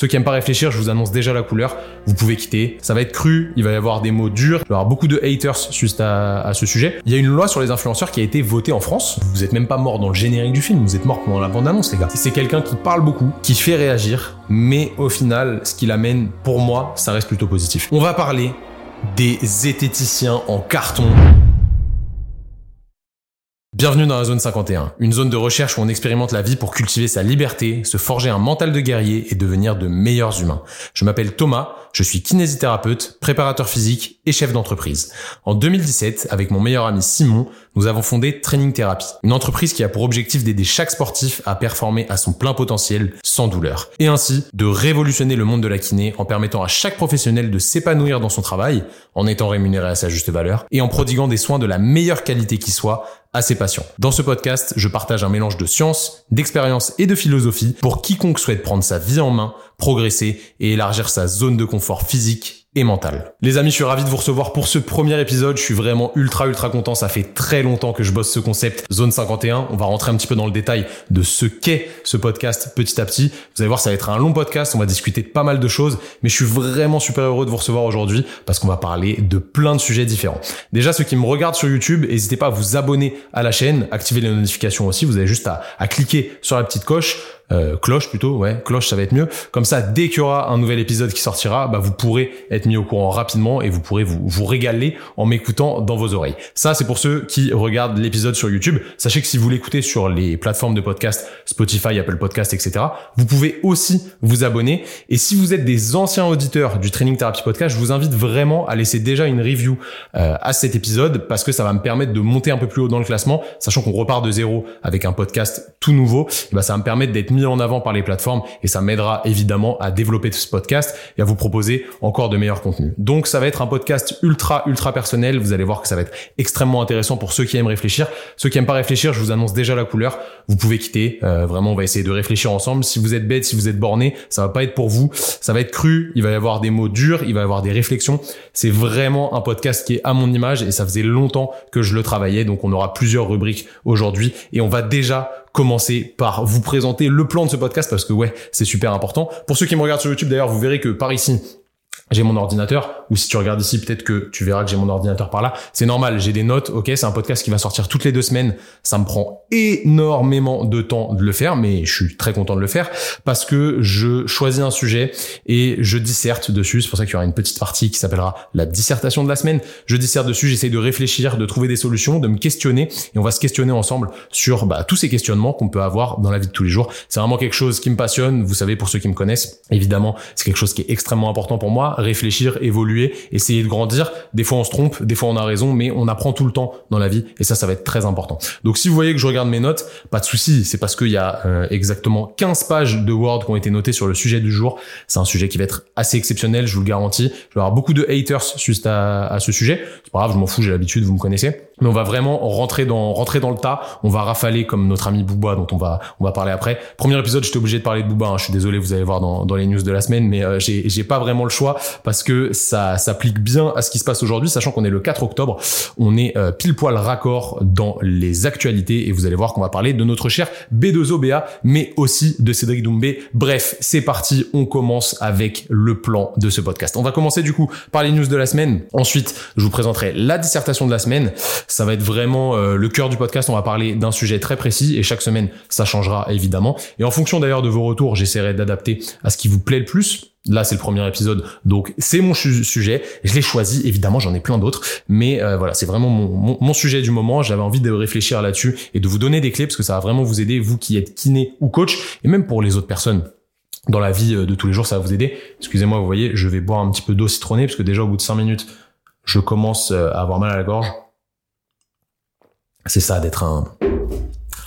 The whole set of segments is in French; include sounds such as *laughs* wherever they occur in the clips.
Ceux qui aiment pas réfléchir, je vous annonce déjà la couleur. Vous pouvez quitter. Ça va être cru. Il va y avoir des mots durs. Il va y avoir beaucoup de haters juste à, ce sujet. Il y a une loi sur les influenceurs qui a été votée en France. Vous êtes même pas mort dans le générique du film. Vous êtes mort pendant la bande-annonce, les gars. C'est quelqu'un qui parle beaucoup, qui fait réagir, mais au final, ce qu'il amène, pour moi, ça reste plutôt positif. On va parler des zététiciens en carton. Bienvenue dans la zone 51, une zone de recherche où on expérimente la vie pour cultiver sa liberté, se forger un mental de guerrier et devenir de meilleurs humains. Je m'appelle Thomas, je suis kinésithérapeute, préparateur physique et chef d'entreprise. En 2017, avec mon meilleur ami Simon, nous avons fondé Training Therapy, une entreprise qui a pour objectif d'aider chaque sportif à performer à son plein potentiel sans douleur, et ainsi de révolutionner le monde de la kiné en permettant à chaque professionnel de s'épanouir dans son travail, en étant rémunéré à sa juste valeur, et en prodiguant des soins de la meilleure qualité qui soit à ses patients. Dans ce podcast, je partage un mélange de science, d'expérience et de philosophie pour quiconque souhaite prendre sa vie en main, progresser et élargir sa zone de confort physique Les amis, je suis ravi de vous recevoir pour ce premier épisode. Je suis vraiment ultra ultra content. Ça fait très longtemps que je bosse ce concept Zone 51. On va rentrer un petit peu dans le détail de ce qu'est ce podcast petit à petit. Vous allez voir, ça va être un long podcast. On va discuter pas mal de choses, mais je suis vraiment super heureux de vous recevoir aujourd'hui parce qu'on va parler de plein de sujets différents. Déjà, ceux qui me regardent sur YouTube, n'hésitez pas à vous abonner à la chaîne, activer les notifications aussi. Vous avez juste à cliquer sur la petite coche euh, cloche plutôt, ouais, cloche ça va être mieux. Comme ça, dès qu'il y aura un nouvel épisode qui sortira, bah, vous pourrez être mis au courant rapidement et vous pourrez vous, vous régaler en m'écoutant dans vos oreilles. Ça, c'est pour ceux qui regardent l'épisode sur YouTube. Sachez que si vous l'écoutez sur les plateformes de podcast, Spotify, Apple Podcast, etc., vous pouvez aussi vous abonner. Et si vous êtes des anciens auditeurs du Training Therapy Podcast, je vous invite vraiment à laisser déjà une review euh, à cet épisode parce que ça va me permettre de monter un peu plus haut dans le classement, sachant qu'on repart de zéro avec un podcast tout nouveau. Bah, ça va me permettre d'être en avant par les plateformes et ça m'aidera évidemment à développer ce podcast et à vous proposer encore de meilleurs contenus. Donc ça va être un podcast ultra ultra personnel. Vous allez voir que ça va être extrêmement intéressant pour ceux qui aiment réfléchir. Ceux qui aiment pas réfléchir, je vous annonce déjà la couleur. Vous pouvez quitter. Euh, vraiment, on va essayer de réfléchir ensemble. Si vous êtes bête, si vous êtes borné, ça va pas être pour vous. Ça va être cru. Il va y avoir des mots durs. Il va y avoir des réflexions. C'est vraiment un podcast qui est à mon image et ça faisait longtemps que je le travaillais. Donc on aura plusieurs rubriques aujourd'hui et on va déjà commencer par vous présenter le plan de ce podcast parce que ouais, c'est super important. Pour ceux qui me regardent sur YouTube d'ailleurs, vous verrez que par ici, j'ai mon ordinateur, ou si tu regardes ici, peut-être que tu verras que j'ai mon ordinateur par là. C'est normal, j'ai des notes, ok, c'est un podcast qui va sortir toutes les deux semaines. Ça me prend énormément de temps de le faire, mais je suis très content de le faire parce que je choisis un sujet et je disserte dessus. C'est pour ça qu'il y aura une petite partie qui s'appellera la dissertation de la semaine. Je disserte dessus, j'essaie de réfléchir, de trouver des solutions, de me questionner et on va se questionner ensemble sur bah, tous ces questionnements qu'on peut avoir dans la vie de tous les jours. C'est vraiment quelque chose qui me passionne. Vous savez, pour ceux qui me connaissent, évidemment, c'est quelque chose qui est extrêmement important pour moi réfléchir, évoluer, essayer de grandir. Des fois on se trompe, des fois on a raison, mais on apprend tout le temps dans la vie et ça, ça va être très important. Donc si vous voyez que je regarde mes notes, pas de souci, c'est parce qu'il y a euh, exactement 15 pages de Word qui ont été notées sur le sujet du jour. C'est un sujet qui va être assez exceptionnel, je vous le garantis. Je vais avoir beaucoup de haters juste à, à ce sujet. C'est pas grave, je m'en fous, j'ai l'habitude, vous me connaissez mais on va vraiment rentrer dans rentrer dans le tas. On va rafaler comme notre ami Booba dont on va on va parler après. Premier épisode, j'étais obligé de parler de Booba. Hein. Je suis désolé, vous allez voir dans, dans les news de la semaine, mais euh, j'ai j'ai pas vraiment le choix parce que ça s'applique bien à ce qui se passe aujourd'hui, sachant qu'on est le 4 octobre. On est euh, pile poil raccord dans les actualités et vous allez voir qu'on va parler de notre cher B2OBA, mais aussi de Cédric Doumbé. Bref, c'est parti. On commence avec le plan de ce podcast. On va commencer du coup par les news de la semaine. Ensuite, je vous présenterai la dissertation de la semaine. Ça va être vraiment euh, le cœur du podcast. On va parler d'un sujet très précis et chaque semaine, ça changera évidemment. Et en fonction d'ailleurs de vos retours, j'essaierai d'adapter à ce qui vous plaît le plus. Là, c'est le premier épisode, donc c'est mon sujet. Je l'ai choisi, évidemment, j'en ai plein d'autres, mais euh, voilà, c'est vraiment mon, mon, sujet du moment. J'avais envie de réfléchir là-dessus et de vous donner des clés parce que ça va vraiment vous aider, vous qui êtes kiné ou coach, et même pour les autres personnes dans la vie euh, de tous les jours, ça va vous aider. Excusez-moi, vous voyez, je vais boire un petit peu d'eau citronnée parce que déjà au bout de 5 minutes, je commence à avoir mal à la gorge. C'est ça d'être un,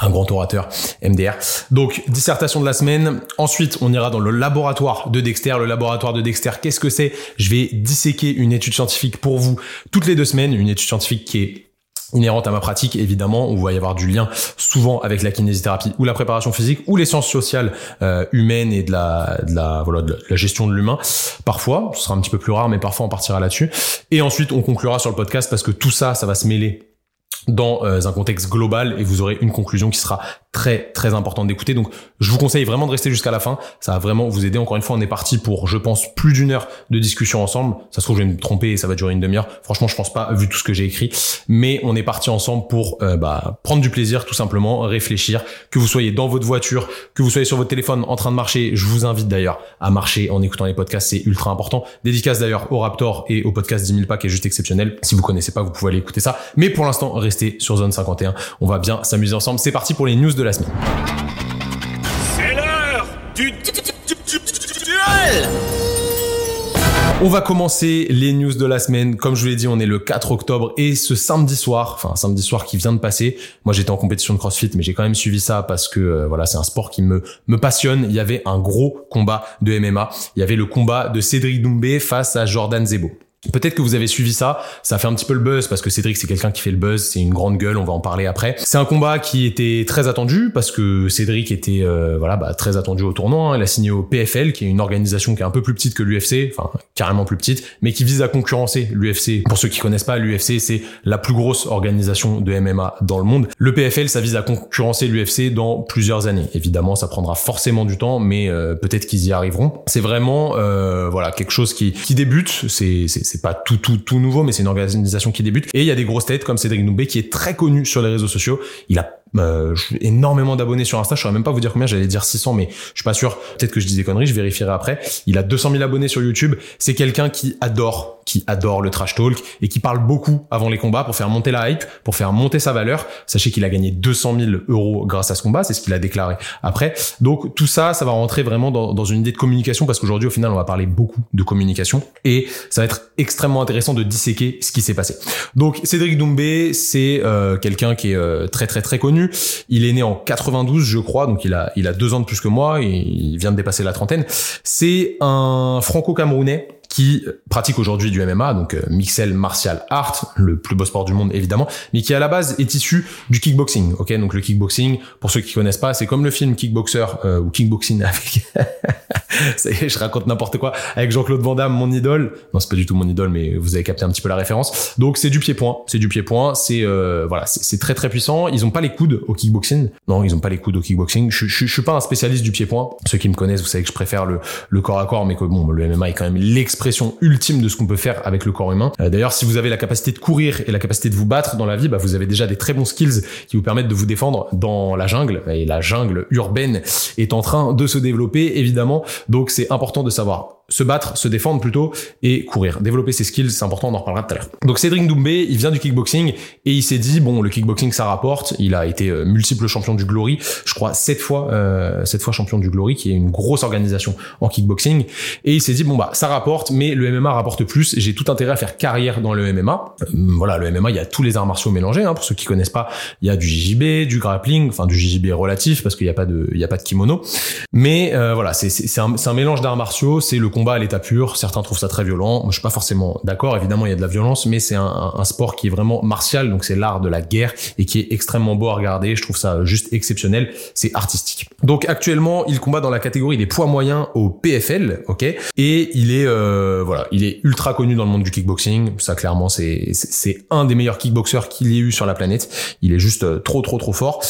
un grand orateur MDR. Donc, dissertation de la semaine. Ensuite, on ira dans le laboratoire de Dexter. Le laboratoire de Dexter, qu'est-ce que c'est? Je vais disséquer une étude scientifique pour vous toutes les deux semaines, une étude scientifique qui est inhérente à ma pratique évidemment il va y avoir du lien souvent avec la kinésithérapie ou la préparation physique ou les sciences sociales euh, humaines et de la de la voilà de la gestion de l'humain parfois ce sera un petit peu plus rare mais parfois on partira là-dessus et ensuite on conclura sur le podcast parce que tout ça ça va se mêler dans euh, un contexte global et vous aurez une conclusion qui sera très très importante d'écouter. Donc je vous conseille vraiment de rester jusqu'à la fin. Ça va vraiment vous aider. Encore une fois, on est parti pour, je pense, plus d'une heure de discussion ensemble. Ça se trouve, je vais me tromper et ça va durer une demi-heure. Franchement, je pense pas, vu tout ce que j'ai écrit. Mais on est parti ensemble pour euh, bah, prendre du plaisir, tout simplement, réfléchir. Que vous soyez dans votre voiture, que vous soyez sur votre téléphone en train de marcher. Je vous invite d'ailleurs à marcher en écoutant les podcasts. C'est ultra important. Dédicace d'ailleurs au Raptor et au podcast 10 000 pas est juste exceptionnel. Si vous connaissez pas, vous pouvez aller écouter ça. Mais pour l'instant, sur Zone 51. On va bien s'amuser ensemble. C'est parti pour les news de la semaine. C'est l'heure du duel On va commencer les news de la semaine. Comme je vous l'ai dit, on est le 4 octobre et ce samedi soir, enfin samedi soir qui vient de passer, moi j'étais en compétition de CrossFit, mais j'ai quand même suivi ça parce que euh, voilà, c'est un sport qui me me passionne. Il y avait un gros combat de MMA. Il y avait le combat de Cédric Doumbé face à Jordan Zebo. Peut-être que vous avez suivi ça, ça fait un petit peu le buzz parce que Cédric c'est quelqu'un qui fait le buzz, c'est une grande gueule, on va en parler après. C'est un combat qui était très attendu parce que Cédric était euh, voilà bah, très attendu au tournoi. Hein. Il a signé au PFL, qui est une organisation qui est un peu plus petite que l'UFC, enfin carrément plus petite, mais qui vise à concurrencer l'UFC. Pour ceux qui connaissent pas, l'UFC c'est la plus grosse organisation de MMA dans le monde. Le PFL ça vise à concurrencer l'UFC dans plusieurs années. Évidemment, ça prendra forcément du temps, mais euh, peut-être qu'ils y arriveront. C'est vraiment euh, voilà quelque chose qui qui débute. C'est c'est pas tout tout tout nouveau, mais c'est une organisation qui débute. Et il y a des grosses têtes comme Cédric Doumbé qui est très connu sur les réseaux sociaux. Il a euh, énormément d'abonnés sur Insta. Je saurais même pas vous dire combien. J'allais dire 600, mais je suis pas sûr. Peut-être que je dis des conneries. Je vérifierai après. Il a 200 000 abonnés sur YouTube. C'est quelqu'un qui adore, qui adore le trash talk et qui parle beaucoup avant les combats pour faire monter la hype, pour faire monter sa valeur. Sachez qu'il a gagné 200 000 euros grâce à ce combat. C'est ce qu'il a déclaré après. Donc tout ça, ça va rentrer vraiment dans, dans une idée de communication parce qu'aujourd'hui, au final, on va parler beaucoup de communication et ça va être extrêmement intéressant de disséquer ce qui s'est passé. Donc Cédric Doumbé, c'est euh, quelqu'un qui est euh, très très très connu il est né en 92, je crois, donc il a, il a deux ans de plus que moi il vient de dépasser la trentaine. C'est un franco-camerounais qui pratique aujourd'hui du MMA, donc euh, Mixel Martial Art, le plus beau sport du monde évidemment, mais qui à la base est issu du kickboxing. Ok, donc le kickboxing, pour ceux qui connaissent pas, c'est comme le film Kickboxer euh, ou Kickboxing *laughs* avec, ça y est, je raconte n'importe quoi avec Jean-Claude Van Damme, mon idole. Non, c'est pas du tout mon idole, mais vous avez capté un petit peu la référence. Donc c'est du pied-point, c'est du pied-point, c'est euh, voilà, c'est très très puissant. Ils ont pas les coudes au kickboxing. Non, ils ont pas les coudes au kickboxing. Je, je, je suis pas un spécialiste du pied-point. Ceux qui me connaissent, vous savez que je préfère le, le corps à corps, mais que bon, le MMA est quand même ultime de ce qu'on peut faire avec le corps humain. Euh, d'ailleurs, si vous avez la capacité de courir et la capacité de vous battre dans la vie, bah, vous avez déjà des très bons skills qui vous permettent de vous défendre dans la jungle. Et la jungle urbaine est en train de se développer, évidemment. Donc, c'est important de savoir se battre, se défendre plutôt et courir. Développer ses skills, c'est important, on en reparlera tout à l'heure. Donc Cédric Doumbé, il vient du kickboxing et il s'est dit bon, le kickboxing ça rapporte. Il a été euh, multiple champion du Glory, je crois sept fois, euh, sept fois champion du Glory, qui est une grosse organisation en kickboxing. Et il s'est dit bon bah ça rapporte, mais le MMA rapporte plus. J'ai tout intérêt à faire carrière dans le MMA. Euh, voilà, le MMA, il y a tous les arts martiaux mélangés. Hein, pour ceux qui connaissent pas, il y a du JJB, du grappling, enfin du JJB relatif parce qu'il n'y a pas de, il y a pas de kimono. Mais euh, voilà, c'est c'est un, un mélange d'arts martiaux. C'est le combat à l'état pur. Certains trouvent ça très violent. Moi, je suis pas forcément d'accord. Évidemment, il y a de la violence, mais c'est un, sport qui est vraiment martial. Donc, c'est l'art de la guerre et qui est extrêmement beau à regarder. Je trouve ça juste exceptionnel. C'est artistique. Donc, actuellement, il combat dans la catégorie des poids moyens au PFL, ok? Et il est, euh, voilà, il est ultra connu dans le monde du kickboxing. Ça, clairement, c'est c'est un des meilleurs kickboxers qu'il y ait eu sur la planète. Il est juste euh, trop, trop, trop fort.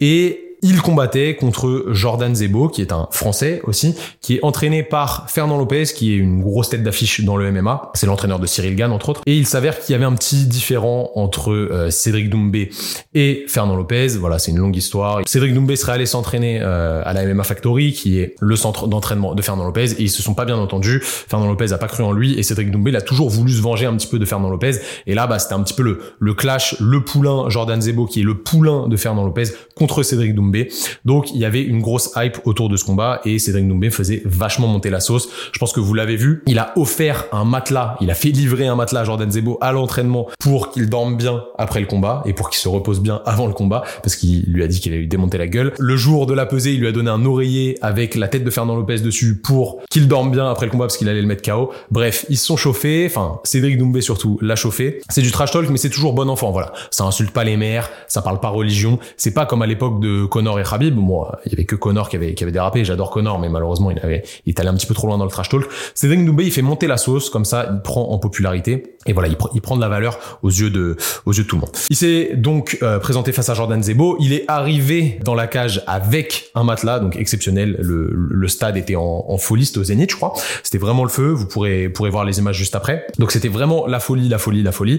Et il combattait contre Jordan Zebo, qui est un Français aussi, qui est entraîné par Fernand Lopez, qui est une grosse tête d'affiche dans le MMA. C'est l'entraîneur de Cyril Gann, entre autres. Et il s'avère qu'il y avait un petit différent entre euh, Cédric Doumbé et Fernand Lopez. Voilà, c'est une longue histoire. Cédric Doumbé serait allé s'entraîner euh, à la MMA Factory, qui est le centre d'entraînement de Fernand Lopez, et ils se sont pas bien entendus. Fernand Lopez a pas cru en lui, et Cédric Doumbé l'a toujours voulu se venger un petit peu de Fernand Lopez. Et là, bah, c'était un petit peu le, le clash, le poulain Jordan Zebo, qui est le poulain de Fernand Lopez, contre Cédric Doumbé. Donc il y avait une grosse hype autour de ce combat et Cédric Doumbé faisait vachement monter la sauce. Je pense que vous l'avez vu, il a offert un matelas, il a fait livrer un matelas à Jordan Zebo à l'entraînement pour qu'il dorme bien après le combat et pour qu'il se repose bien avant le combat parce qu'il lui a dit qu'il allait lui démonter la gueule. Le jour de la pesée, il lui a donné un oreiller avec la tête de Fernand Lopez dessus pour qu'il dorme bien après le combat parce qu'il allait le mettre KO. Bref, ils se sont chauffés, enfin Cédric Doumbé surtout l'a chauffé. C'est du trash talk mais c'est toujours bon enfant, voilà. Ça insulte pas les mères, ça parle pas religion, c'est pas comme à l'époque de Connor et Khabib. Moi, il y avait que Connor qui avait qui avait dérapé. J'adore Connor, mais malheureusement, il avait il est allé un petit peu trop loin dans le trash talk. Cédric Doumbé, il fait monter la sauce comme ça, il prend en popularité et voilà, il, il prend de la valeur aux yeux de aux yeux de tout le monde. Il s'est donc euh, présenté face à Jordan Zebo. Il est arrivé dans la cage avec un matelas, donc exceptionnel. Le, le stade était en, en folie, c'était au Zénith, je crois. C'était vraiment le feu. Vous pourrez pourrez voir les images juste après. Donc c'était vraiment la folie, la folie, la folie.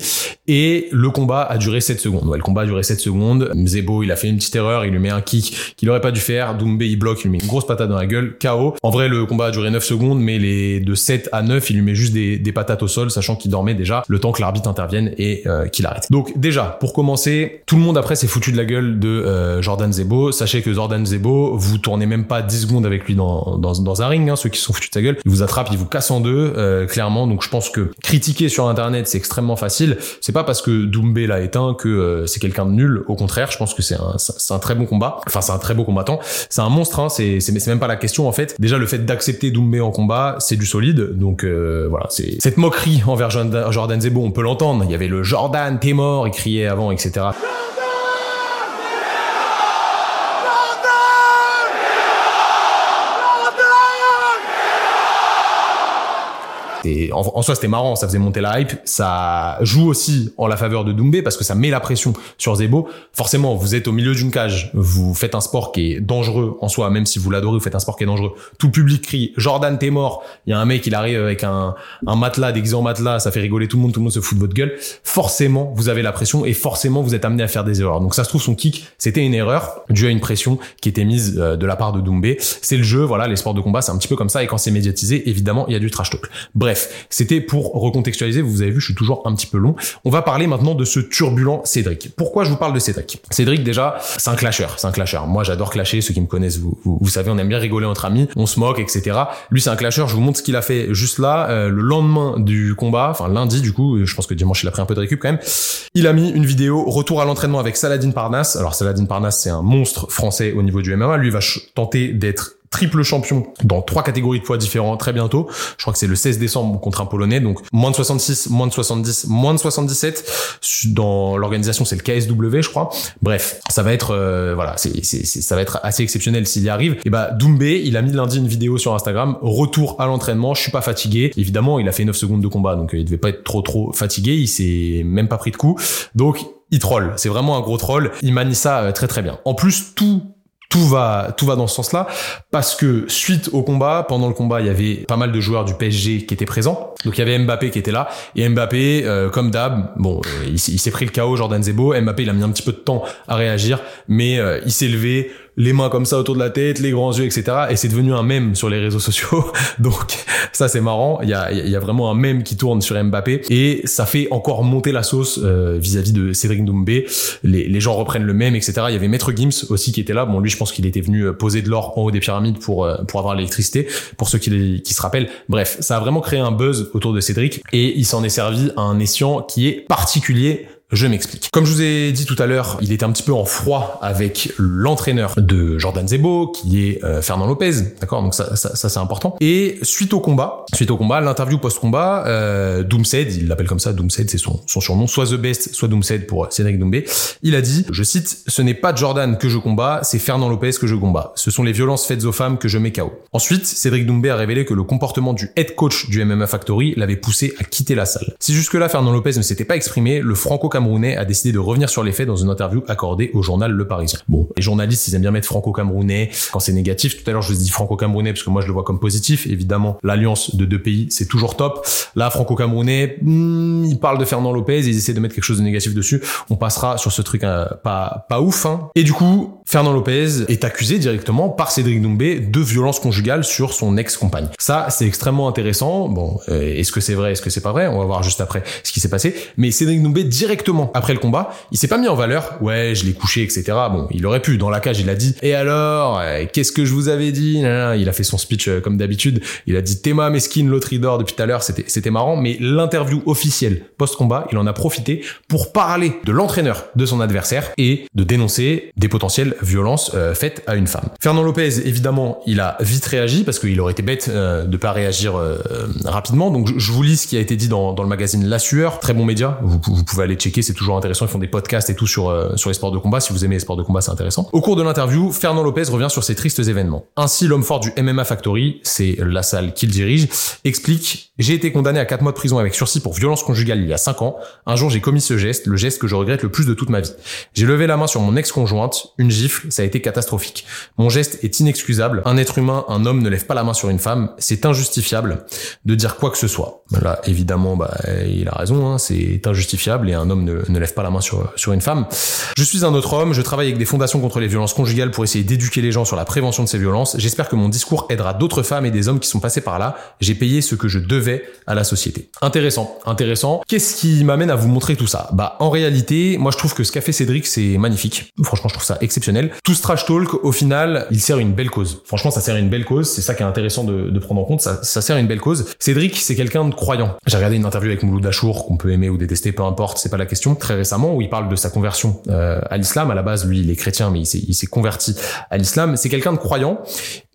Et le combat a duré 7 secondes. Ouais, le combat a duré 7 secondes. Zebo, il a fait une petite erreur, il lui met un kick qu'il aurait pas dû faire. Doumbé, il bloque, il lui met une grosse patate dans la gueule, KO. En vrai, le combat a duré 9 secondes, mais les de 7 à 9, il lui met juste des, patates au sol, sachant qu'il dormait déjà le temps que l'arbitre intervienne et euh, qu'il arrête. Donc déjà, pour commencer, tout le monde après s'est foutu de la gueule de euh, Jordan Zebo. Sachez que Jordan Zebo, vous tournez même pas 10 secondes avec lui dans, un ring, hein, ceux qui sont foutus de sa gueule. Il vous attrape, il vous casse en deux, euh, clairement. Donc je pense que critiquer sur Internet, c'est extrêmement facile. C'est pas parce que Doumbé l'a éteint que c'est quelqu'un de nul. Au contraire, je pense que c'est un très bon combat. Enfin, c'est un très beau combattant. C'est un monstre. Hein. C'est, c'est, même pas la question en fait. Déjà, le fait d'accepter Doumbé en combat, c'est du solide. Donc euh, voilà, c'est cette moquerie envers Jordan, Jordan Zebo, on peut l'entendre. Il y avait le Jordan, t'es mort, il criait avant, etc. En, en soi, c'était marrant, ça faisait monter la hype. Ça joue aussi en la faveur de Doumbé parce que ça met la pression sur Zebo. Forcément, vous êtes au milieu d'une cage, vous faites un sport qui est dangereux en soi, même si vous l'adorez, vous faites un sport qui est dangereux. Tout le public crie Jordan, t'es mort. Il y a un mec, il arrive avec un, un matelas, déguisé en matelas, ça fait rigoler tout le monde, tout le monde se fout de votre gueule. Forcément, vous avez la pression et forcément, vous êtes amené à faire des erreurs. Donc ça se trouve, son kick, c'était une erreur due à une pression qui était mise euh, de la part de Doumbé. C'est le jeu, voilà, les sports de combat, c'est un petit peu comme ça. Et quand c'est médiatisé, évidemment, il y a du trash talk. Bref, c'était pour recontextualiser. Vous avez vu, je suis toujours un petit peu long. On va parler maintenant de ce turbulent Cédric. Pourquoi je vous parle de Cédric? Cédric, déjà, c'est un clasher. C'est un clasher. Moi, j'adore clasher. Ceux qui me connaissent, vous, vous, vous, savez, on aime bien rigoler entre amis. On se moque, etc. Lui, c'est un clasher. Je vous montre ce qu'il a fait juste là, euh, le lendemain du combat, enfin lundi du coup. Je pense que dimanche, il a pris un peu de récup quand même. Il a mis une vidéo retour à l'entraînement avec Saladin Parnasse. Alors Saladin Parnasse, c'est un monstre français au niveau du MMA. Lui va tenter d'être triple champion dans trois catégories de poids différents très bientôt. Je crois que c'est le 16 décembre contre un Polonais, donc moins de 66, moins de 70, moins de 77. Dans l'organisation, c'est le KSW, je crois. Bref, ça va être euh, voilà, c'est ça va être assez exceptionnel s'il y arrive. Et bah Doumbé, il a mis lundi une vidéo sur Instagram, retour à l'entraînement, je suis pas fatigué. Évidemment, il a fait 9 secondes de combat, donc euh, il devait pas être trop trop fatigué. Il s'est même pas pris de coup, donc il troll. C'est vraiment un gros troll. Il manie ça euh, très très bien. En plus, tout tout va tout va dans ce sens-là. Parce que suite au combat, pendant le combat, il y avait pas mal de joueurs du PSG qui étaient présents. Donc il y avait Mbappé qui était là. Et Mbappé euh, comme d'hab, bon, euh, il, s'est pris le chaos Jordan Zebo, Mbappé il a mis un petit peu de temps à réagir, mais euh, il s'est levé, les mains comme ça autour de la tête, les grands yeux, etc. Et c'est devenu un mème sur les réseaux sociaux. *laughs* Donc ça c'est marrant. Il y a, y a vraiment un mème qui tourne sur Mbappé et ça fait encore monter la sauce euh, vis-à-vis de Cédric Doumbé. Les, les gens reprennent le mème, etc. Il y avait Maître Gims aussi qui était là. Bon lui je pense qu'il était venu poser de l'or en haut des pyramides pour euh, pour avoir l'électricité. Pour ceux qui, qui se rappellent. Bref, ça a vraiment créé un buzz autour de Cédric et il s'en est servi à un escient qui est particulier je m'explique. Comme je vous ai dit tout à l'heure, il était un petit peu en froid avec l'entraîneur de Jordan Zebo, qui est euh, Fernand Lopez, d'accord? Donc ça, ça, ça c'est important. Et suite au combat, suite au combat, l'interview post-combat, euh, Doomsed, il l'appelle comme ça, Doomsed, c'est son, surnom, soit The Best, soit Doomsed pour Cédric Doumbé. Il a dit, je cite, ce n'est pas Jordan que je combats, c'est Fernand Lopez que je combats. Ce sont les violences faites aux femmes que je mets KO. Ensuite, Cédric Doumbé a révélé que le comportement du head coach du MMA Factory l'avait poussé à quitter la salle. Si jusque-là Fernand Lopez ne s'était pas exprimé, le franco camerounais a décidé de revenir sur les faits dans une interview accordée au journal Le Parisien. Bon, les journalistes, ils aiment bien mettre franco-camerounais quand c'est négatif. Tout à l'heure, je vous ai dit franco-camerounais parce que moi, je le vois comme positif. Évidemment, l'alliance de deux pays, c'est toujours top. Là, franco-camerounais, hmm, ils parlent de Fernand Lopez, ils essaient de mettre quelque chose de négatif dessus. On passera sur ce truc euh, pas, pas ouf. Hein. Et du coup, Fernand Lopez est accusé directement par Cédric Doumbé de violence conjugale sur son ex-compagne. Ça, c'est extrêmement intéressant. Bon, euh, est-ce que c'est vrai, est-ce que c'est pas vrai? On va voir juste après ce qui s'est passé. Mais Cédric Doumbé, directement après le combat, il s'est pas mis en valeur. Ouais, je l'ai couché, etc. Bon, il aurait pu. Dans la cage, il a dit. Et alors, euh, qu'est-ce que je vous avais dit Il a fait son speech euh, comme d'habitude. Il a dit Théma mesquine, l'autre dort depuis tout à l'heure. C'était c'était marrant. Mais l'interview officielle post-combat, il en a profité pour parler de l'entraîneur de son adversaire et de dénoncer des potentielles violences euh, faites à une femme. Fernand Lopez, évidemment, il a vite réagi parce qu'il aurait été bête euh, de pas réagir rapidement. Donc je, vous lis ce qui a été dit dans, le magazine La Sueur, très bon média. Vous pouvez aller checker c'est toujours intéressant. Ils font des podcasts et tout sur euh, sur les sports de combat. Si vous aimez les sports de combat, c'est intéressant. Au cours de l'interview, Fernand Lopez revient sur ces tristes événements. Ainsi, l'homme fort du MMA Factory, c'est la salle qu'il dirige, explique j'ai été condamné à 4 mois de prison avec sursis pour violence conjugale il y a 5 ans. Un jour, j'ai commis ce geste, le geste que je regrette le plus de toute ma vie. J'ai levé la main sur mon ex-conjointe, une gifle, ça a été catastrophique. Mon geste est inexcusable. Un être humain, un homme ne lève pas la main sur une femme. C'est injustifiable de dire quoi que ce soit. Là, évidemment, bah, il a raison, hein, c'est injustifiable et un homme ne, lève pas la main sur, sur une femme. Je suis un autre homme, je travaille avec des fondations contre les violences conjugales pour essayer d'éduquer les gens sur la prévention de ces violences. J'espère que mon discours aidera d'autres femmes et des hommes qui sont passés par là. J'ai payé ce que je devais à la société. Intéressant, intéressant. Qu'est-ce qui m'amène à vous montrer tout ça? Bah, en réalité, moi je trouve que ce qu'a fait Cédric, c'est magnifique. Franchement, je trouve ça exceptionnel. Tout ce trash talk, au final, il sert une belle cause. Franchement, ça sert une belle cause. C'est ça qui est intéressant de, de prendre en compte. Ça, ça, sert une belle cause. Cédric, c'est quelqu'un de croyant. J'ai regardé une interview avec Mouloud Achour, qu'on peut aimer ou détester, peu importe, c'est pas la question, très récemment, où il parle de sa conversion euh, à l'islam. À la base, lui, il est chrétien, mais il s'est converti à l'islam. C'est quelqu'un de croyant.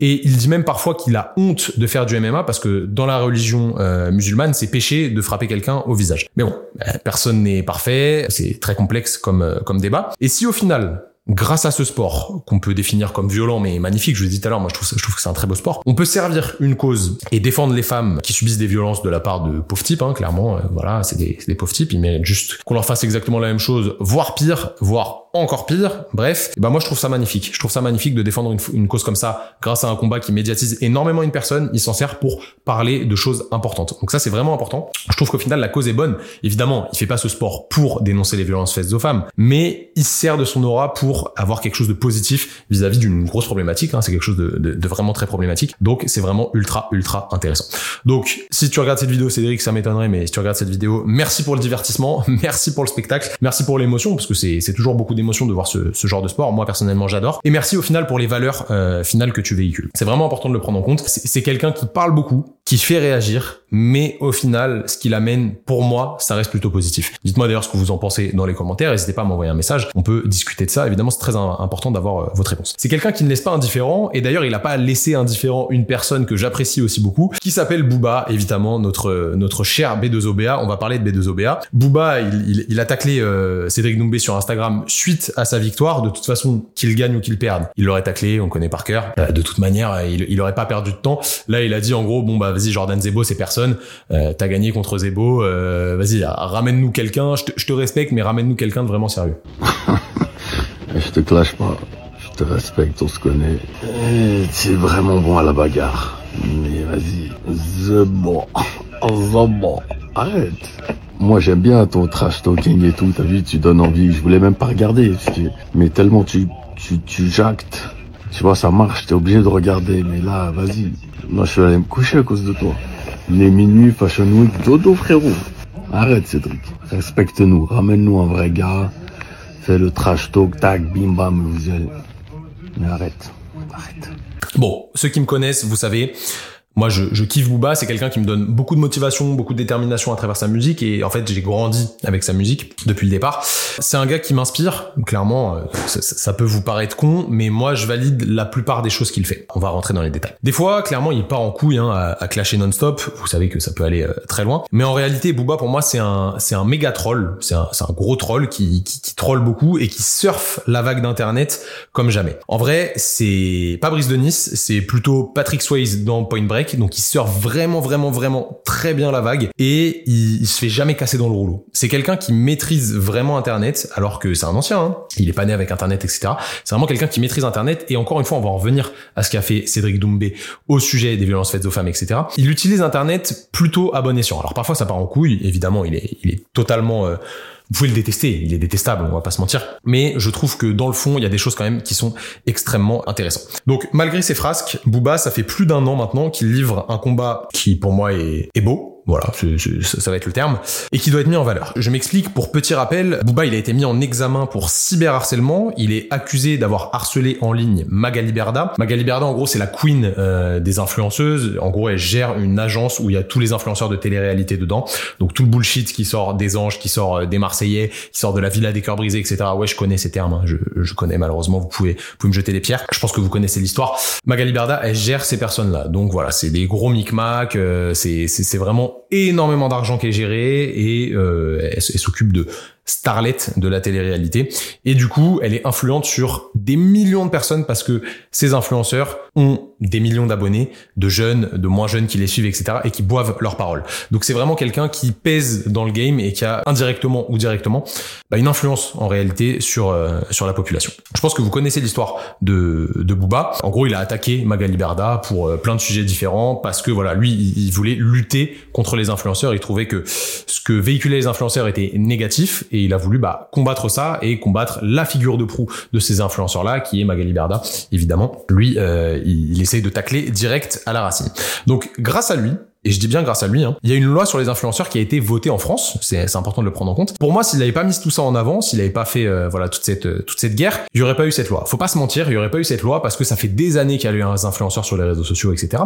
Et il dit même parfois qu'il a honte de faire du MMA parce que dans la religion euh, musulmane, c'est péché de frapper quelqu'un au visage. Mais bon, euh, personne n'est parfait, c'est très complexe comme, comme débat. Et si au final, grâce à ce sport qu'on peut définir comme violent mais magnifique, je vous l'ai dit tout à l'heure, moi je trouve, que c'est un très beau sport. On peut servir une cause et défendre les femmes qui subissent des violences de la part de pauvres types, hein, clairement, voilà, c'est des, des pauvres types, ils méritent juste qu'on leur fasse exactement la même chose, voire pire, voire encore pire. Bref, bah moi je trouve ça magnifique. Je trouve ça magnifique de défendre une, une, cause comme ça grâce à un combat qui médiatise énormément une personne. Il s'en sert pour parler de choses importantes. Donc ça c'est vraiment important. Je trouve qu'au final la cause est bonne. Évidemment, il fait pas ce sport pour dénoncer les violences faites aux femmes, mais il sert de son aura pour avoir quelque chose de positif vis-à-vis d'une grosse problématique. Hein. C'est quelque chose de, de, de, vraiment très problématique. Donc c'est vraiment ultra ultra intéressant. Donc si tu regardes cette vidéo, Cédric, ça m'étonnerait, mais si tu regardes cette vidéo, merci pour le divertissement, *laughs* merci pour le spectacle, merci pour l'émotion parce que c'est toujours beaucoup de voir ce, ce, genre de sport. Moi personnellement j'adore. Et merci au final pour les valeurs euh, finales que tu véhicules. C'est vraiment important de le prendre en compte. C'est quelqu'un qui parle beaucoup, qui fait réagir, mais au final ce qu'il amène pour moi ça reste plutôt positif. Dites-moi d'ailleurs ce que vous en pensez dans les commentaires. N'hésitez pas à m'envoyer un message. On peut discuter de ça. Évidemment c'est très important d'avoir euh, votre réponse. C'est quelqu'un qui ne laisse pas indifférent et d'ailleurs il n'a pas laissé indifférent une personne que j'apprécie aussi beaucoup qui s'appelle Booba évidemment notre notre cher B2OBA. On va parler de B2OBA. Booba il, il, il a taclé euh, Cédric Doumbé sur Instagram suite à sa victoire, de toute façon, qu'il gagne ou qu'il perde, il l'aurait taclé, on connaît par cœur. Euh, de toute manière, il, il pas perdu de temps. Là, il a dit en gros, bon bah vas-y, Jordan Zebo, c'est personne. Euh, T'as gagné contre Zebo, euh, vas-y, ramène-nous quelqu'un. Je te, respecte, mais ramène-nous quelqu'un de vraiment sérieux. *laughs* je te clash pas. Je te respecte, on se connaît. Tu es vraiment bon à la bagarre. Mais vas-y, Zebo, *laughs* Zebo, arrête. Moi j'aime bien ton trash talking et tout, t'as vu, tu donnes envie. Je voulais même pas regarder, mais tellement tu, tu, tu jactes. Tu vois, ça marche, t'es obligé de regarder. Mais là, vas-y. Moi je suis allé me coucher à cause de toi. Les minuit, Fashion Week, dodo frérot. Arrête Cédric, respecte-nous, ramène-nous un vrai gars. Fais le trash talk, tac, bim bam, vous allez. Mais arrête, arrête. Bon, ceux qui me connaissent, vous savez, moi je, je kiffe Booba, c'est quelqu'un qui me donne beaucoup de motivation, beaucoup de détermination à travers sa musique et en fait j'ai grandi avec sa musique depuis le départ. C'est un gars qui m'inspire, clairement ça, ça, peut vous paraître con, mais moi je valide la plupart des choses qu'il fait. On va rentrer dans les détails. Des fois clairement il part en couille hein, à, à, clasher non-stop, vous savez que ça peut aller euh, très loin, mais en réalité Booba pour moi c'est un, c'est un méga troll, c'est un, un gros troll qui, qui, qui troll beaucoup et qui surfe la vague d'internet comme jamais. En vrai c'est pas Brice de Nice, c'est plutôt Patrick Swayze dans Point Break donc il surfe vraiment vraiment vraiment très bien la vague et il, il se fait jamais casser dans le rouleau. C'est quelqu'un qui maîtrise vraiment Internet, alors que c'est un ancien, hein. il est pas né avec Internet, etc. C'est vraiment quelqu'un qui maîtrise Internet et encore une fois on va en revenir à ce qu'a fait Cédric Doumbé au sujet des violences faites aux femmes, etc. Il utilise Internet plutôt à bon escient. Alors parfois ça part en couille, évidemment il est, il est totalement... Euh, vous pouvez le détester, il est détestable, on va pas se mentir, mais je trouve que dans le fond, il y a des choses quand même qui sont extrêmement intéressantes. Donc malgré ces frasques, Booba, ça fait plus d'un an maintenant qu'il livre un combat qui pour moi est, est beau, voilà, c'est, c'est, ça va être le terme, et qui doit être mis en valeur. Je m'explique, pour petit rappel, Booba il a été mis en examen pour cyberharcèlement, il est accusé d'avoir harcelé en ligne Magali Berda. Magali Berda en gros c'est la queen euh, des influenceuses, en gros elle gère une agence où il y a tous les influenceurs de télé-réalité dedans, donc tout le bullshit qui sort des anges, qui sort euh, des Marseillais, qui sort de la villa des cœurs brisés, etc. Ouais je connais ces termes, hein. je, je, connais malheureusement, vous pouvez, vous pouvez me jeter des pierres, je pense que vous connaissez l'histoire. Magali Berda elle gère ces personnes-là, donc voilà, c'est des gros micmacs, euh, c'est, c'est, c'est vraiment énormément d'argent qui est géré et euh, elle, s'occupe de starlet de la télé-réalité. Et du coup, elle est influente sur des millions de personnes parce que ces influenceurs ont des millions d'abonnés, de jeunes, de moins jeunes qui les suivent, etc. et qui boivent leurs paroles. Donc c'est vraiment quelqu'un qui pèse dans le game et qui a indirectement ou directement bah, une influence en réalité sur euh, sur la population. Je pense que vous connaissez l'histoire de de Booba. En gros, il a attaqué Magali Berda pour euh, plein de sujets différents parce que voilà, lui, il voulait lutter contre les influenceurs. Il trouvait que ce que véhiculaient les influenceurs était négatif et il a voulu bah, combattre ça et combattre la figure de proue de ces influenceurs là qui est Magali Berda évidemment lui euh, il, essaye de tacler direct à la racine donc grâce à lui et je dis bien grâce à lui, hein, il y a une loi sur les influenceurs qui a été votée en France. C'est important de le prendre en compte. Pour moi, s'il n'avait pas mis tout ça en avant, s'il n'avait pas fait euh, voilà toute cette euh, toute cette guerre, il y aurait pas eu cette loi. Faut pas se mentir, il y aurait pas eu cette loi parce que ça fait des années qu'il y a eu un influenceurs sur les réseaux sociaux, etc.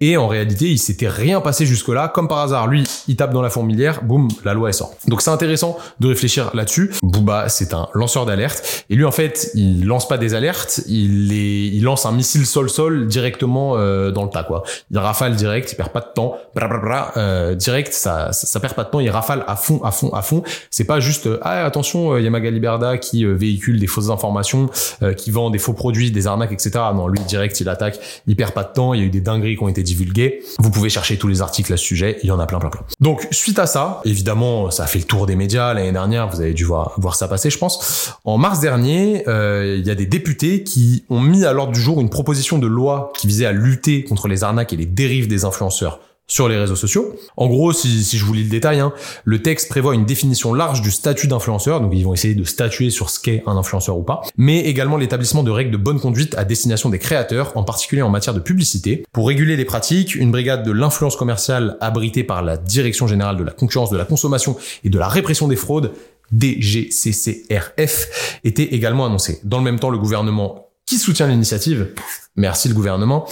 Et en réalité, il s'était rien passé jusque-là. Comme par hasard, lui, il tape dans la fourmilière, boum, la loi est sort. Donc c'est intéressant de réfléchir là-dessus. Booba, c'est un lanceur d'alerte. Et lui, en fait, il lance pas des alertes, il, les, il lance un missile sol-sol directement euh, dans le tas, quoi. Il rafale direct, il perd pas de temps. Bra, euh, direct, ça, ça, perd pas de temps, il rafale à fond, à fond, à fond. C'est pas juste, euh, ah, attention, il y a Magali Berda qui euh, véhicule des fausses informations, euh, qui vend des faux produits, des arnaques, etc. Non, lui, direct, il attaque, il perd pas de temps, il y a eu des dingueries qui ont été divulgué. Vous pouvez chercher tous les articles à ce sujet, il y en a plein, plein, plein. Donc, suite à ça, évidemment, ça a fait le tour des médias l'année dernière, vous avez dû voir, voir ça passer, je pense. En mars dernier, euh, il y a des députés qui ont mis à l'ordre du jour une proposition de loi qui visait à lutter contre les arnaques et les dérives des influenceurs sur les réseaux sociaux. En gros, si, je vous lis le détail, hein, le texte prévoit une définition large du statut d'influenceur, donc ils vont essayer de statuer sur ce qu'est un influenceur ou pas, mais également l'établissement de règles de bonne conduite à destination des créateurs, en particulier en matière de publicité. Pour réguler les pratiques, une brigade de l'influence commerciale abritée par la Direction générale de la concurrence, de la consommation et de la répression des fraudes DGCCRF était également annoncée. Dans le même temps, le gouvernement qui soutient l'initiative, merci le gouvernement,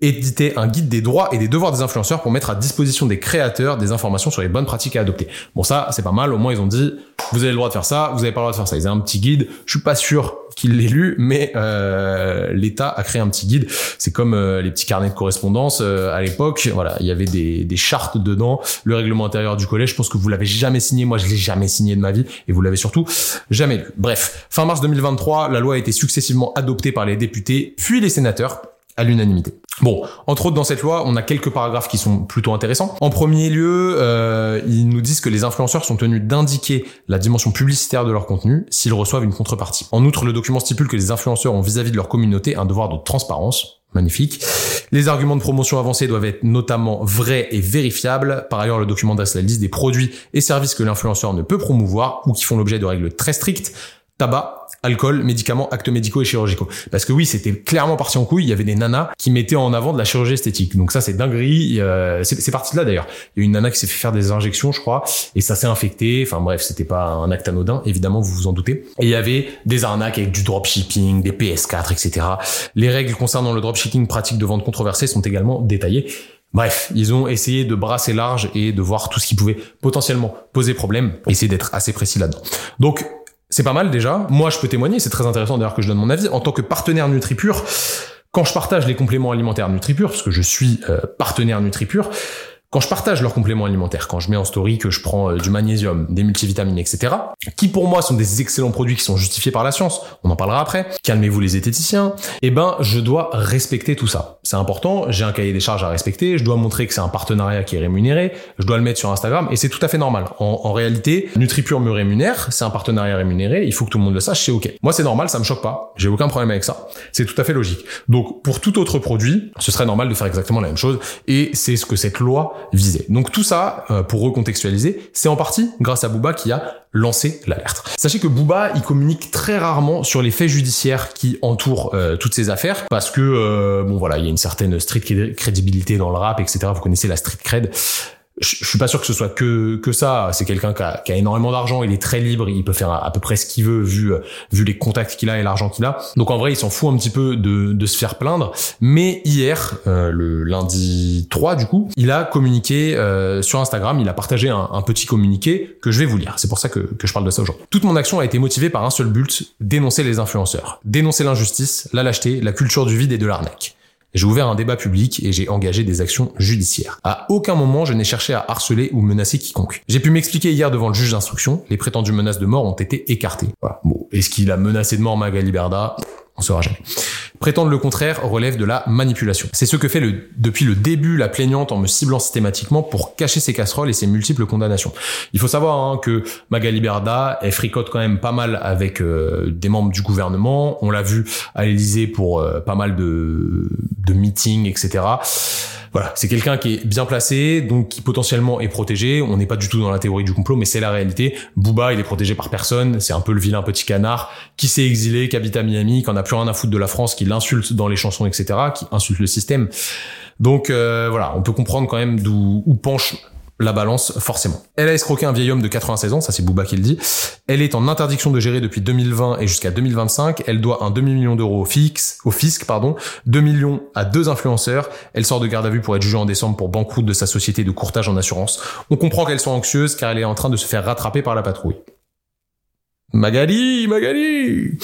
éditer un guide des droits et des devoirs des influenceurs pour mettre à disposition des créateurs des informations sur les bonnes pratiques à adopter. Bon ça, c'est pas mal, au moins ils ont dit, vous avez le droit de faire ça, vous avez pas le droit de faire ça. Ils ont un petit guide, je suis pas sûr qu'il l'ait lu, mais euh, l'État a créé un petit guide. C'est comme euh, les petits carnets de correspondance euh, à l'époque. Voilà, il y avait des, des chartes dedans, le règlement intérieur du collège. Je pense que vous l'avez jamais signé. Moi, je l'ai jamais signé de ma vie, et vous l'avez surtout jamais lu. Bref, fin mars 2023, la loi a été successivement adoptée par les députés, puis les sénateurs à l'unanimité. Bon, entre autres dans cette loi, on a quelques paragraphes qui sont plutôt intéressants. En premier lieu, euh, ils nous disent que les influenceurs sont tenus d'indiquer la dimension publicitaire de leur contenu s'ils reçoivent une contrepartie. En outre, le document stipule que les influenceurs ont vis-à-vis de leur communauté un devoir de transparence. Magnifique. Les arguments de promotion avancés doivent être notamment vrais et vérifiables. Par ailleurs, le document dresse la liste des produits et services que l'influenceur ne peut promouvoir ou qui font l'objet de règles très strictes. Tabac, alcool, médicaments, actes médicaux et chirurgicaux. Parce que oui, c'était clairement parti en couille. Il y avait des nanas qui mettaient en avant de la chirurgie esthétique. Donc ça, c'est dinguerie. Euh, c'est parti de là d'ailleurs. Il y a une nana qui s'est fait faire des injections, je crois, et ça s'est infecté. Enfin bref, c'était pas un acte anodin, évidemment, vous vous en doutez. Et il y avait des arnaques avec du dropshipping, des PS4, etc. Les règles concernant le dropshipping, pratique de vente controversée, sont également détaillées. Bref, ils ont essayé de brasser large et de voir tout ce qui pouvait potentiellement poser problème, essayer d'être assez précis là-dedans. Donc, c'est pas mal déjà. Moi, je peux témoigner, c'est très intéressant d'ailleurs que je donne mon avis. En tant que partenaire NutriPure, quand je partage les compléments alimentaires NutriPure, parce que je suis euh, partenaire NutriPure, quand je partage leurs compléments alimentaires, quand je mets en story que je prends euh, du magnésium, des multivitamines, etc., qui pour moi sont des excellents produits qui sont justifiés par la science, on en parlera après, calmez-vous les zététiciens, eh ben je dois respecter tout ça. C'est important, j'ai un cahier des charges à respecter, je dois montrer que c'est un partenariat qui est rémunéré, je dois le mettre sur Instagram, et c'est tout à fait normal. En, en réalité, NutriPure me rémunère, c'est un partenariat rémunéré, il faut que tout le monde le sache, c'est ok. Moi c'est normal, ça me choque pas, j'ai aucun problème avec ça. C'est tout à fait logique. Donc pour tout autre produit, ce serait normal de faire exactement la même chose, et c'est ce que cette loi Donc tout ça, euh, pour recontextualiser, c'est en partie grâce à Booba qui a lancé l'alerte. Sachez que Booba, il communique très rarement sur les faits judiciaires qui entourent euh, toutes ces affaires, parce que euh, bon voilà, il y a une certaine street crédibilité dans le rap, etc. Vous connaissez la street cred je, je suis pas sûr que ce soit que que ça. C'est quelqu'un qui a, qui a, énormément d'argent, il est très libre, il peut faire à, peu près ce qu'il veut vu vu les contacts qu'il a et l'argent qu'il a. Donc en vrai, il s'en fout un petit peu de, de se faire plaindre. Mais hier, euh, le lundi 3 du coup, il a communiqué euh, sur Instagram, il a partagé un, un, petit communiqué que je vais vous lire. C'est pour ça que, que je parle de ça aujourd'hui. Toute mon action a été motivée par un seul but dénoncer les influenceurs, dénoncer l'injustice, la lâcheté, la culture du vide et de l'arnaque. J'ai ouvert un débat public et j'ai engagé des actions judiciaires. À aucun moment je n'ai cherché à harceler ou menacer quiconque. J'ai pu m'expliquer hier devant le juge d'instruction, les prétendues menaces de mort ont été écartées. Bon, est-ce qu'il a menacé de mort Magali Berda? On saura jamais. Prétendre le contraire relève de la manipulation. C'est ce que fait depuis le début la plaignante en me ciblant systématiquement pour cacher ses casseroles et ses multiples condamnations. Il faut savoir hein, que Magali Berda, elle fricote quand même pas mal avec euh, des membres du gouvernement. On l'a vu à l'Elysée pour euh, pas mal de, de meetings, etc. Voilà, c'est quelqu'un qui est bien placé, donc qui potentiellement est protégé. On n'est pas du tout dans la théorie du complot, mais c'est la réalité. Booba, il est protégé par personne. C'est un peu le vilain petit canard qui s'est exilé, qui habite à Miami, qui en a plus rien à foutre de la France, qui l'insulte dans les chansons, etc., qui insulte le système. Donc euh, voilà, on peut comprendre quand même d'où où penche la balance forcément. Elle a escroqué un vieil homme de 96 ans, ça c'est Bouba qui le dit. Elle est en interdiction de gérer depuis 2020 et jusqu'à 2025. Elle doit un demi-million d'euros au, au fisc, pardon, 2 millions à deux influenceurs. Elle sort de garde à vue pour être jugée en décembre pour banqueroute de sa société de courtage en assurance. On comprend qu'elle soit anxieuse car elle est en train de se faire rattraper par la patrouille. Magali, Magali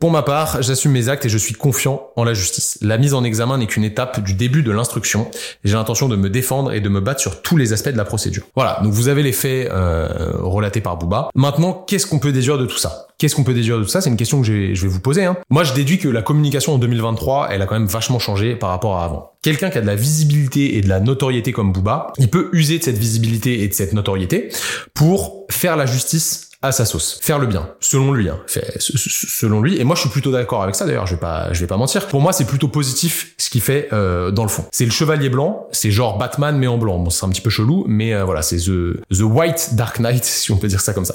Pour ma part, j'assume mes actes et je suis confiant en la justice. La mise en examen n'est qu'une étape du début de l'instruction. J'ai l'intention de me défendre et de me battre sur tous les aspects de la procédure. Voilà, donc vous avez les faits euh, relatés par Booba. Maintenant, qu'est-ce qu'on peut déduire de tout ça? Qu'est-ce qu'on peut déduire de tout ça? C'est une question que je vais, vous poser. Hein. Moi, je déduis que la communication en 2023, elle a quand même vachement changé par rapport à avant. Quelqu'un qui a de la visibilité et de la notoriété comme Booba, il peut user de cette visibilité et de cette notoriété pour faire la justice à sa sauce, faire le bien, selon lui, hein. Fait, selon lui. Et moi, je suis plutôt d'accord avec ça. D'ailleurs, je vais pas, je vais pas mentir. Pour moi, c'est plutôt positif ce qu'il fait euh, dans le fond. C'est le chevalier blanc, c'est genre Batman mais en blanc. Bon, c'est un petit peu chelou, mais euh, voilà, c'est the the White Dark Knight, *laughs* si on peut dire ça comme ça.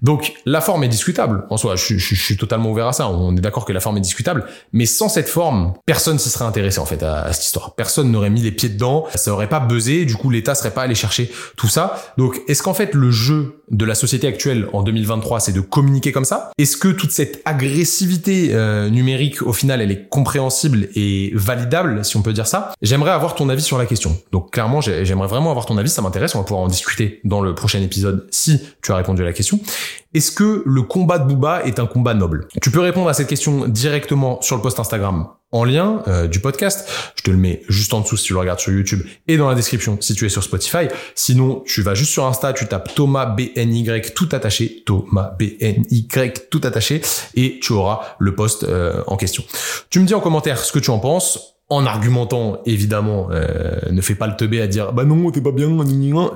Donc, la forme est discutable en soi. Je, je, je suis totalement ouvert à ça. On est d'accord que la forme est discutable, mais sans cette forme, personne s'y serait intéressé en fait à, à cette histoire. Personne n'aurait mis les pieds dedans. Ça aurait pas buzzé. Du coup, l'État serait pas allé chercher tout ça. Donc, est-ce qu'en fait le jeu de la société actuelle en 2023, c'est de communiquer comme ça Est-ce que toute cette agressivité euh, numérique, au final, elle est compréhensible et validable, si on peut dire ça? J'aimerais avoir ton avis sur la question. Donc clairement, j'aimerais vraiment avoir ton avis, ça m'intéresse, on va pouvoir en discuter dans le prochain épisode si tu as répondu à la question. Est-ce que le combat de Booba est un combat noble? Tu peux répondre à cette question directement sur le post Instagram en lien euh, du podcast. Je te le mets juste en dessous si tu le regardes sur YouTube et dans la description si tu es sur Spotify. Sinon, tu vas juste sur Insta, tu tapes Thomas BNY tout attaché, Thomas BNY tout attaché et tu auras le post euh, en question. Tu me dis en commentaire ce que tu en penses en argumentant évidemment euh, ne fais pas le teubé à dire bah non t'es pas bien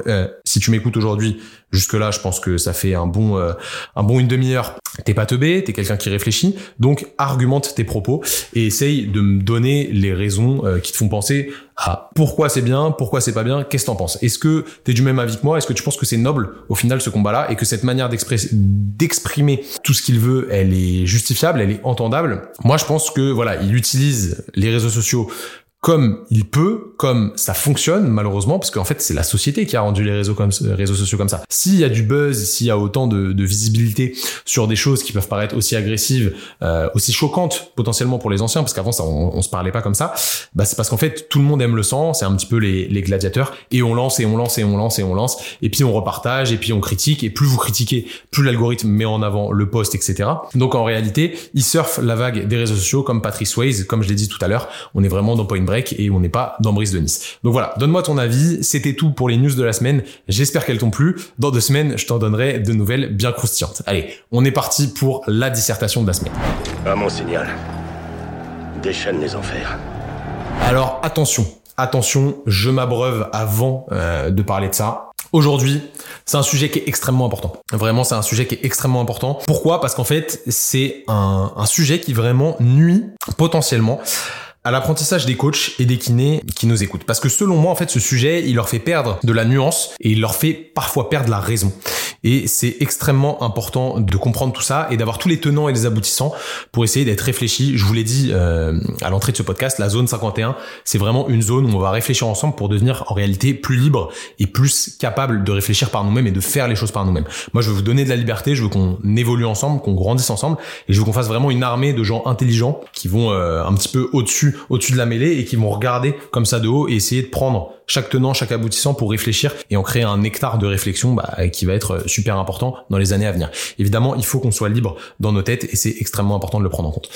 euh, si tu m'écoutes aujourd'hui jusque là je pense que ça fait un bon euh, un bon une demi-heure. T'es pas teubé t'es quelqu'un qui réfléchit donc argumente tes propos et essaye de me donner les raisons euh, qui te font penser à pourquoi c'est bien pourquoi c'est pas bien qu'est-ce que t'en penses? Est-ce que t'es du même avis que moi? Est-ce que tu penses que c'est noble au final ce combat là et que cette manière d'exprimer tout ce qu'il veut elle est justifiable elle est entendable? Moi je pense que voilà il utilise les réseaux sociaux comme il peut, comme ça fonctionne malheureusement, parce qu'en fait c'est la société qui a rendu les réseaux, comme, réseaux sociaux comme ça. S'il y a du buzz, s'il y a autant de, de, visibilité sur des choses qui peuvent paraître aussi agressives, euh, aussi choquantes potentiellement pour les anciens, parce qu'avant ça on, on, se parlait pas comme ça, bah c'est parce qu'en fait tout le monde aime le sang, c'est un petit peu les, les gladiateurs, et on lance et on lance et on lance et on lance, et puis on repartage et puis on critique, et plus vous critiquez, plus l'algorithme met en avant le post, etc. Donc en réalité, ils surfent la vague des réseaux sociaux comme Patrice Swayze, comme je l'ai dit tout à l'heure, on est vraiment dans Et on n'est pas dans Brise de Nice. Donc voilà, donne-moi ton avis. C'était tout pour les news de la semaine. J'espère qu'elles t'ont plu. Dans deux semaines, je t'en donnerai de nouvelles bien croustillantes. Allez, on est parti pour la dissertation de la semaine. À mon signal. Déchaîne les enfers. Alors attention, attention, je m'abreuve avant euh, de parler de ça. Aujourd'hui, c'est un sujet qui est extrêmement important. Vraiment, c'est un sujet qui est extrêmement important. Pourquoi? Parce qu'en fait, c'est un, un sujet qui vraiment nuit potentiellement à l'apprentissage des coachs et des kinés qui nous écoutent. Parce que selon moi, en fait, ce sujet, il leur fait perdre de la nuance et il leur fait parfois perdre la raison. Et c'est extrêmement important de comprendre tout ça et d'avoir tous les tenants et les aboutissants pour essayer d'être réfléchi. Je vous l'ai dit euh, à l'entrée de ce podcast, la zone 51, c'est vraiment une zone où on va réfléchir ensemble pour devenir en réalité plus libre et plus capable de réfléchir par nous-mêmes et de faire les choses par nous-mêmes. Moi, je veux vous donner de la liberté, je veux qu'on évolue ensemble, qu'on grandisse ensemble et je veux qu'on fasse vraiment une armée de gens intelligents qui vont euh, un petit peu au-dessus au-dessus de la mêlée et qui vont regarder comme ça de haut et essayer de prendre chaque tenant, chaque aboutissant pour réfléchir et en créer un nectar de réflexion bah, qui va être super important dans les années à venir. Évidemment, il faut qu'on soit libre dans nos têtes et c'est extrêmement important de le prendre en compte.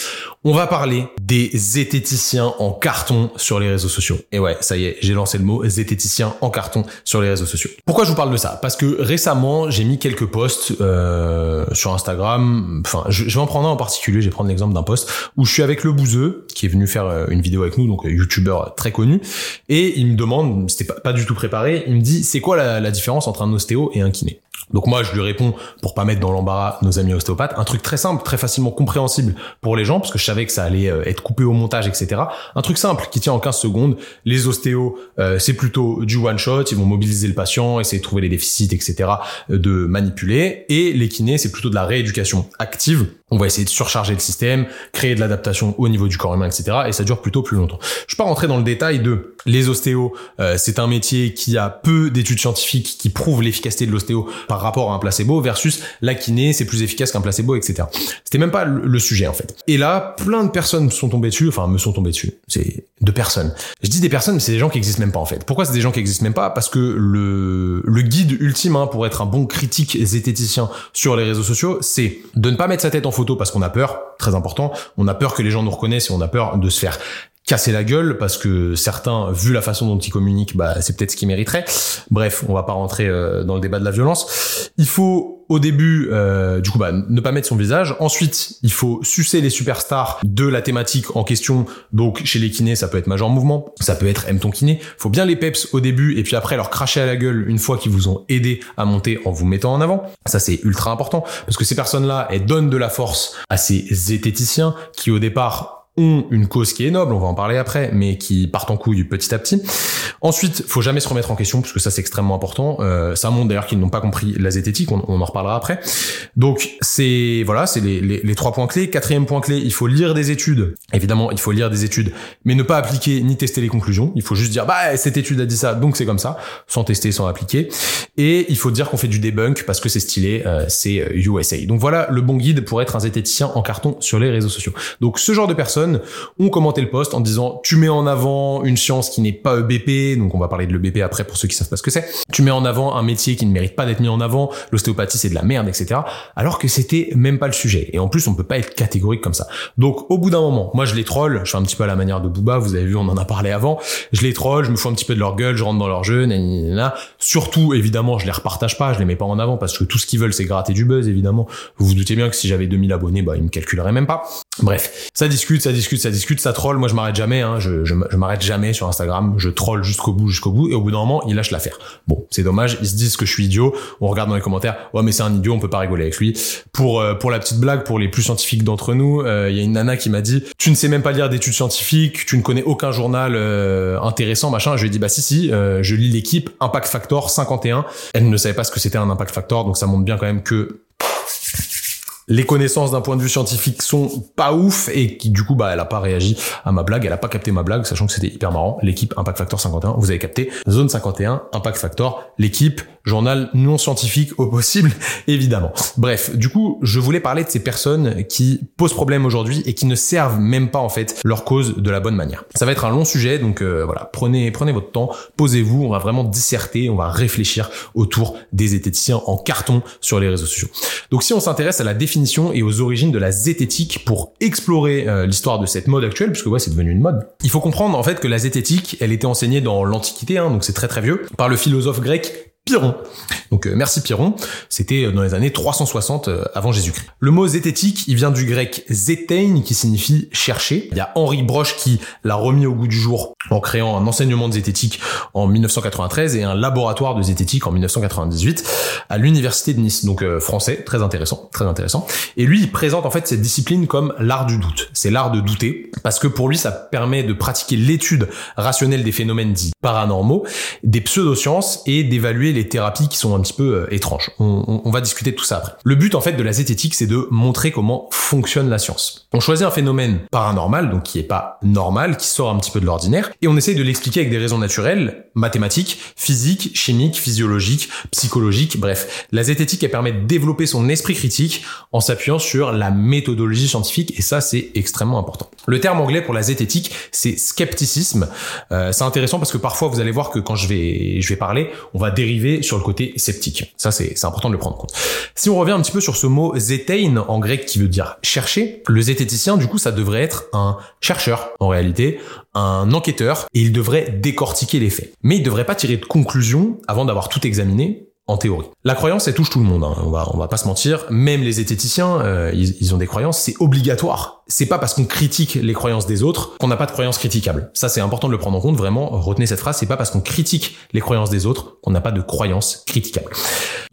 On va parler des zététiciens en carton sur les réseaux sociaux. Et ouais, ça y est, j'ai lancé le mot zététicien en carton sur les réseaux sociaux. Pourquoi je vous parle de ça? Parce que récemment, j'ai mis quelques posts euh, sur Instagram. Enfin, je, vais en prendre un en particulier. Je vais prendre l'exemple d'un post où je suis avec le Bouzeux qui est venu faire euh, une vidéo avec nous, donc youtubeur très connu, et il me demande, c'était pas, pas du tout préparé, il me dit c'est quoi la, la différence entre un ostéo et un kiné? Donc moi je lui réponds pour pas mettre dans l'embarras nos amis ostéopathes un truc très simple, très facilement compréhensible pour les gens parce que je savais que ça allait euh, être coupé au montage etc. Un truc simple qui tient en 15 secondes. Les ostéos euh, c'est plutôt du one shot, ils vont mobiliser le patient, essayer de trouver les déficits etc. Euh, de manipuler et les kinés c'est plutôt de la rééducation active on va essayer de surcharger le système, créer de l'adaptation au niveau du corps humain, etc. Et ça dure plutôt plus longtemps. Je vais pas rentrer dans le détail de les ostéos. Euh, c'est un métier qui a peu d'études scientifiques qui prouvent l'efficacité de l'ostéo par rapport à un placebo versus la kiné, c'est plus efficace qu'un placebo, etc. C'était même pas le sujet en fait. Et là, plein de personnes sont tombées dessus, enfin me sont tombées dessus. C'est de personnes. Je dis des personnes, mais c'est des gens qui existent même pas en fait. Pourquoi c'est des gens qui existent même pas? Parce que le le guide ultime hein, pour être un bon critique zététicien sur les réseaux sociaux, c'est de ne pas mettre sa tête en photo parce qu'on a peur, très important, on a peur que les gens nous reconnaissent et on a peur de se faire casser la gueule parce que certains, vu la façon dont ils communiquent, bah, c'est peut-être ce qu'ils mériteraient. Bref, on va pas rentrer euh, dans le débat de la violence. Il faut au début, euh, du coup, bah, ne pas mettre son visage. Ensuite, il faut sucer les superstars de la thématique en question. Donc, chez les kinés, ça peut être Major Mouvement, ça peut être aime ton kiné. Faut bien les peps au début et puis après leur cracher à la gueule une fois qu'ils vous ont aidé à monter en vous mettant en avant. Ça, c'est ultra important parce que ces personnes-là, elles donnent de la force à ces zététiciens qui, au départ, ont une cause qui est noble, on va en parler après, mais qui partent en couille petit à petit. Ensuite, faut jamais se remettre en question, parce que ça c'est extrêmement important. Euh, ça montre d'ailleurs qu'ils n'ont pas compris la zététique, on, en reparlera après. Donc c'est voilà, c'est les, les, les, trois points clés. Quatrième point clé, il faut lire des études. Évidemment, il faut lire des études, mais ne pas appliquer ni tester les conclusions. Il faut juste dire bah cette étude a dit ça, donc c'est comme ça, sans tester, sans appliquer. Et il faut dire qu'on fait du debunk parce que c'est stylé, euh, c'est USA. Donc voilà le bon guide pour être un zététicien en carton sur les réseaux sociaux. Donc ce genre de personnes ont commenté le post en disant tu mets en avant une science qui n'est pas EBP, donc on va parler de l'EBP après pour ceux qui savent pas ce que c'est. Tu mets en avant un métier qui ne mérite pas d'être mis en avant, l'ostéopathie c'est de la merde, etc. Alors que c'était même pas le sujet. Et en plus on peut pas être catégorique comme ça. Donc au bout d'un moment, moi je les troll, je fais un petit peu à la manière de Booba, vous avez vu, on en a parlé avant. Je les troll, je me fous un petit peu de leur gueule, je rentre dans leur jeu, nanana. Surtout évidemment, je les repartage pas, je les mets pas en avant parce que tout ce qu'ils veulent c'est gratter du buzz évidemment. Vous vous doutez bien que si j'avais 2000 abonnés, bah ils me calculeraient même pas. Bref, ça discute, ça discute, ça discute, ça troll. Moi, je m'arrête jamais. Hein. Je, m'arrête jamais sur Instagram. Je troll jusqu'au bout, jusqu'au bout. Et au bout d'un moment, il lâche l'affaire. Bon, c'est dommage. Ils se disent que je suis idiot. On regarde dans les commentaires. Ouais, mais c'est un idiot. On peut pas rigoler avec lui. Pour euh, la petite blague, pour les plus scientifiques d'entre nous, euh, il y a une nana qui m'a dit "Tu ne sais même pas lire d'études scientifiques. Tu ne connais aucun journal euh, intéressant, machin." Je lui ai dit "Bah si si. je lis l'équipe Impact Factor 51." Elle ne savait pas ce que c'était un Impact Factor, donc ça montre bien quand même que les connaissances d'un point de vue scientifique sont pas ouf et qui du coup bah elle a pas réagi à ma blague, elle a pas capté ma blague sachant que c'était hyper marrant. L'équipe Impact Factor 51, vous avez capté. Zone 51, Impact Factor, l'équipe journal non scientifique au possible, *laughs* évidemment. Bref, du coup, je voulais parler de ces personnes qui posent problème aujourd'hui et qui ne servent même pas en fait leur cause de la bonne manière. Ça va être un long sujet, donc euh, voilà, prenez prenez votre temps, posez-vous, on va vraiment disserter, on va réfléchir autour des zététiciens en carton sur les réseaux sociaux. Donc si on s'intéresse à la définition et aux origines de la zététique pour explorer euh, l'histoire de cette mode actuelle, puisque ouais, c'est devenu une mode, il faut comprendre en fait que la zététique, elle était enseignée dans l'Antiquité, hein, donc c'est très très vieux, par le philosophe grec Piron. Donc euh, merci Piron, c'était euh, dans les années 360 euh, avant Jésus-Christ. Le mot zététique, il vient du grec zétein qui signifie chercher. Il y a Henri Broche qui l'a remis au goût du jour en créant un enseignement de zététique en 1993 et un laboratoire de zététique en 1998 à l'université de Nice. Donc français, très intéressant, très intéressant. Et lui, il présente en fait cette discipline comme l'art du doute. C'est l'art de douter parce que pour lui, ça permet de pratiquer l'étude rationnelle des phénomènes dits paranormaux, des pseudosciences et d'évaluer les thérapies qui sont un petit peu euh, étranges. On, on- on va discuter de tout ça après. Le but en fait de la zététique, c'est de montrer comment fonctionne la science. On choisit un phénomène paranormal, donc qui est pas normal, qui sort un petit peu de l'ordinaire, et on essaye de l'expliquer avec des raisons naturelles, mathématiques, physiques, chimiques, physiologiques, psychologiques, bref. La zététique, elle permet de développer son esprit critique en s'appuyant sur la méthodologie scientifique, et ça, c'est extrêmement important. Le terme anglais pour la zététique, c'est scepticisme. Euh, c'est intéressant parce que parfois, vous allez voir que quand je vais, je vais parler, on va dériver sur le côté sceptique. Ça, c'est important de le prendre en compte. Si on revient un petit peu sur ce mot zétein en grec qui veut dire chercher, le zététicien, du coup, ça devrait être un chercheur, en réalité, un enquêteur, et il devrait décortiquer les faits. Mais il devrait pas tirer de conclusion avant d'avoir tout examiné en théorie. La croyance, elle touche tout le monde. hein. On va, on va pas se mentir. Même les zététiciens, euh, ils, ils ont des croyances. C'est obligatoire. C'est pas parce qu'on critique les croyances des autres qu'on n'a pas de croyances critiquables. Ça, c'est important de le prendre en compte. Vraiment, retenez cette phrase. C'est pas parce qu'on critique les croyances des autres qu'on n'a pas de croyances critiquables.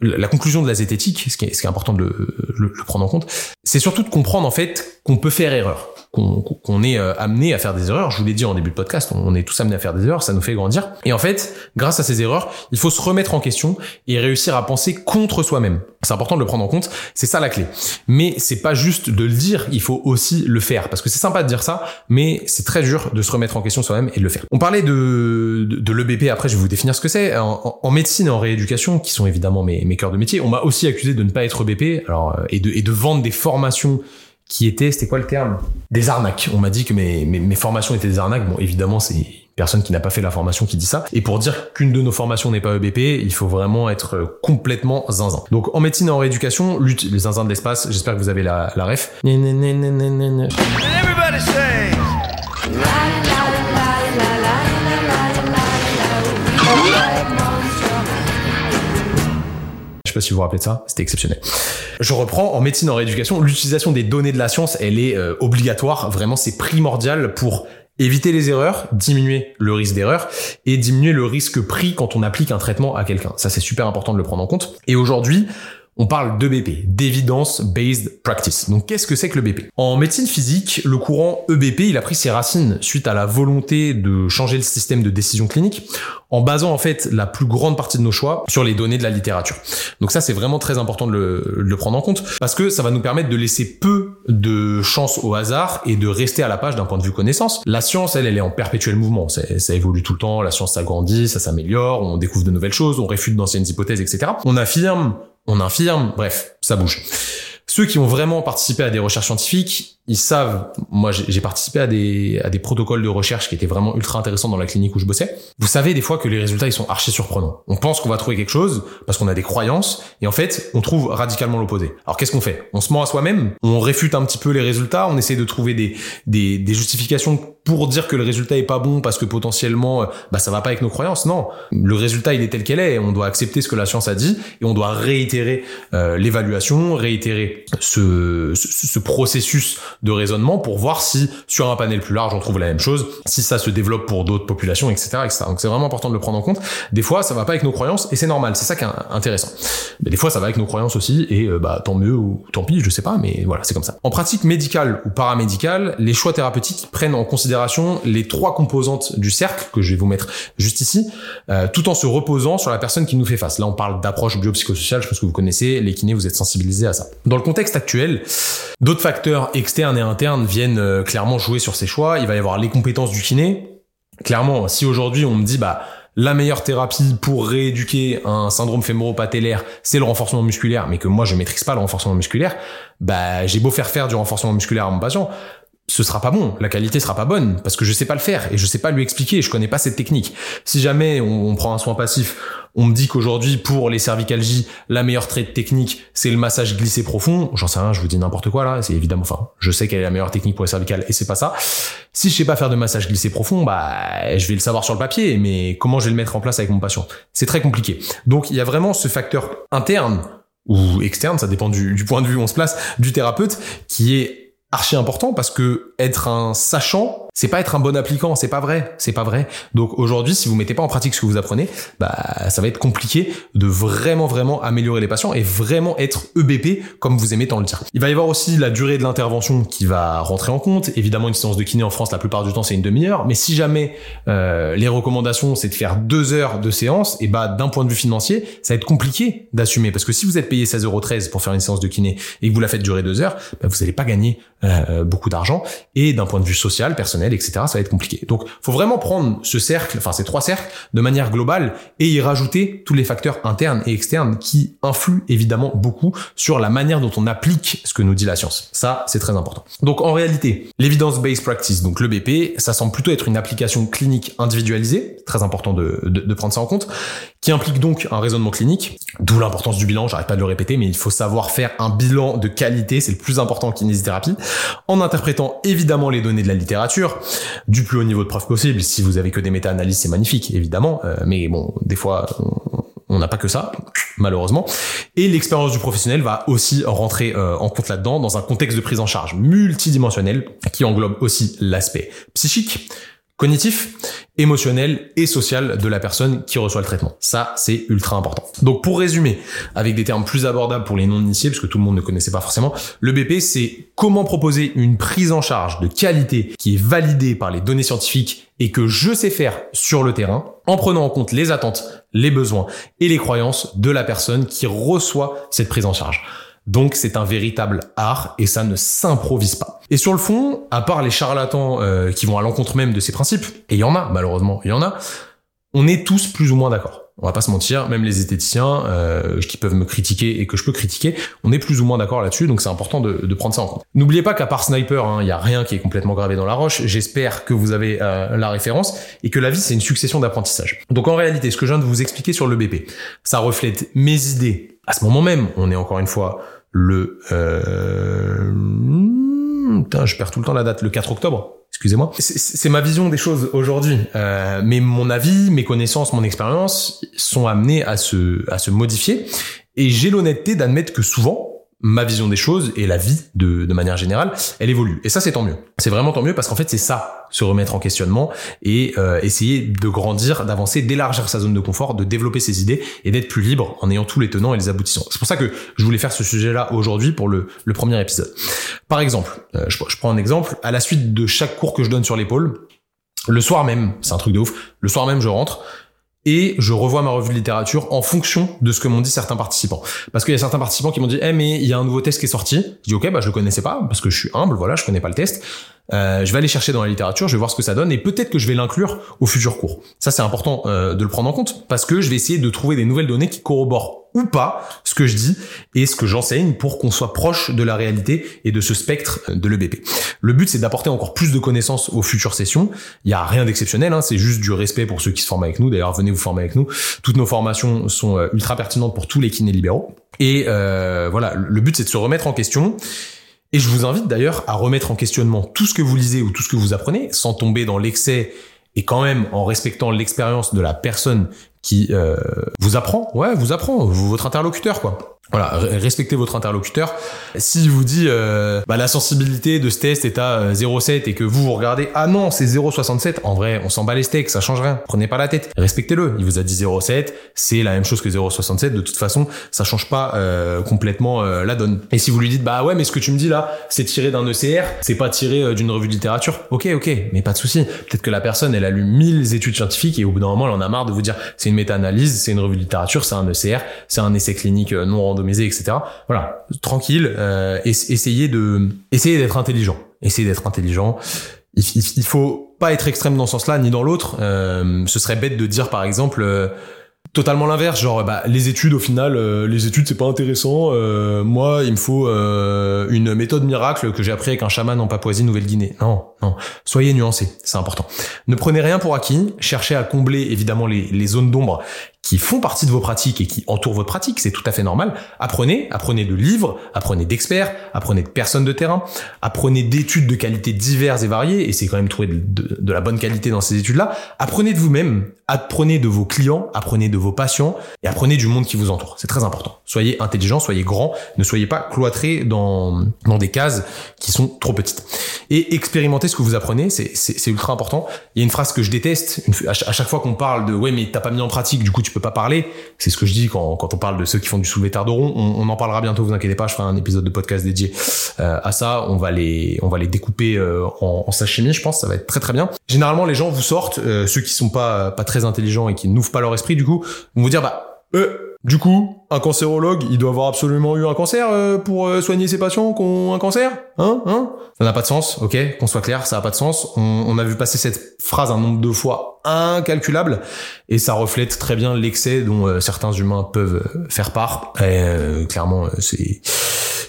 La conclusion de la zététique, ce qui est, ce qui est important de le, le- le prendre en compte, c'est surtout de comprendre en fait qu'on peut faire erreur, qu'on qu'on est euh, amené à faire des erreurs. Je vous l'ai dit en début de podcast, on est tous amenés à faire des erreurs, ça nous fait grandir. Et en fait, grâce à ces erreurs, il faut se remettre en question et réussir à penser contre soi-même. C'est important de le prendre en compte, c'est ça la clé. Mais c'est pas juste de le dire, il faut aussi le faire. Parce que c'est sympa de dire ça, mais c'est très dur de se remettre en question soi-même et de le faire. On parlait de, de, de l'EBP, après je vais vous définir ce que c'est. En, médecine et en rééducation, qui sont évidemment mes, mes cœurs de métier, on m'a aussi accusé de ne pas être EBP alors, euh, et, de, et de vendre des formations qui étaient, c'était quoi le terme? Des arnaques. On m'a dit que mes, mes, formations étaient des arnaques. Bon, évidemment, c'est personne qui n'a pas fait la formation qui dit ça. Et pour dire qu'une de nos formations n'est pas EBP, il faut vraiment être euh, complètement zinzin. Donc en médecine et en rééducation, lutte les zinzins de l'espace, j'espère que vous avez la, la ref. Je sais pas si vous vous rappelez de ça, c'était exceptionnel. Je reprends, en médecine en rééducation, l'utilisation des données de la science, elle est euh, obligatoire, vraiment c'est primordial pour éviter les erreurs, diminuer le risque d'erreur et diminuer le risque pris quand on applique un traitement à quelqu'un. Ça c'est super important de le prendre en compte. Et aujourd'hui, on parle d'EBP, d'Evidence Based Practice. Donc qu'est-ce que c'est que le BP En médecine physique, le courant EBP, il a pris ses racines suite à la volonté de changer le système de décision clinique en basant en fait la plus grande partie de nos choix sur les données de la littérature. Donc ça c'est vraiment très important de le, prendre en compte parce que ça va nous permettre de laisser peu de chance au hasard et de rester à la page d'un point de vue connaissance. La science, elle, elle est en perpétuel mouvement. Ça, ça évolue tout le temps, la science s'agrandit, ça s'améliore, on découvre de nouvelles choses, on réfute d'anciennes hypothèses, etc. On affirme, on infirme, bref, ça bouge. Ceux qui ont vraiment participé à des recherches scientifiques, ils savent, moi j'ai participé à des, à des protocoles de recherche qui étaient vraiment ultra intéressants dans la clinique où je bossais. Vous savez des fois que les résultats ils sont archi surprenants. On pense qu'on va trouver quelque chose parce qu'on a des croyances et en fait on trouve radicalement l'opposé. Alors qu'est-ce qu'on fait? On se ment à soi-même, on réfute un petit peu les résultats, on essaie de trouver des, des, des justifications pour dire que le résultat est pas bon parce que potentiellement euh, bah ça va pas avec nos croyances. Non, le résultat il est tel quel est. On doit accepter ce que la science a dit et on doit réitérer euh, l'évaluation, réitérer ce, ce, ce processus de raisonnement pour voir si sur un panel plus large on trouve la même chose, si ça se développe pour d'autres populations, etc., etc. Donc c'est vraiment important de le prendre en compte. Des fois ça va pas avec nos croyances et c'est normal. C'est ça qui est intéressant. Mais des fois ça va avec nos croyances aussi et euh, bah tant mieux ou tant pis, je sais pas, mais voilà c'est comme ça. En pratique médicale ou paramédicale, les choix thérapeutiques prennent en considération les trois composantes du cercle que je vais vous mettre juste ici, euh, tout en se reposant sur la personne qui nous fait face. Là, on parle d'approche biopsychosociale, je pense que vous connaissez, les kinés, vous êtes sensibilisés à ça. Dans le contexte actuel, d'autres facteurs externes et internes viennent euh, clairement jouer sur ces choix. Il va y avoir les compétences du kiné. Clairement, si aujourd'hui on me dit, bah, la meilleure thérapie pour rééduquer un syndrome fémoro-patellaire, c'est le renforcement musculaire, mais que moi je maîtrise pas le renforcement musculaire, bah j'ai beau faire faire du renforcement musculaire à mon patient, ce sera pas bon, la qualité sera pas bonne parce que je sais pas le faire et je sais pas lui expliquer, je connais pas cette technique. Si jamais on, prend un soin passif, on me dit qu'aujourd'hui pour les cervicalgies, la meilleure traite technique, c'est le massage glissé profond, j'en sais rien, je vous dis n'importe quoi là, c'est évidemment enfin, je sais quelle est la meilleure technique pour les cervicales et c'est pas ça. Si je sais pas faire de massage glissé profond, bah je vais le savoir sur le papier, mais comment je vais le mettre en place avec mon patient? C'est très compliqué. Donc il y a vraiment ce facteur interne ou externe, ça dépend du, du point de vue où on se place, du thérapeute, qui est archi important parce que être un sachant, c'est pas être un bon appliquant, c'est pas vrai, c'est pas vrai. Donc aujourd'hui, si vous mettez pas en pratique ce que vous apprenez, bah ça va être compliqué de vraiment vraiment améliorer les patients et vraiment être EBP comme vous aimez tant le dire. Il va y avoir aussi la durée de l'intervention qui va rentrer en compte. Évidemment, une séance de kiné en France, la plupart du temps, c'est une demi-heure. Mais si jamais euh, les recommandations, c'est de faire deux heures de séance, et bah d'un point de vue financier, ça va être compliqué d'assumer parce que si vous êtes payé 16,13€ pour faire une séance de kiné et que vous la faites durer deux heures, bah, vous n'allez pas gagner euh, beaucoup d'argent. Et d'un point de vue social, personnel, etc., ça va être compliqué. Donc, faut vraiment prendre ce cercle, enfin ces trois cercles, de manière globale et y rajouter tous les facteurs internes et externes qui influent évidemment beaucoup sur la manière dont on applique ce que nous dit la science. Ça, c'est très important. Donc, en réalité, l'evidence-based practice, donc le BP, ça semble plutôt être une application clinique individualisée, très important de, de, de prendre ça en compte, qui implique donc un raisonnement clinique, d'où l'importance du bilan, j'arrête pas de le répéter, mais il faut savoir faire un bilan de qualité, c'est le plus important en kinésithérapie, en interprétant évidemment les données de la littérature, du plus haut niveau de preuve possible, si vous avez que des méta-analyses, c'est magnifique, évidemment, euh, mais bon, des fois, on n'a pas que ça, malheureusement. Et l'expérience du professionnel va aussi rentrer euh, en compte là-dedans, dans un contexte de prise en charge multidimensionnel, qui englobe aussi l'aspect psychique, cognitif, émotionnel et social de la personne qui reçoit le traitement. Ça, c'est ultra important. Donc pour résumer, avec des termes plus abordables pour les non-initiés, parce tout le monde ne connaissait pas forcément, le BP, c'est comment proposer une prise en charge de qualité qui est validée par les données scientifiques et que je sais faire sur le terrain, en prenant en compte les attentes, les besoins et les croyances de la personne qui reçoit cette prise en charge. Donc c'est un véritable art et ça ne s'improvise pas. Et sur le fond, à part les charlatans euh, qui vont à l'encontre même de ces principes, et il y en a malheureusement, il y en a, on est tous plus ou moins d'accord. On va pas se mentir, même les esthéticiens euh, qui peuvent me critiquer et que je peux critiquer, on est plus ou moins d'accord là-dessus, donc c'est important de, de, prendre ça en compte. N'oubliez pas qu'à part Sniper, hein, il hein, y a rien qui est complètement gravé dans la roche. J'espère que vous avez euh, la référence et que la vie c'est une succession d'apprentissages. Donc en réalité, ce que je viens de vous expliquer sur le BP, ça reflète mes idées à ce moment même. On est encore une fois le... Euh... Putain, je perds tout le temps la date, le 4 octobre. Excusez-moi. C'est ma vision des choses aujourd'hui. Euh, mais mon avis, mes connaissances, mon expérience sont amenées à se, à se modifier. Et j'ai l'honnêteté d'admettre que souvent, ma vision des choses et la vie de, de manière générale, elle évolue. Et ça, c'est tant mieux. C'est vraiment tant mieux parce qu'en fait, c'est ça, se remettre en questionnement et euh, essayer de grandir, d'avancer, d'élargir sa zone de confort, de développer ses idées et d'être plus libre en ayant tous les tenants et les aboutissants. C'est pour ça que je voulais faire ce sujet-là aujourd'hui pour le, le, premier épisode. Par exemple, euh, je, je prends un exemple, à la suite de chaque cours que je donne sur l'épaule, le soir même, c'est un truc de ouf, le soir même je rentre, et je revois ma revue de littérature en fonction de ce que m'ont dit certains participants. Parce qu'il y a certains participants qui m'ont dit, eh mais il y a un nouveau test qui est sorti. Je dis ok, bah je le connaissais pas parce que je suis humble, voilà, je connais pas le test. Euh, je vais aller chercher dans la littérature, je vais voir ce que ça donne et peut-être que je vais l'inclure au futur cours. Ça c'est important euh, de le prendre en compte parce que je vais essayer de trouver des nouvelles données qui corroborent ou pas ce que je dis et ce que j'enseigne pour qu'on soit proche de la réalité et de ce spectre de l'EBP. Le but c'est d'apporter encore plus de connaissances aux futures sessions. Il y a rien d'exceptionnel, hein, c'est juste du respect pour ceux qui se forment avec nous. D'ailleurs venez vous former avec nous. Toutes nos formations sont euh, ultra pertinentes pour tous les kinés libéraux. Et euh, voilà, le but c'est de se remettre en question et je vous invite d'ailleurs à remettre en questionnement tout ce que vous lisez ou tout ce que vous apprenez, sans tomber dans l'excès et quand même en respectant l'expérience de la personne qui euh, vous apprend, ouais, vous apprend, votre interlocuteur quoi. Voilà, respectez votre interlocuteur. Si vous dit euh, bah, la sensibilité de ce test est à 0,7 euh, et que vous vous regardez ah non c'est 0,67, en vrai on s'en bat les steaks, ça change rien. Prenez pas la tête, respectez-le. Il vous a dit 0,7, c'est la même chose que 0,67. De toute façon, ça change pas euh, complètement euh, la donne. Et si vous lui dites bah ouais mais ce que tu me dis là c'est tiré d'un ECR, c'est pas tiré euh, d'une revue de littérature. Ok ok, mais pas de souci. Peut-être que la personne elle a lu 1000 études scientifiques et au bout d'un moment elle en a marre de vous dire une méta-analyse, c'est une revue de littérature, c'est un ECR, c'est un essai clinique non randomisé, etc. Voilà, tranquille, euh, essayez de, essayez d'être intelligent. Essayez d'être intelligent. Il, il, faut pas être extrême dans ce sens-là ni dans l'autre. Euh, ce serait bête de dire par exemple euh, totalement l'inverse, genre bah les études au final, euh, les études c'est pas intéressant. Euh, moi, il me faut euh, une méthode miracle que j'ai appris avec un chaman en Papouasie Nouvelle-Guinée. Non, non, soyez nuancés, c'est important. Ne prenez rien pour acquis. Cherchez à combler évidemment les, les zones d'ombre qui font partie de vos pratiques et qui entourent votre pratique, c'est tout à fait normal. Apprenez, apprenez de livres, apprenez d'experts, apprenez de personnes de terrain, apprenez d'études de qualité diverses et variées, et c'est quand même trouver de, de, de, la bonne qualité dans ces études-là. Apprenez de vous-même, apprenez de vos clients, apprenez de vos patients, et apprenez du monde qui vous entoure. C'est très important. Soyez intelligent, soyez grand, ne soyez pas cloîtré dans, dans des cases qui sont trop petites. Et expérimentez ce que vous apprenez, c'est, ultra important. Il y a une phrase que je déteste, à, chaque fois qu'on parle de ouais mais t'as pas mis en pratique, du coup tu peux pas parler. C'est ce que je dis quand, quand on parle de ceux qui font du soulevé tard de rond. On, on, en parlera bientôt, vous inquiétez pas, je ferai un épisode de podcast dédié euh, à ça. On va les, on va les découper euh, en, en sashimi, je pense, ça va être très très bien. Généralement les gens vous sortent, euh, ceux qui sont pas pas très intelligents et qui n'ouvrent pas leur esprit, du coup, vont vous dire bah euh, du coup, un cancérologue, il doit avoir absolument eu un cancer euh, pour euh, soigner ses patients qui ont un cancer Hein Hein? Ça n'a pas de sens, ok Qu'on soit clair, ça n'a pas de sens. On, a vu passer cette phrase un nombre de fois incalculable et ça reflète très bien l'excès dont euh, certains humains peuvent faire part. Clairement, c'est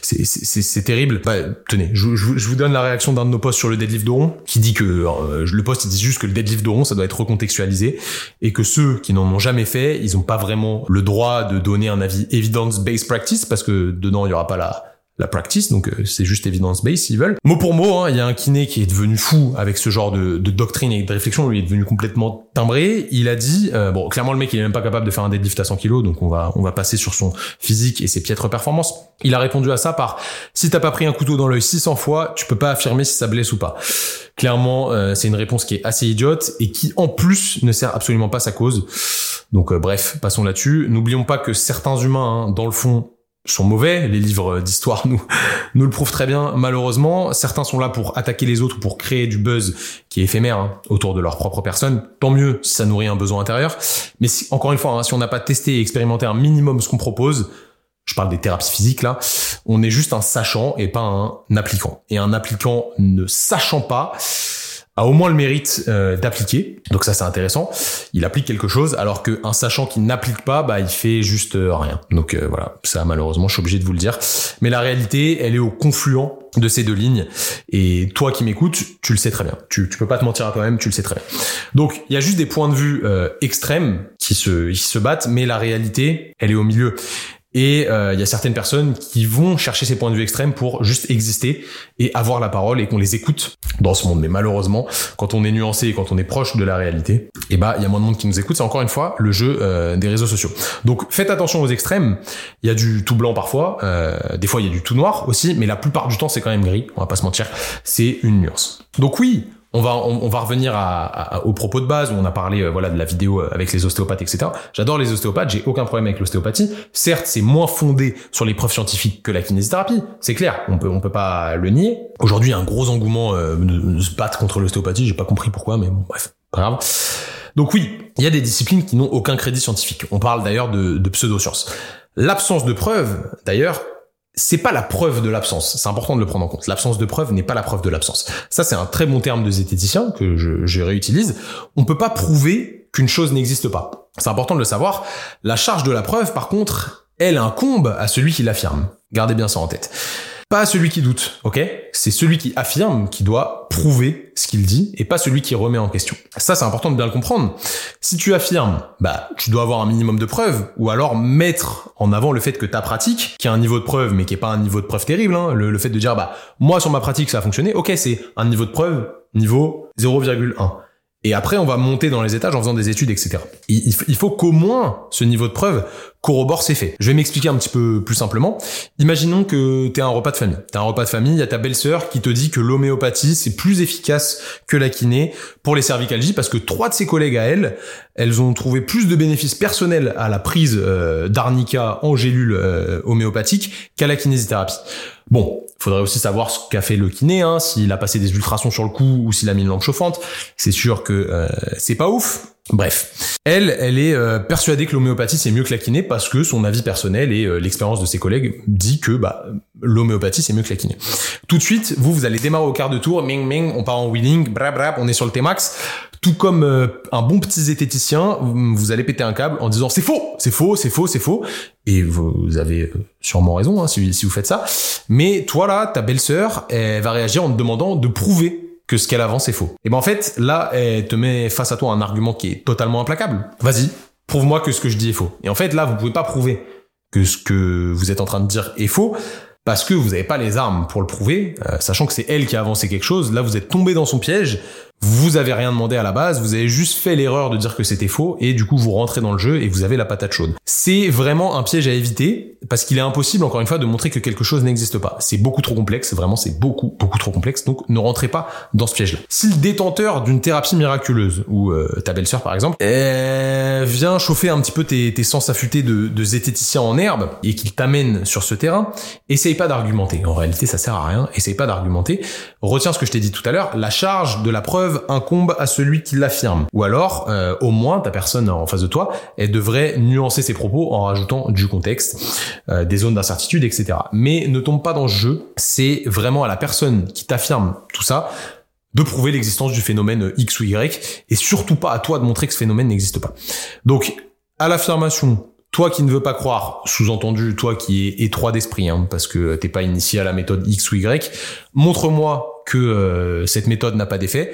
c'est terrible. Bah, tenez, je, vous donne la réaction d'un de nos posts sur le deadlift de qui dit que euh, le post il dit juste que le deadlift de rond ça doit être recontextualisé et que ceux qui n'en ont jamais fait, ils n'ont pas vraiment le droit de donner un avis evidence-based practice parce que dedans il y aura pas la la practice, donc euh, c'est juste évidence base s'ils veulent. Mot pour mot, hein, il y a un kiné qui est devenu fou avec ce genre de, de doctrine et de réflexion, il est devenu complètement timbré. Il a dit, euh, bon, clairement le mec il est même pas capable de faire un deadlift à 100 kg, donc on va on va passer sur son physique et ses piètres performances. Il a répondu à ça par, si t'as pas pris un couteau dans l'œil 600 fois, tu peux pas affirmer si ça blesse ou pas. Clairement, euh, c'est une réponse qui est assez idiote et qui en plus ne sert absolument pas sa cause. Donc euh, bref, passons là-dessus. N'oublions pas que certains humains, hein, dans le fond, sont mauvais. Les livres d'histoire nous *laughs* nous le prouvent très bien. Malheureusement, certains sont là pour attaquer les autres, pour créer du buzz qui est éphémère hein, autour de leur propre personne. Tant mieux si ça nourrit un besoin intérieur. Mais si, encore une fois, hein, si on n'a pas testé et expérimenté un minimum ce qu'on propose, je parle des thérapies physiques là, on est juste un sachant et pas un appliquant. Et un appliquant ne sachant pas a au moins le mérite euh, d'appliquer. Donc ça c'est intéressant. Il applique quelque chose alors qu'un sachant qui n'applique pas, bah il fait juste euh, rien. Donc euh, voilà, ça malheureusement je suis obligé de vous le dire. Mais la réalité, elle est au confluent de ces deux lignes. Et toi qui m'écoutes, tu le sais très bien. Tu, tu peux pas te mentir à toi-même, tu le sais très bien. Donc il y a juste des points de vue extrêmes qui se, qui se battent, mais la réalité, elle est au milieu. Et euh, il y a certaines personnes qui vont chercher ces points de vue extrêmes pour juste exister et avoir la parole et qu'on les écoute dans ce monde. Mais malheureusement, quand on est nuancé et quand on est proche de la réalité, eh bah il y a moins de monde qui nous écoute. C'est encore une fois le jeu euh, des réseaux sociaux. Donc faites attention aux extrêmes. Il y a du tout blanc parfois, euh, des fois il y a du tout noir aussi, mais la plupart du temps c'est quand même gris. On va pas se mentir, c'est une nuance. Donc oui, on va on, va revenir à, aux propos de base où on a parlé euh, voilà de la vidéo euh, avec les ostéopathes etc. J'adore les ostéopathes, j'ai aucun problème avec l'ostéopathie. Certes, c'est moins fondé sur les preuves scientifiques que la kinésithérapie, c'est clair. On peut on peut pas le nier. Aujourd'hui, un gros engouement euh, se battre contre l'ostéopathie. J'ai pas compris pourquoi, mais bon bref, pas grave. Donc oui, il y a des disciplines qui n'ont aucun crédit scientifique. On parle d'ailleurs de, de pseudosciences. L'absence de preuves, d'ailleurs, c'est pas la preuve de l'absence. C'est important de le prendre en compte. L'absence de preuve n'est pas la preuve de l'absence. Ça, c'est un très bon terme de zététicien que je, réutilise. On peut pas prouver qu'une chose n'existe pas. C'est important de le savoir. La charge de la preuve, par contre, elle incombe à celui qui l'affirme. Gardez bien ça en tête. Pas celui qui doute, ok? C'est celui qui affirme qui doit prouver ce qu'il dit et pas celui qui remet en question. Ça, c'est important de bien le comprendre. Si tu affirmes, bah, tu dois avoir un minimum de preuves ou alors mettre en avant le fait que ta pratique, qui a un niveau de preuve mais qui est pas un niveau de preuve terrible, hein, le, le fait de dire, bah, moi sur ma pratique ça a fonctionné, ok, c'est un niveau de preuve niveau 0,1. Et après, on va monter dans les étages en faisant des études, etc. Il faut qu'au moins ce niveau de preuve corrobore ses faits. Je vais m'expliquer un petit peu plus simplement. Imaginons que tu es un repas de famille. Tu un repas de famille, il y a ta belle-sœur qui te dit que l'homéopathie, c'est plus efficace que la kiné pour les cervicalgies parce que trois de ses collègues à elle, elles ont trouvé plus de bénéfices personnels à la prise euh, d'arnica en gélule euh, homéopathique qu'à la kinésithérapie. Bon, faudrait aussi savoir ce qu'a fait le kiné, hein, s'il a passé des ultrasons sur le cou ou s'il a mis une lampe chauffante. C'est sûr que euh, c'est pas ouf. Bref, elle, elle est euh, persuadée que l'homéopathie c'est mieux que la kiné parce que son avis personnel et euh, l'expérience de ses collègues dit que bah l'homéopathie c'est mieux que la kiné. Tout de suite, vous vous allez démarrer au quart de tour, ming ming, on part en wheeling, brap brap, on est sur le T-max. Tout comme un bon petit zététicien, vous allez péter un câble en disant c'est faux, c'est faux, c'est faux, c'est faux. Et vous avez sûrement raison hein, si, si vous faites ça. Mais toi là, ta belle-sœur, elle va réagir en te demandant de prouver que ce qu'elle avance est faux. Et ben en fait, là, elle te met face à toi un argument qui est totalement implacable. Vas-y, prouve-moi que ce que je dis est faux. Et en fait, là, vous pouvez pas prouver que ce que vous êtes en train de dire est faux parce que vous n'avez pas les armes pour le prouver, euh, sachant que c'est elle qui a avancé quelque chose, là vous êtes tombé dans son piège, vous avez rien demandé à la base, vous avez juste fait l'erreur de dire que c'était faux et du coup vous rentrez dans le jeu et vous avez la patate chaude. C'est vraiment un piège à éviter parce qu'il est impossible encore une fois de montrer que quelque chose n'existe pas. C'est beaucoup trop complexe, vraiment c'est beaucoup beaucoup trop complexe donc ne rentrez pas dans ce piège-là. Si le détenteur d'une thérapie miraculeuse ou euh, ta belle-sœur par exemple euh, vient chauffer un petit peu tes, tes sens affûtés de, de zététicien en herbe et qu'il t'amène sur ce terrain, essaye pas d'argumenter. En réalité ça sert à rien, essaye pas d'argumenter. Retiens ce que je t'ai dit tout à l'heure, la charge de la preuve incombe à celui qui l'affirme. Ou alors, euh, au moins, ta personne en face de toi, elle devrait nuancer ses propos en rajoutant du contexte, euh, des zones d'incertitude, etc. Mais ne tombe pas dans ce jeu, c'est vraiment à la personne qui t'affirme tout ça de prouver l'existence du phénomène X ou Y, et surtout pas à toi de montrer que ce phénomène n'existe pas. Donc, à l'affirmation, toi qui ne veux pas croire, sous-entendu toi qui es étroit d'esprit, hein, parce que t'es pas initié à la méthode X ou Y, montre-moi que euh, cette méthode n'a pas d'effet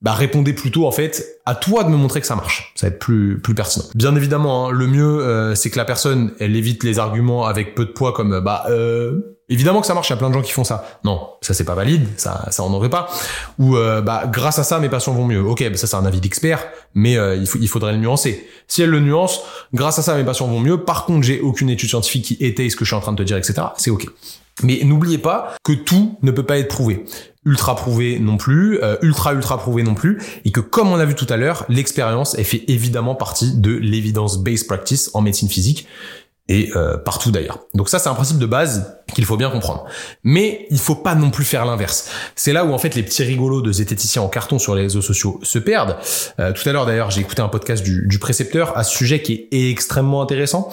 bah répondez plutôt en fait à toi de me montrer que ça marche. Ça va être plus plus pertinent. Bien évidemment, hein, le mieux euh, c'est que la personne elle évite les arguments avec peu de poids comme bah euh, évidemment que ça marche. Il y a plein de gens qui font ça. Non, ça c'est pas valide. Ça ça en aurait pas. Ou euh, bah grâce à ça mes patients vont mieux. Ok, bah, ça c'est un avis d'expert, mais il faut il faudrait le nuancer. Si elle le nuance, grâce à ça mes patients vont mieux. Par contre j'ai aucune étude scientifique qui étaye ce que je suis en train de te dire, etc. C'est ok. Mais n'oubliez pas que tout ne peut pas être prouvé ultra prouvé non plus, euh, ultra ultra prouvé non plus, et que comme on a vu tout à l'heure, l'expérience elle fait évidemment partie de l'évidence based practice en médecine physique et euh, partout d'ailleurs. Donc ça c'est un principe de base qu'il faut bien comprendre. Mais il faut pas non plus faire l'inverse. C'est là où en fait les petits rigolos de zététiciens en carton sur les réseaux sociaux se perdent. Euh, tout à l'heure d'ailleurs j'ai écouté un podcast du, du précepteur à ce sujet qui est extrêmement intéressant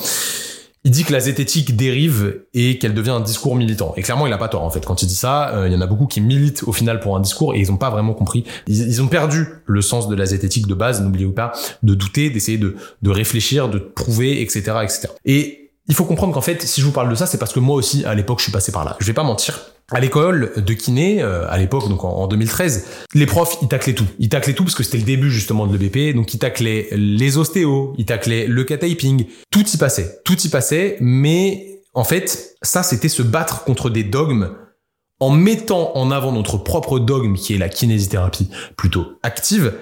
il dit que la zététique dérive et qu'elle devient un discours militant. Et clairement, il a pas tort en fait. Quand il dit ça, euh, il y en a beaucoup qui militent au final pour un discours et ils ont pas vraiment compris. Ils, ont perdu le sens de la zététique de base. N'oubliez pas de douter, d'essayer de, de réfléchir, de prouver, etc., etc. Et il faut comprendre qu'en fait, si je vous parle de ça, c'est parce que moi aussi, à l'époque, je suis passé par là. Je vais pas mentir à l'école de kiné, euh, à l'époque, donc en, 2013, les profs, ils taclaient tout. Ils taclaient tout parce que c'était le début justement de l'EBP, donc ils taclaient les ostéos, ils taclaient le K-typing, tout y passait, tout y passait, mais en fait, ça c'était se battre contre des dogmes en mettant en avant notre propre dogme qui est la kinésithérapie plutôt active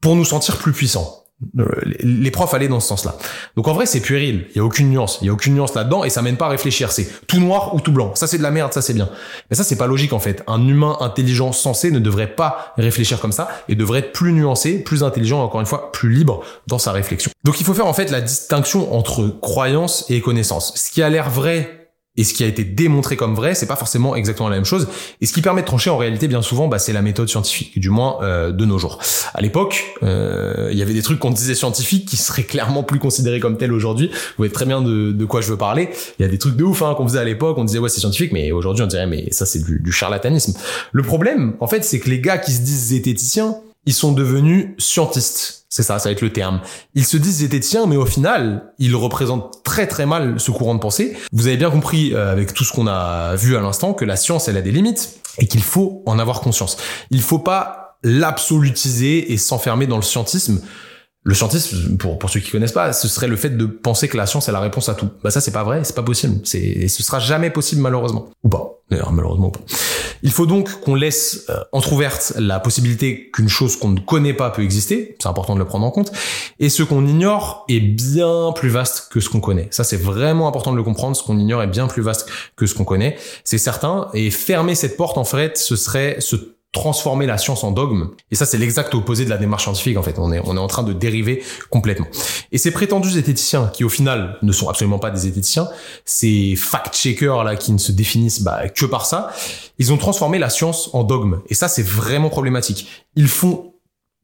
pour nous sentir plus puissants. Euh, les profs allaient dans ce sens-là. Donc en vrai, c'est puéril. Il y a aucune nuance. Il y a aucune nuance là-dedans et ça mène pas à réfléchir. C'est tout noir ou tout blanc. Ça c'est de la merde, ça c'est bien. Mais ça c'est pas logique en fait. Un humain intelligent sensé ne devrait pas réfléchir comme ça et devrait être plus nuancé, plus intelligent, encore une fois, plus libre dans sa réflexion. Donc il faut faire en fait la distinction entre croyance et connaissance. Ce qui a l'air vrai et ce qui a été démontré comme vrai, c'est pas forcément exactement la même chose. Et ce qui permet de trancher en réalité bien souvent, bah, c'est la méthode scientifique, du moins euh, de nos jours. À l'époque, euh, il y avait des trucs qu'on disait scientifiques qui seraient clairement plus considérés comme tels aujourd'hui. Vous voyez très bien de, de, quoi je veux parler. Il y a des trucs de ouf hein, qu'on faisait à l'époque, on disait ouais c'est scientifique, mais aujourd'hui on dirait mais ça c'est du, du charlatanisme. Le problème, en fait, c'est que les gars qui se disent zététiciens, ils sont devenus scientistes. C'est ça, ça va être le terme. Ils se disent zététiciens, mais au final, ils représentent très très mal ce courant de pensée. Vous avez bien compris euh, avec tout ce qu'on a vu à l'instant que la science, elle a des limites et qu'il faut en avoir conscience. Il faut pas l'absolutiser et s'enfermer dans le scientisme. Le scientisme, pour, pour ceux qui connaissent pas, ce serait le fait de penser que la science est la réponse à tout. Bah ça c'est pas vrai, c'est pas possible. C'est, ce sera jamais possible malheureusement. Ou pas. D'ailleurs malheureusement pas. Il faut donc qu'on laisse euh, entrouverte la possibilité qu'une chose qu'on ne connaît pas peut exister. C'est important de le prendre en compte. Et ce qu'on ignore est bien plus vaste que ce qu'on connaît. Ça c'est vraiment important de le comprendre. Ce qu'on ignore est bien plus vaste que ce qu'on connaît. C'est certain. Et fermer cette porte en fait, ce serait se transformer la science en dogme. Et ça, c'est l'exact opposé de la démarche scientifique, en fait. On est, on est en train de dériver complètement. Et ces prétendus zététiciens, qui au final ne sont absolument pas des zététiciens, ces fact-checkers, là, qui ne se définissent bah, que par ça, ils ont transformé la science en dogme. Et ça, c'est vraiment problématique. Ils font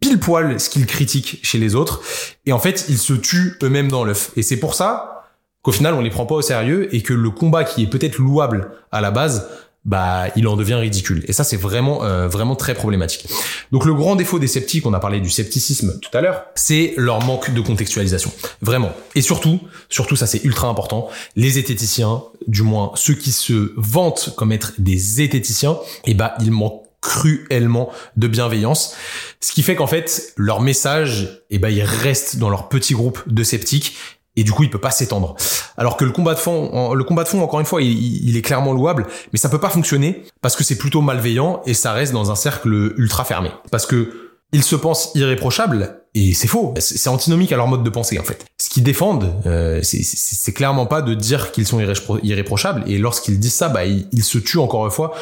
pile poil ce qu'ils critiquent chez les autres. Et en fait, ils se tuent eux-mêmes dans l'œuf. Et c'est pour ça qu'au final, on les prend pas au sérieux et que le combat qui est peut-être louable à la base bah il en devient ridicule. Et ça c'est vraiment euh, vraiment très problématique. Donc le grand défaut des sceptiques, on a parlé du scepticisme tout à l'heure, c'est leur manque de contextualisation. Vraiment. Et surtout, surtout ça c'est ultra important, les zététiciens, du moins ceux qui se vantent comme être des zététiciens, et eh bah ils manquent cruellement de bienveillance, ce qui fait qu'en fait leur message, eh ben ils restent dans leur petit groupe de sceptiques et du coup il peut pas s'étendre. Alors que le combat de fond, le combat de fond encore une fois, il, il est clairement louable, mais ça peut pas fonctionner parce que c'est plutôt malveillant et ça reste dans un cercle ultra fermé. Parce que ils se pensent irréprochables et c'est faux. C'est antinomique à leur mode de pensée en fait. Ce qu'ils défendent, euh, c'est clairement pas de dire qu'ils sont irréprochables. Et lorsqu'ils disent ça, bah ils, se tuent encore une fois.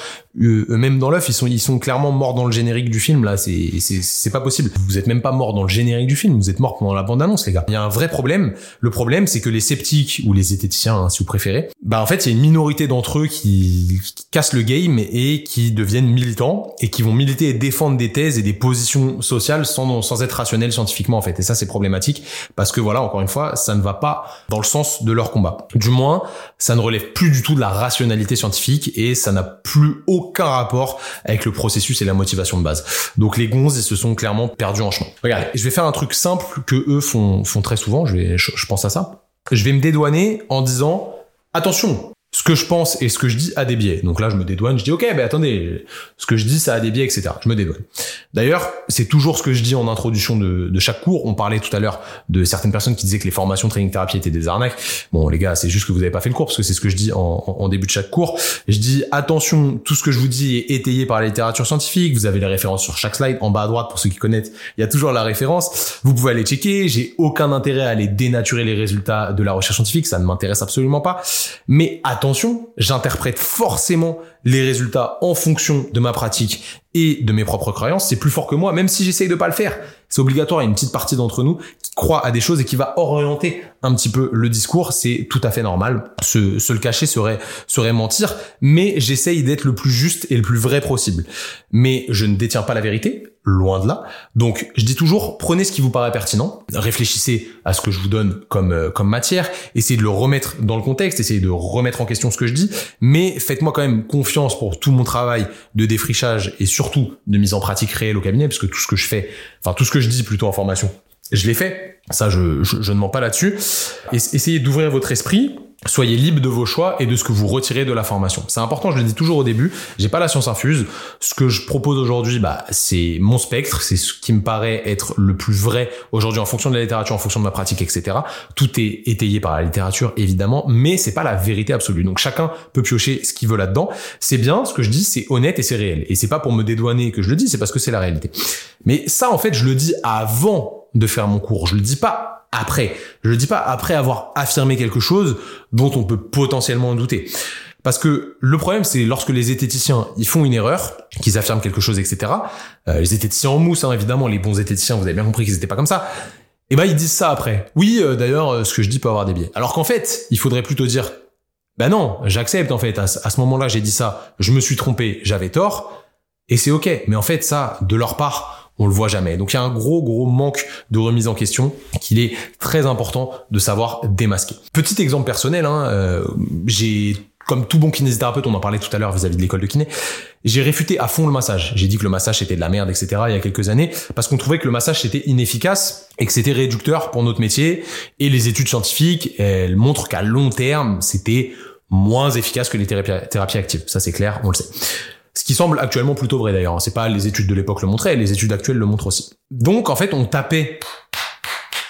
Eux-mêmes dans l'œuf, ils sont ils sont clairement morts dans le générique du film. Là, c'est c'est pas possible. Vous êtes même pas morts dans le générique du film. Vous êtes morts pendant la bande annonce, les gars. Il y a un vrai problème. Le problème, c'est que les sceptiques ou les zététiciens, hein, si vous préférez, bah en fait, il y a une minorité d'entre eux qui, qui cassent le game et qui deviennent militants et qui vont militer et défendre des thèses et des positions sociales sans sans être rationnels scientifiquement en fait. Et ça c'est problématique parce que voilà, encore une fois, ça ne va pas dans le sens de leur combat. Du moins, ça ne relève plus du tout de la rationalité scientifique et ça n'a plus aucun rapport avec le processus et la motivation de base. Donc les gonzes, se sont clairement perdus en chemin. Regardez, je vais faire un truc simple que eux font, très souvent, je pense à ça. Je vais me dédouaner en disant, attention, ce que je pense et ce que je dis a des biais. Donc là, je me dédouane, je dis ok, ben attendez, ce que je dis, ça a des biais, etc. Je me dédouane. D'ailleurs, c'est toujours ce que je dis en introduction de, de chaque cours. On parlait tout à l'heure de certaines personnes qui disaient que les formations training thérapie étaient des arnaques. Bon, les gars, c'est juste que vous n'avez pas fait le cours parce que c'est ce que je dis en, en, début de chaque cours. Je dis attention, tout ce que je vous dis est étayé par la littérature scientifique. Vous avez les références sur chaque slide en bas à droite pour ceux qui connaissent. Il y a toujours la référence. Vous pouvez aller checker. J'ai aucun intérêt à aller dénaturer les résultats de la recherche scientifique. Ça ne m'intéresse absolument pas. Mais attention, j'interprète forcément les résultats en fonction de ma pratique et de mes propres croyances, c'est plus fort que moi, même si j'essaye de pas le faire. C'est obligatoire, il y a une petite partie d'entre nous qui croit à des choses et qui va orienter un petit peu le discours, c'est tout à fait normal. Se, se le cacher serait, serait mentir, mais j'essaye d'être le plus juste et le plus vrai possible. Mais je ne détiens pas la vérité, loin de là. Donc, je dis toujours, prenez ce qui vous paraît pertinent, réfléchissez à ce que je vous donne comme, euh, comme matière, essayez de le remettre dans le contexte, essayez de remettre en question ce que je dis, mais faites-moi quand même confiance pour tout mon travail de défrichage et surtout de mise en pratique réelle au cabinet, parce que tout ce que je fais, enfin tout ce que je dis plutôt en formation, je l'ai fait. Ça, je, je, je ne mens pas là-dessus. Essayez d'ouvrir votre esprit Soyez libre de vos choix et de ce que vous retirez de la formation. C'est important, je le dis toujours au début, j'ai pas la science infuse. Ce que je propose aujourd'hui, bah, c'est mon spectre, c'est ce qui me paraît être le plus vrai aujourd'hui en fonction de la littérature, en fonction de ma pratique, etc. Tout est étayé par la littérature, évidemment, mais c'est pas la vérité absolue. Donc chacun peut piocher ce qu'il veut là-dedans. C'est bien, ce que je dis, c'est honnête et c'est réel. Et c'est pas pour me dédouaner que je le dis, c'est parce que c'est la réalité. Mais ça, en fait, je le dis avant de faire mon cours. Je le dis pas après. Je le dis pas après avoir affirmé quelque chose dont on peut potentiellement douter. Parce que le problème, c'est lorsque les zététiciens ils font une erreur, qu'ils affirment quelque chose, etc. Euh, les zététiciens en mousse, hein, évidemment, les bons zététiciens, vous avez bien compris qu'ils étaient pas comme ça. Et eh ben ils disent ça après. Oui, euh, d'ailleurs, euh, ce que je dis peut avoir des biais. Alors qu'en fait, il faudrait plutôt dire, ben non, j'accepte en fait. À, à ce moment-là, j'ai dit ça, je me suis trompé, j'avais tort, et c'est ok. Mais en fait, ça, de leur part, on le voit jamais. Donc il y a un gros gros manque de remise en question qu'il est très important de savoir démasquer. Petit exemple personnel, hein, euh, j'ai comme tout bon kinésithérapeute, on en parlait tout à l'heure vis-à-vis de l'école de kiné, j'ai réfuté à fond le massage. J'ai dit que le massage était de la merde, etc. il y a quelques années, parce qu'on trouvait que le massage était inefficace et que c'était réducteur pour notre métier. Et les études scientifiques, elles montrent qu'à long terme, c'était moins efficace que les thérapies actives. Ça c'est clair, on le sait. Ce qui semble actuellement plutôt vrai d'ailleurs. C'est pas les études de l'époque le montraient, les études actuelles le montrent aussi. Donc en fait, on tapait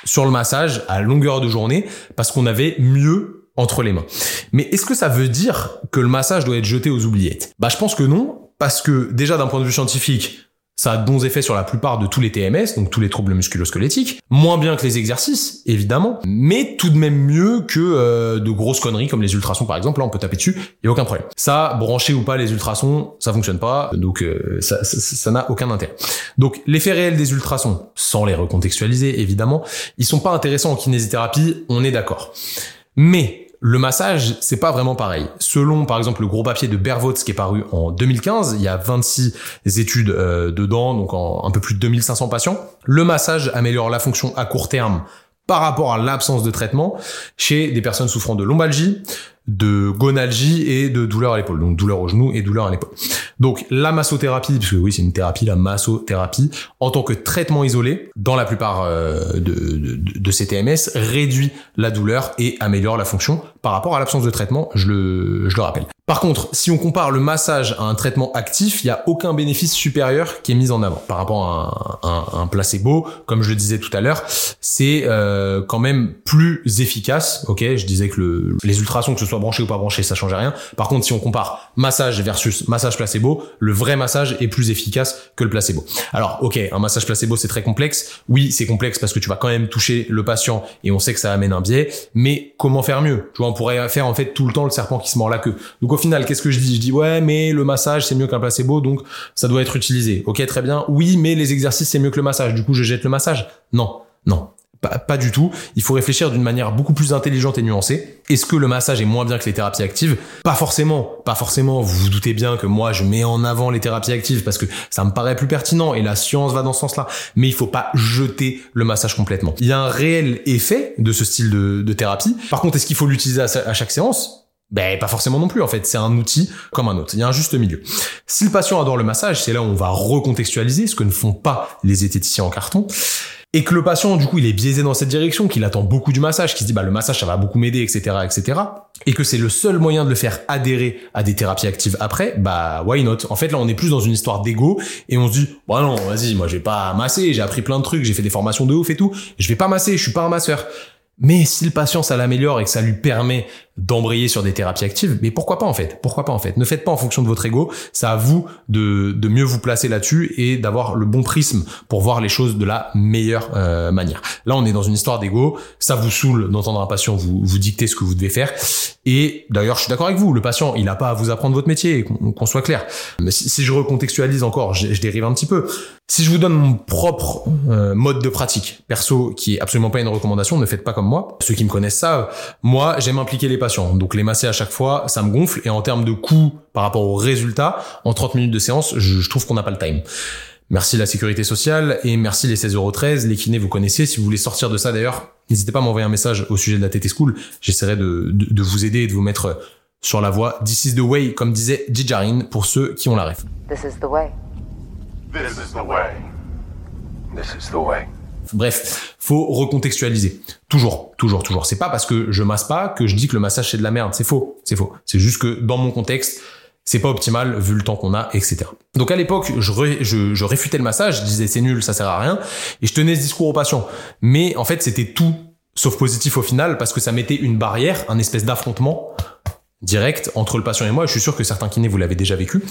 sur le massage à longueur de journée parce qu'on avait mieux entre les mains. Mais est-ce que ça veut dire que le massage doit être jeté aux oubliettes? Bah je pense que non, parce que déjà d'un point de vue scientifique, ça a de bons effets sur la plupart de tous les TMS, donc tous les troubles musculo-squelettiques. Moins bien que les exercices, évidemment, mais tout de même mieux que euh, de grosses conneries comme les ultrasons par exemple. Là, on peut taper dessus, il a aucun problème. Ça, brancher ou pas les ultrasons, ça fonctionne pas, donc euh, ça n'a aucun intérêt. Donc l'effet réel des ultrasons, sans les recontextualiser évidemment, ils sont pas intéressants en kinésithérapie, on est d'accord. Mais le massage, c'est pas vraiment pareil. Selon, par exemple, le gros papier de Bervots qui est paru en 2015, il y a 26 études euh, dedans, donc en un peu plus de 2500 patients. Le massage améliore la fonction à court terme par rapport à l'absence de traitement chez des personnes souffrant de lombalgie, de gonalgie et de douleur à l'épaule, donc douleur au genou et douleur à l'épaule. Donc la massothérapie, puisque oui c'est une thérapie, la massothérapie, en tant que traitement isolé, dans la plupart euh, de, de, de TMS, réduit la douleur et améliore la fonction par rapport à l'absence de traitement, je le, je le rappelle. Par contre, si on compare le massage à un traitement actif, il n'y a aucun bénéfice supérieur qui est mis en avant par rapport à un, placebo. Comme je le disais tout à l'heure, c'est euh, quand même plus efficace. Ok, je disais que le, les ultrasons, que ce soit branché ou pas branché, ça change rien. Par contre, si on compare massage versus massage placebo, le vrai massage est plus efficace que le placebo. Alors, ok, un massage placebo c'est très complexe. Oui, c'est complexe parce que tu vas quand même toucher le patient et on sait que ça amène un biais. Mais comment faire mieux? Tu vois, on pourrait faire en fait tout le temps le serpent qui se mord la queue. Au final, qu'est-ce que je dis? Je dis ouais, mais le massage c'est mieux qu'un placebo, donc ça doit être utilisé. Ok, très bien. Oui, mais les exercices c'est mieux que le massage. Du coup, je jette le massage? Non, non. Pas, du tout. Il faut réfléchir d'une manière beaucoup plus intelligente et nuancée. Est-ce que le massage est moins bien que les thérapies actives? Pas forcément. Pas forcément. Vous vous doutez bien que moi, je mets en avant les thérapies actives parce que ça me paraît plus pertinent et la science va dans ce sens-là. Mais il faut pas jeter le massage complètement. Il y a un réel effet de ce style de thérapie. Par contre, est-ce qu'il faut l'utiliser à chaque séance? Ben pas forcément non plus en fait, c'est un outil comme un autre. Il y a un juste milieu. Si le patient adore le massage, c'est là où on va recontextualiser ce que ne font pas les esthéticiens en carton. Et que le patient, du coup, il est biaisé dans cette direction, qu'il attend beaucoup du massage, qu'il se dit, bah, le massage, ça va beaucoup m'aider, etc., etc. Et que c'est le seul moyen de le faire adhérer à des thérapies actives après, bah, why not? En fait, là, on est plus dans une histoire d'ego, et on se dit, bah non, vas-y, moi, je vais pas masser, j'ai appris plein de trucs, j'ai fait des formations de ouf et tout, je vais pas masser, je suis pas un masseur. Mais si le patient ça l'améliore et que ça lui permet d'embrayer sur des thérapies actives, mais pourquoi pas en fait? Pourquoi pas en fait? Ne faites pas en fonction de votre ego, c'est à vous de, de mieux vous placer là-dessus et d'avoir le bon prisme pour voir les choses de la meilleure euh, manière. Là, on est dans une histoire d'ego, ça vous saoule d'entendre un patient vous, vous dicter ce que vous devez faire. Et d'ailleurs, je suis d'accord avec vous, le patient, il n'a pas à vous apprendre votre métier, qu'on soit clair. Mais si, je recontextualise encore, je, dérive un petit peu. Si je vous donne mon propre euh, mode de pratique, perso, qui est absolument pas une recommandation, ne faites pas comme moi. Ceux qui me connaissent savent, moi, j'aime impliquer les patients. Donc les masser à chaque fois, ça me gonfle. Et en termes de coût par rapport au résultat, en 30 minutes de séance, je, je trouve qu'on n'a pas le time. Merci la sécurité sociale et merci les 16,13€. Les kinés, vous connaissez. Si vous voulez sortir de ça d'ailleurs, n'hésitez pas à m'envoyer un message au sujet de la TT School. J'essaierai de, de, de, vous aider et de vous mettre sur la voie. This is the way, comme disait Jijarin, pour ceux qui ont la ref. This is the way. This is. Bref, faut recontextualiser. Toujours, toujours, toujours. C'est pas parce que je masse pas que je dis que le massage c'est de la merde. C'est faux, c'est faux. C'est juste que dans mon contexte, c'est pas optimal vu le temps qu'on a, etc. Donc à l'époque, je, je, réfutais le massage, je disais c'est nul, ça sert à rien, et je tenais ce discours au patient. Mais en fait, c'était tout sauf positif au final parce que ça mettait une barrière, un espèce d'affrontement direct entre le patient et moi. Je suis sûr que certains kinés vous l'avez déjà vécu.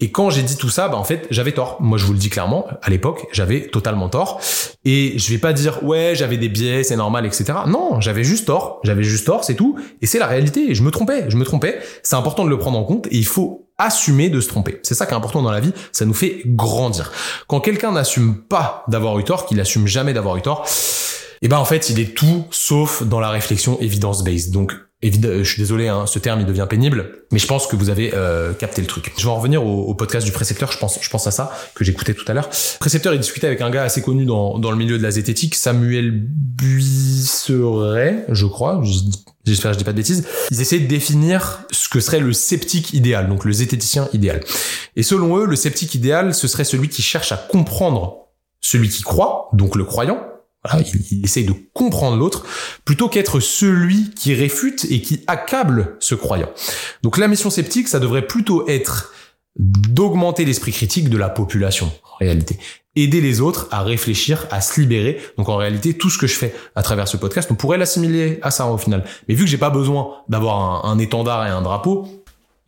Et quand j'ai dit tout ça, bah en fait j'avais tort. Moi je vous le dis clairement, à l'époque j'avais totalement tort. Et je vais pas dire ouais j'avais des biais, c'est normal, etc. Non, j'avais juste tort. J'avais juste tort, c'est tout. Et c'est la réalité. Je me trompais, je me trompais. C'est important de le prendre en compte et il faut assumer de se tromper. C'est ça qui est important dans la vie, ça nous fait grandir. Quand quelqu'un n'assume pas d'avoir eu tort, qu'il assume jamais d'avoir eu tort, et eh ben en fait il est tout sauf dans la réflexion evidence-based. Donc Évidemment, je suis désolé, hein, ce terme il devient pénible, mais je pense que vous avez euh, capté le truc. Je vais en revenir au, podcast du précepteur, je pense, je pense à ça, que j'écoutais tout à l'heure. Précepteur, il discutait avec un gars assez connu dans, dans le milieu de la zététique, Samuel Buisseret, je crois, j'espère que je dis pas de bêtises. Ils essayaient de définir ce que serait le sceptique idéal, donc le zététicien idéal. Et selon eux, le sceptique idéal, ce serait celui qui cherche à comprendre celui qui croit, donc le croyant, voilà, il, essaye de comprendre l'autre plutôt qu'être celui qui réfute et qui accable ce croyant. Donc la mission sceptique, ça devrait plutôt être d'augmenter l'esprit critique de la population en réalité. Aider les autres à réfléchir, à se libérer. Donc en réalité, tout ce que je fais à travers ce podcast, on pourrait l'assimiler à ça au final. Mais vu que j'ai pas besoin d'avoir un étendard et un drapeau,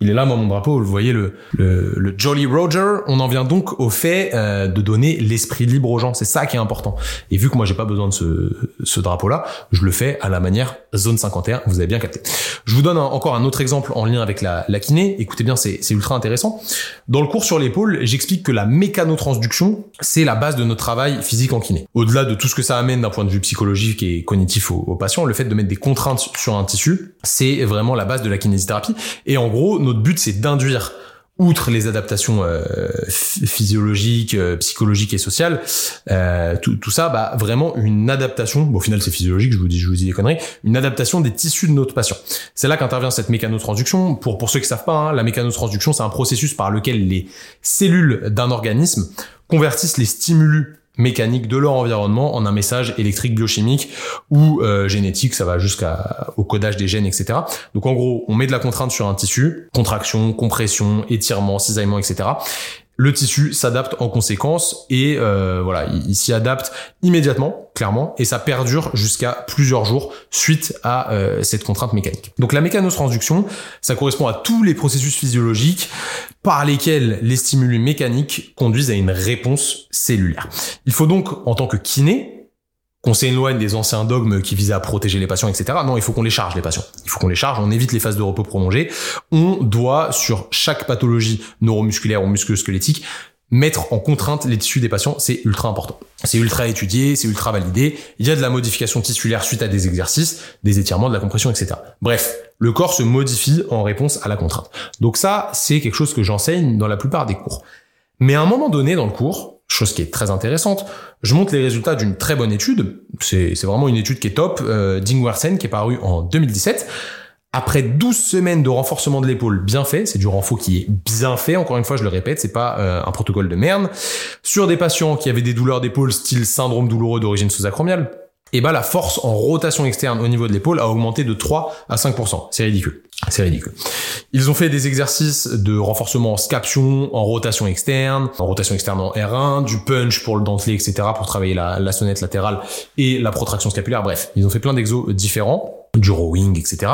il est là, moi, mon drapeau. Vous voyez le, le, le Jolly Roger. On en vient donc au fait euh, de donner l'esprit libre aux gens. C'est ça qui est important. Et vu que moi, j'ai pas besoin de ce, ce drapeau-là, je le fais à la manière zone 51. Vous avez bien capté. Je vous donne encore un autre exemple en lien avec la, la kiné. Écoutez bien, c'est ultra intéressant. Dans le cours sur l'épaule, j'explique que la mécanotransduction, c'est la base de notre travail physique en kiné. Au-delà de tout ce que ça amène d'un point de vue psychologique et cognitif aux, aux patients, le fait de mettre des contraintes sur un tissu, c'est vraiment la base de la kinésithérapie. Et en gros, notre but, c'est d'induire outre les adaptations euh, physiologiques, euh, psychologiques et sociales, euh, tout, tout, ça, bah, vraiment une adaptation. Bon, au final, c'est physiologique. Je vous dis, je vous dis des conneries. Une adaptation des tissus de notre patient. C'est là qu'intervient cette mécanotransduction. Pour pour ceux qui savent pas, hein, la mécanotransduction, c'est un processus par lequel les cellules d'un organisme convertissent les stimulus mécanique de leur environnement en un message électrique biochimique ou euh, génétique, ça va jusqu'au codage des gènes, etc. Donc en gros, on met de la contrainte sur un tissu, contraction, compression, étirement, cisaillement, etc le tissu s'adapte en conséquence et euh, voilà, il, s'y adapte immédiatement, clairement, et ça perdure jusqu'à plusieurs jours suite à euh, cette contrainte mécanique. Donc la mécanotransduction, ça correspond à tous les processus physiologiques par lesquels les stimuli mécaniques conduisent à une réponse cellulaire. Il faut donc, en tant que kiné, qu'on s'éloigne des anciens dogmes qui visaient à protéger les patients, etc. Non, il faut qu'on les charge, les patients. Il faut qu'on les charge, on évite les phases de repos prolongées. On doit, sur chaque pathologie neuromusculaire ou musculo-squelettique, mettre en contrainte les tissus des patients, c'est ultra important. C'est ultra étudié, c'est ultra validé. Il y a de la modification tissulaire suite à des exercices, des étirements, de la compression, etc. Bref, le corps se modifie en réponse à la contrainte. Donc ça, c'est quelque chose que j'enseigne dans la plupart des cours. Mais à un moment donné dans le cours, chose qui est très intéressante. Je montre les résultats d'une très bonne étude. C'est vraiment une étude qui est top, euh, Dingwersen, qui est parue en 2017. Après 12 semaines de renforcement de l'épaule bien fait, c'est du renfort qui est bien fait, encore une fois je le répète, c'est pas euh, un protocole de merde, sur des patients qui avaient des douleurs d'épaule style syndrome douloureux d'origine sous-acromiale, et bah la force en rotation externe au niveau de l'épaule a augmenté de 3 à 5%. C'est ridicule. C'est ridicule. Ils ont fait des exercices de renforcement en scaption, en rotation externe, en rotation externe en R1, du punch pour le dentelé, etc. pour travailler la, la sonnette latérale et la protraction scapulaire. Bref, ils ont fait plein d'exos différents du rowing, etc.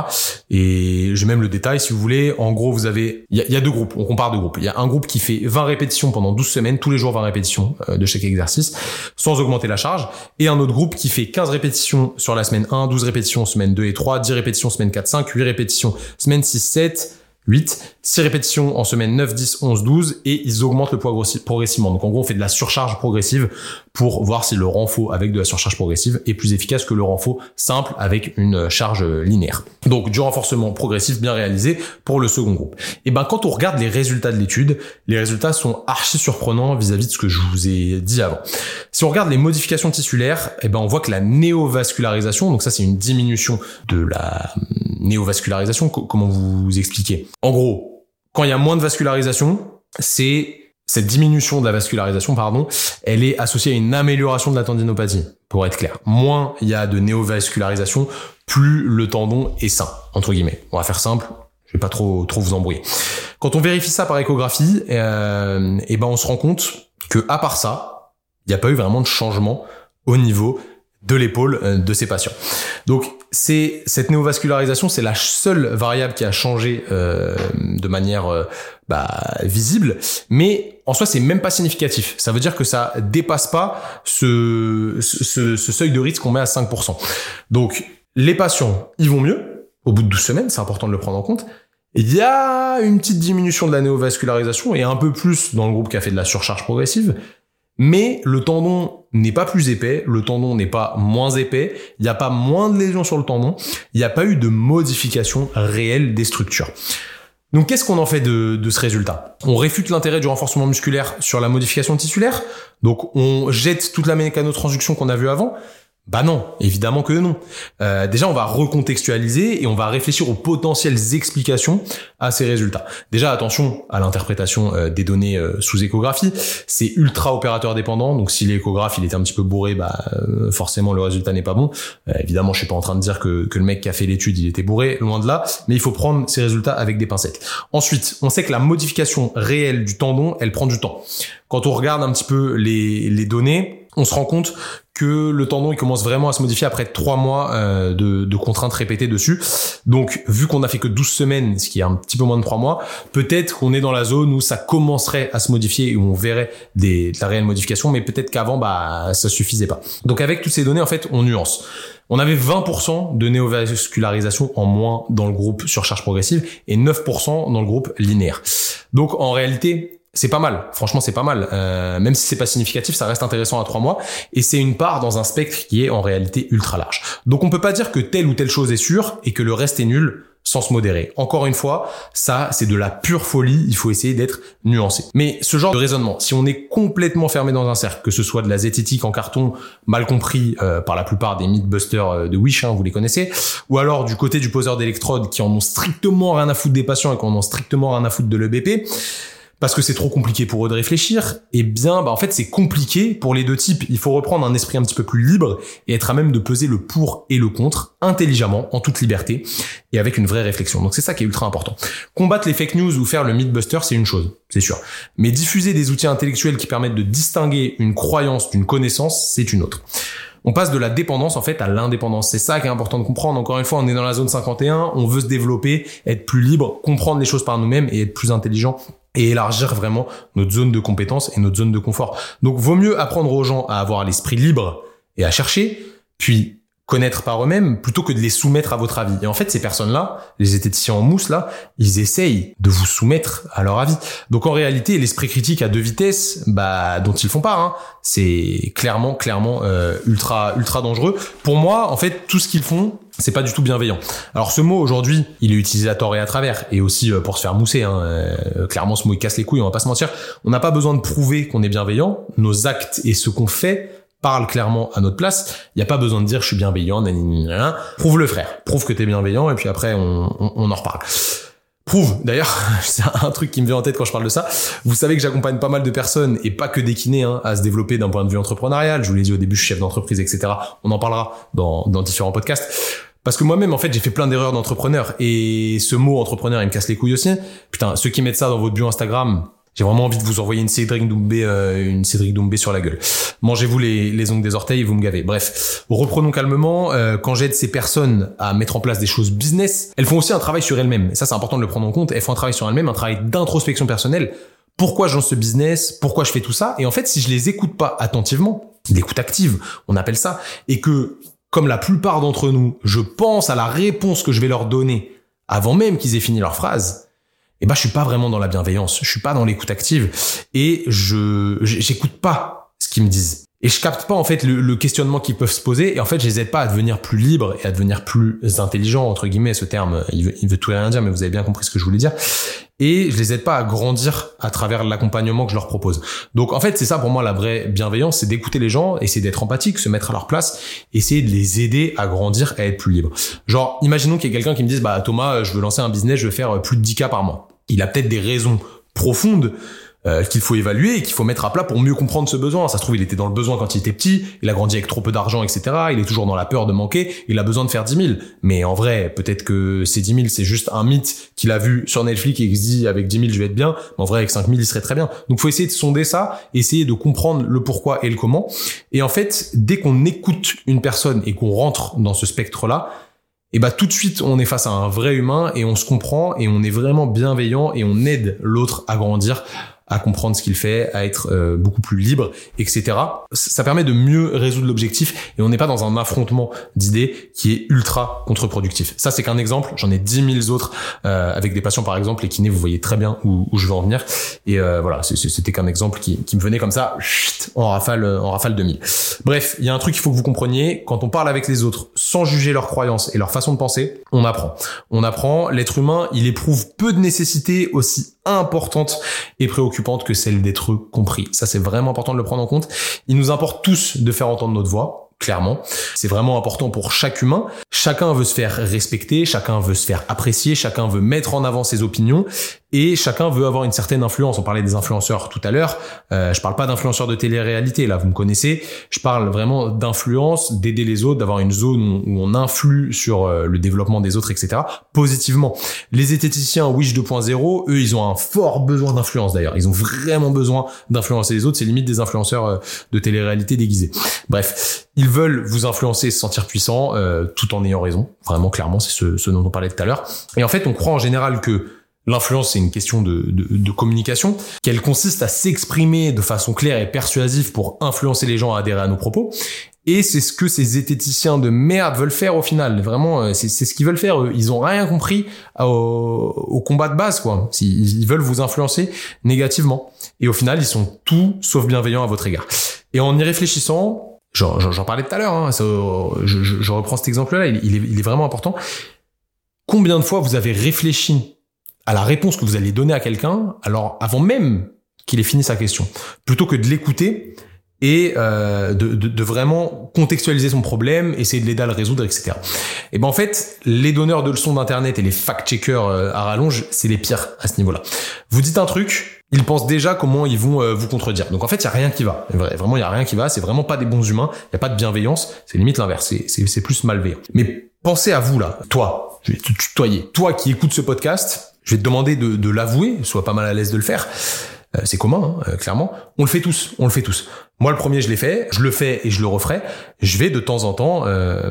Et j'ai même le détail si vous voulez. En gros, vous avez, il y a, deux groupes, on compare deux groupes. Il y a un groupe qui fait 20 répétitions pendant 12 semaines, tous les jours 20 répétitions euh, de chaque exercice, sans augmenter la charge. Et un autre groupe qui fait 15 répétitions sur la semaine 1, 12 répétitions semaine 2 et 3, 10 répétitions semaine 4, 5, 8 répétitions semaine 6, 7, 8, 6 répétitions en semaine 9, 10, 11, 12 et ils augmentent le poids progressivement. Donc en gros, on fait de la surcharge progressive pour voir si le renfort avec de la surcharge progressive est plus efficace que le renfort simple avec une charge linéaire. Donc du renforcement progressif bien réalisé pour le second groupe. Et ben quand on regarde les résultats de l'étude, les résultats sont archi surprenants vis-à-vis de ce que je vous ai dit avant. Si on regarde les modifications tissulaires, et ben on voit que la néovascularisation, donc ça c'est une diminution de la néovascularisation, comment vous expliquez? En gros, quand il y a moins de vascularisation, c'est cette diminution de la vascularisation, pardon, elle est associée à une amélioration de la tendinopathie, pour être clair. Moins il y a de néovascularisation, plus le tendon est sain, entre guillemets. On va faire simple, je vais pas trop trop vous embrouiller. Quand on vérifie ça par échographie, euh, et ben on se rend compte que à part ça, il n'y a pas eu vraiment de changement au niveau de l'épaule euh, de ces patients. Donc c'est cette néovascularisation, c'est la seule variable qui a changé euh, de manière euh, bah, visible, mais en soi c'est même pas significatif. Ça veut dire que ça dépasse pas ce, ce, ce seuil de risque qu'on met à 5%. Donc les patients, ils vont mieux au bout de 12 semaines, c'est important de le prendre en compte. Il y a une petite diminution de la néovascularisation et un peu plus dans le groupe qui a fait de la surcharge progressive, mais le tendon n'est pas plus épais, le tendon n'est pas moins épais, il n'y a pas moins de lésions sur le tendon, il n'y a pas eu de modification réelle des structures. Donc qu'est-ce qu'on en fait de, ce résultat? On réfute l'intérêt du renforcement musculaire sur la modification tissulaire, donc on jette toute la mécanotransduction qu'on a vue avant, bah non, évidemment que non. Euh, déjà, on va recontextualiser et on va réfléchir aux potentielles explications à ces résultats. Déjà, attention à l'interprétation euh, des données euh, sous échographie. C'est ultra opérateur dépendant, donc si l'échographe il était un petit peu bourré, bah forcément le résultat n'est pas bon. évidemment, je suis pas en train de dire que, le mec qui a fait l'étude il était bourré, loin de là. Mais il faut prendre ces résultats avec des pincettes. Ensuite, on sait que la modification réelle du tendon, elle prend du temps. Quand on regarde un petit peu les données, on se rend compte que le tendon il commence vraiment à se modifier après trois mois euh, de, contraintes répétées dessus. Donc vu qu'on a fait que 12 semaines, ce qui est un petit peu moins de trois mois, peut-être qu'on est dans la zone où ça commencerait à se modifier et où on verrait des, de la réelle modification, mais peut-être qu'avant bah ça suffisait pas. Donc avec toutes ces données en fait on nuance. On avait 20% de néovascularisation en moins dans le groupe surcharge progressive et 9% dans le groupe linéaire. Donc en réalité, c'est pas mal. Franchement, c'est pas mal. Euh, même si c'est pas significatif, ça reste intéressant à trois mois. Et c'est une part dans un spectre qui est en réalité ultra large. Donc on peut pas dire que telle ou telle chose est sûre et que le reste est nul sans se modérer. Encore une fois, ça, c'est de la pure folie. Il faut essayer d'être nuancé. Mais ce genre de raisonnement, si on est complètement fermé dans un cercle, que ce soit de la zététique en carton, mal compris euh, par la plupart des mythbusters euh, de Wish, hein, vous les connaissez, ou alors du côté du poseur d'électrodes qui en ont strictement rien à foutre des patients et qui en ont strictement rien à foutre de l'EBP, parce que c'est trop compliqué pour eux de réfléchir, eh bien, bah, en fait, c'est compliqué pour les deux types. Il faut reprendre un esprit un petit peu plus libre et être à même de peser le pour et le contre intelligemment, en toute liberté et avec une vraie réflexion. Donc c'est ça qui est ultra important. Combattre les fake news ou faire le mythbuster, c'est une chose, c'est sûr. Mais diffuser des outils intellectuels qui permettent de distinguer une croyance d'une connaissance, c'est une autre on passe de la dépendance en fait à l'indépendance. C'est ça qui est important de comprendre. Encore une fois, on est dans la zone 51, on veut se développer, être plus libre, comprendre les choses par nous-mêmes et être plus intelligent et élargir vraiment notre zone de compétence et notre zone de confort. Donc vaut mieux apprendre aux gens à avoir l'esprit libre et à chercher, puis connaître par eux-mêmes plutôt que de les soumettre à votre avis. Et en fait, ces personnes-là, les zététiciens en mousse là, ils essayent de vous soumettre à leur avis. Donc en réalité, l'esprit critique à deux vitesses, bah dont ils font part, hein, c'est clairement, clairement euh, ultra, ultra dangereux. Pour moi, en fait, tout ce qu'ils font, c'est pas du tout bienveillant. Alors ce mot aujourd'hui, il est utilisé à tort et à travers, et aussi euh, pour se faire mousser. Hein. Euh, clairement, ce mot il casse les couilles, on va pas se mentir. On n'a pas besoin de prouver qu'on est bienveillant. Nos actes et ce qu'on fait parlent clairement à notre place. Il n'y a pas besoin de dire je suis bienveillant, nanana. Prouve le frère, prouve que t'es bienveillant, et puis après on, on en reparle. Prouve, d'ailleurs, *laughs* c'est un truc qui me vient en tête quand je parle de ça. Vous savez que j'accompagne pas mal de personnes, et pas que des kinés, hein, à se développer d'un point de vue entrepreneurial. Je vous l'ai dit au début, je suis chef d'entreprise, etc. On en parlera dans, dans différents podcasts. Parce que moi-même, en fait, j'ai fait plein d'erreurs d'entrepreneur. Et ce mot entrepreneur, il me casse les couilles aussi. Putain, ceux qui mettent ça dans votre bio Instagram, j'ai vraiment envie de vous envoyer une Cédric Doumbé, euh, une Cédric Doumbé sur la gueule. Mangez-vous les, les ongles des orteils vous me gavez. Bref, reprenons calmement. Euh, quand j'aide ces personnes à mettre en place des choses business, elles font aussi un travail sur elles-mêmes. Ça, c'est important de le prendre en compte. Elles font un travail sur elles-mêmes, un travail d'introspection personnelle. Pourquoi je lance ce business? Pourquoi je fais tout ça? Et en fait, si je les écoute pas attentivement, l'écoute active, on appelle ça, et que comme la plupart d'entre nous, je pense à la réponse que je vais leur donner avant même qu'ils aient fini leur phrase, eh ben je suis pas vraiment dans la bienveillance, je suis pas dans l'écoute active et je j'écoute pas ce qu'ils me disent. Et je capte pas en fait le, questionnement qu'ils peuvent se poser et en fait je les aide pas à devenir plus libre et à devenir plus intelligent entre guillemets ce terme. Il veut, il veut tout et rien dire mais vous avez bien compris ce que je voulais dire et je les aide pas à grandir à travers l'accompagnement que je leur propose. Donc en fait, c'est ça pour moi la vraie bienveillance, c'est d'écouter les gens, essayer d'être empathique, se mettre à leur place, essayer de les aider à grandir, à être plus libres. Genre, imaginons qu'il y ait quelqu'un qui me dise bah Thomas, je veux lancer un business, je veux faire plus de 10 k par mois. Il a peut-être des raisons profondes euh, qu'il faut évaluer et qu'il faut mettre à plat pour mieux comprendre ce besoin. Ça se trouve, il était dans le besoin quand il était petit, il a grandi avec trop peu d'argent, etc. Il est toujours dans la peur de manquer, il a besoin de faire 10 000. Mais en vrai, peut-être que ces 10 000, c'est juste un mythe qu'il a vu sur Netflix et qu'il se dit avec 10 000, je vais être bien. Mais en vrai, avec 5 000, il serait très bien. Donc, faut essayer de sonder ça, essayer de comprendre le pourquoi et le comment. Et en fait, dès qu'on écoute une personne et qu'on rentre dans ce spectre-là, et bah tout de suite on est face à un vrai humain et on se comprend et on est vraiment bienveillant et on aide l'autre à grandir à comprendre ce qu'il fait, à être euh, beaucoup plus libre, etc. Ça permet de mieux résoudre l'objectif et on n'est pas dans un affrontement d'idées qui est ultra contre-productif. Ça, c'est qu'un exemple. J'en ai dix mille autres euh, avec des patients, par exemple, les kinés, vous voyez très bien où, où je veux en venir. Et euh, voilà, c'était qu'un exemple qui, qui, me venait comme ça, chut, en rafale, en rafale 2000. Bref, il y a un truc qu'il faut que vous compreniez. Quand on parle avec les autres, sans juger leurs croyances et leur façon de penser, on apprend. On apprend. L'être humain, il éprouve peu de nécessités aussi importantes et préoccupantes que celle d'être compris. Ça, c'est vraiment important de le prendre en compte. Il nous importe tous de faire entendre notre voix clairement. C'est vraiment important pour chaque humain. Chacun veut se faire respecter, chacun veut se faire apprécier, chacun veut mettre en avant ses opinions et chacun veut avoir une certaine influence. On parlait des influenceurs tout à l'heure. Euh, je parle pas d'influenceurs de télé-réalité, là, vous me connaissez. Je parle vraiment d'influence, d'aider les autres, d'avoir une zone où on influe sur euh, le développement des autres, etc. Positivement. Les zététiciens Wish 2.0, eux, ils ont un fort besoin d'influence d'ailleurs. Ils ont vraiment besoin d'influencer les autres. C'est limite des influenceurs euh, de télé-réalité déguisés. Bref, ils veulent vous influencer, se sentir puissant, euh, tout en ayant raison. Vraiment, clairement, c'est ce, ce dont on parlait tout à l'heure. Et en fait, on croit en général que L'influence, c'est une question de, de, de communication, qu'elle consiste à s'exprimer de façon claire et persuasive pour influencer les gens à adhérer à nos propos. Et c'est ce que ces zététiciens de merde veulent faire au final. Vraiment, euh, c'est ce qu'ils veulent faire. Ils ont rien compris au, au combat de base, quoi. Ils, veulent vous influencer négativement. Et au final, ils sont tout sauf bienveillants à votre égard. Et en y réfléchissant, j'en parlais tout à l'heure, hein, je, je, reprends cet exemple-là, il, il, est, vraiment important combien de fois vous avez réfléchi à la réponse que vous allez donner à quelqu'un, alors avant même qu'il ait fini sa question, plutôt que de l'écouter et euh, de, de, de, vraiment contextualiser son problème, essayer de l'aider à le résoudre, etc. Et ben en fait, les donneurs de leçons d'internet et les fact-checkers euh, à rallonge, c'est les pires à ce niveau-là. Vous dites un truc, ils pensent déjà comment ils vont euh, vous contredire. Donc en fait, il y a rien qui va. Vraiment, il y a rien qui va. C'est vraiment pas des bons humains. Il y a pas de bienveillance. C'est limite l'inverse. C'est plus malveillant. Mais pensez à vous là, toi. Je vais te tutoyer. Toi qui écoutes ce podcast, je vais te demander de, de l'avouer. Sois pas mal à l'aise de le faire. Euh, c'est commun, hein, clairement. On le fait tous, on le fait tous. Moi, le premier, je l'ai fait, je le fais et je le referai. Je vais de temps en temps euh,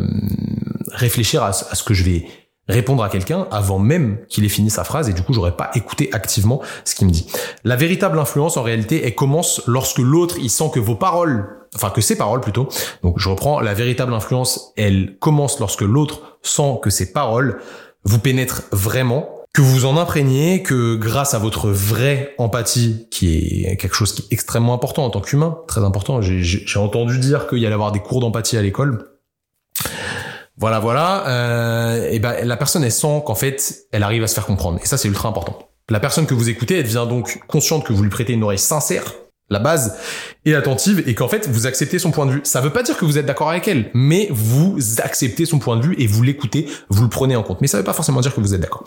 réfléchir à, ce que je vais répondre à quelqu'un avant même qu'il ait fini sa phrase et du coup j'aurais pas écouté activement ce qu'il me dit. La véritable influence en réalité elle commence lorsque l'autre il sent que vos paroles enfin que ses paroles plutôt. Donc je reprends la véritable influence elle commence lorsque l'autre sent que ses paroles vous pénètrent vraiment que vous en imprégnez, que grâce à votre vraie empathie, qui est quelque chose qui est extrêmement important en tant qu'humain, très important, j'ai entendu dire qu'il y allait avoir des cours d'empathie à l'école. Voilà, voilà. Euh, et ben la personne elle sent qu'en fait elle arrive à se faire comprendre, et ça c'est ultra important. La personne que vous écoutez, elle devient donc consciente que vous lui prêtez une oreille sincère, la base est attentive et qu'en fait vous acceptez son point de vue. Ça veut pas dire que vous êtes d'accord avec elle, mais vous acceptez son point de vue et vous l'écoutez, vous le prenez en compte. Mais ça veut pas forcément dire que vous êtes d'accord.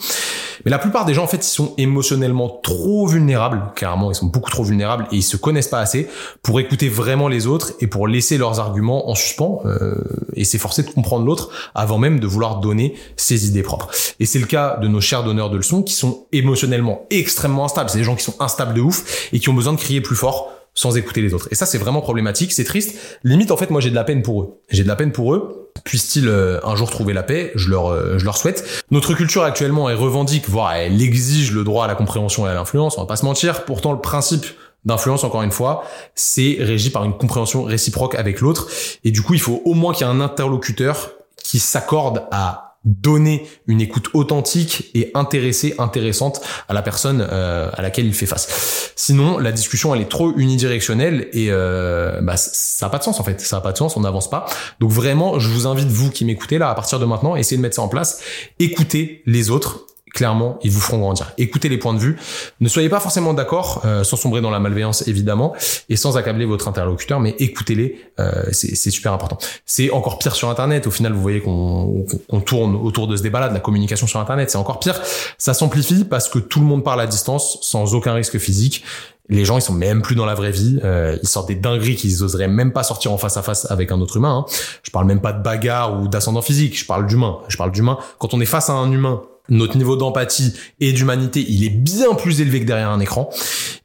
Mais la plupart des gens en fait ils sont émotionnellement trop vulnérables, carrément ils sont beaucoup trop vulnérables et ils se connaissent pas assez pour écouter vraiment les autres et pour laisser leurs arguments en suspens euh, et s'efforcer de comprendre l'autre avant même de vouloir donner ses idées propres. Et c'est le cas de nos chers donneurs de leçons qui sont émotionnellement extrêmement instables. C'est des gens qui sont instables de ouf et qui ont besoin de crier plus fort sans écouter les autres. Et ça, c'est vraiment problématique, c'est triste. Limite, en fait, moi, j'ai de la peine pour eux. J'ai de la peine pour eux. Puissent-ils euh, un jour trouver la paix Je leur, euh, je leur souhaite. Notre culture actuellement, elle revendique, voire elle exige le droit à la compréhension et à l'influence. On va pas se mentir. Pourtant, le principe d'influence, encore une fois, c'est régi par une compréhension réciproque avec l'autre. Et du coup, il faut au moins qu'il y ait un interlocuteur qui s'accorde à donner une écoute authentique et intéressée, intéressante à la personne euh, à laquelle il fait face. Sinon, la discussion elle est trop unidirectionnelle et euh, bah, ça a pas de sens en fait. Ça a pas de sens, on n'avance pas. Donc vraiment, je vous invite vous qui m'écoutez là à partir de maintenant, essayez de mettre ça en place. Écoutez les autres, clairement, ils vous feront grandir. Écoutez les points de vue. Ne soyez pas forcément d'accord, euh, sans sombrer dans la malveillance évidemment, et sans accabler votre interlocuteur, mais écoutez-les, euh, c'est super important. C'est encore pire sur Internet. Au final, vous voyez qu'on tourne autour de ce débat-là, de la communication sur Internet. C'est encore pire. Ça s'amplifie parce que tout le monde parle à distance, sans aucun risque physique. Les gens, ils sont même plus dans la vraie vie. Euh, ils sortent des dingueries qu'ils oseraient même pas sortir en face à face avec un autre humain. Hein. Je parle même pas de bagarre ou d'ascendant physique. Je parle d'humain. Je parle d'humain. Quand on est face à un humain notre niveau d'empathie et d'humanité, il est bien plus élevé que derrière un écran.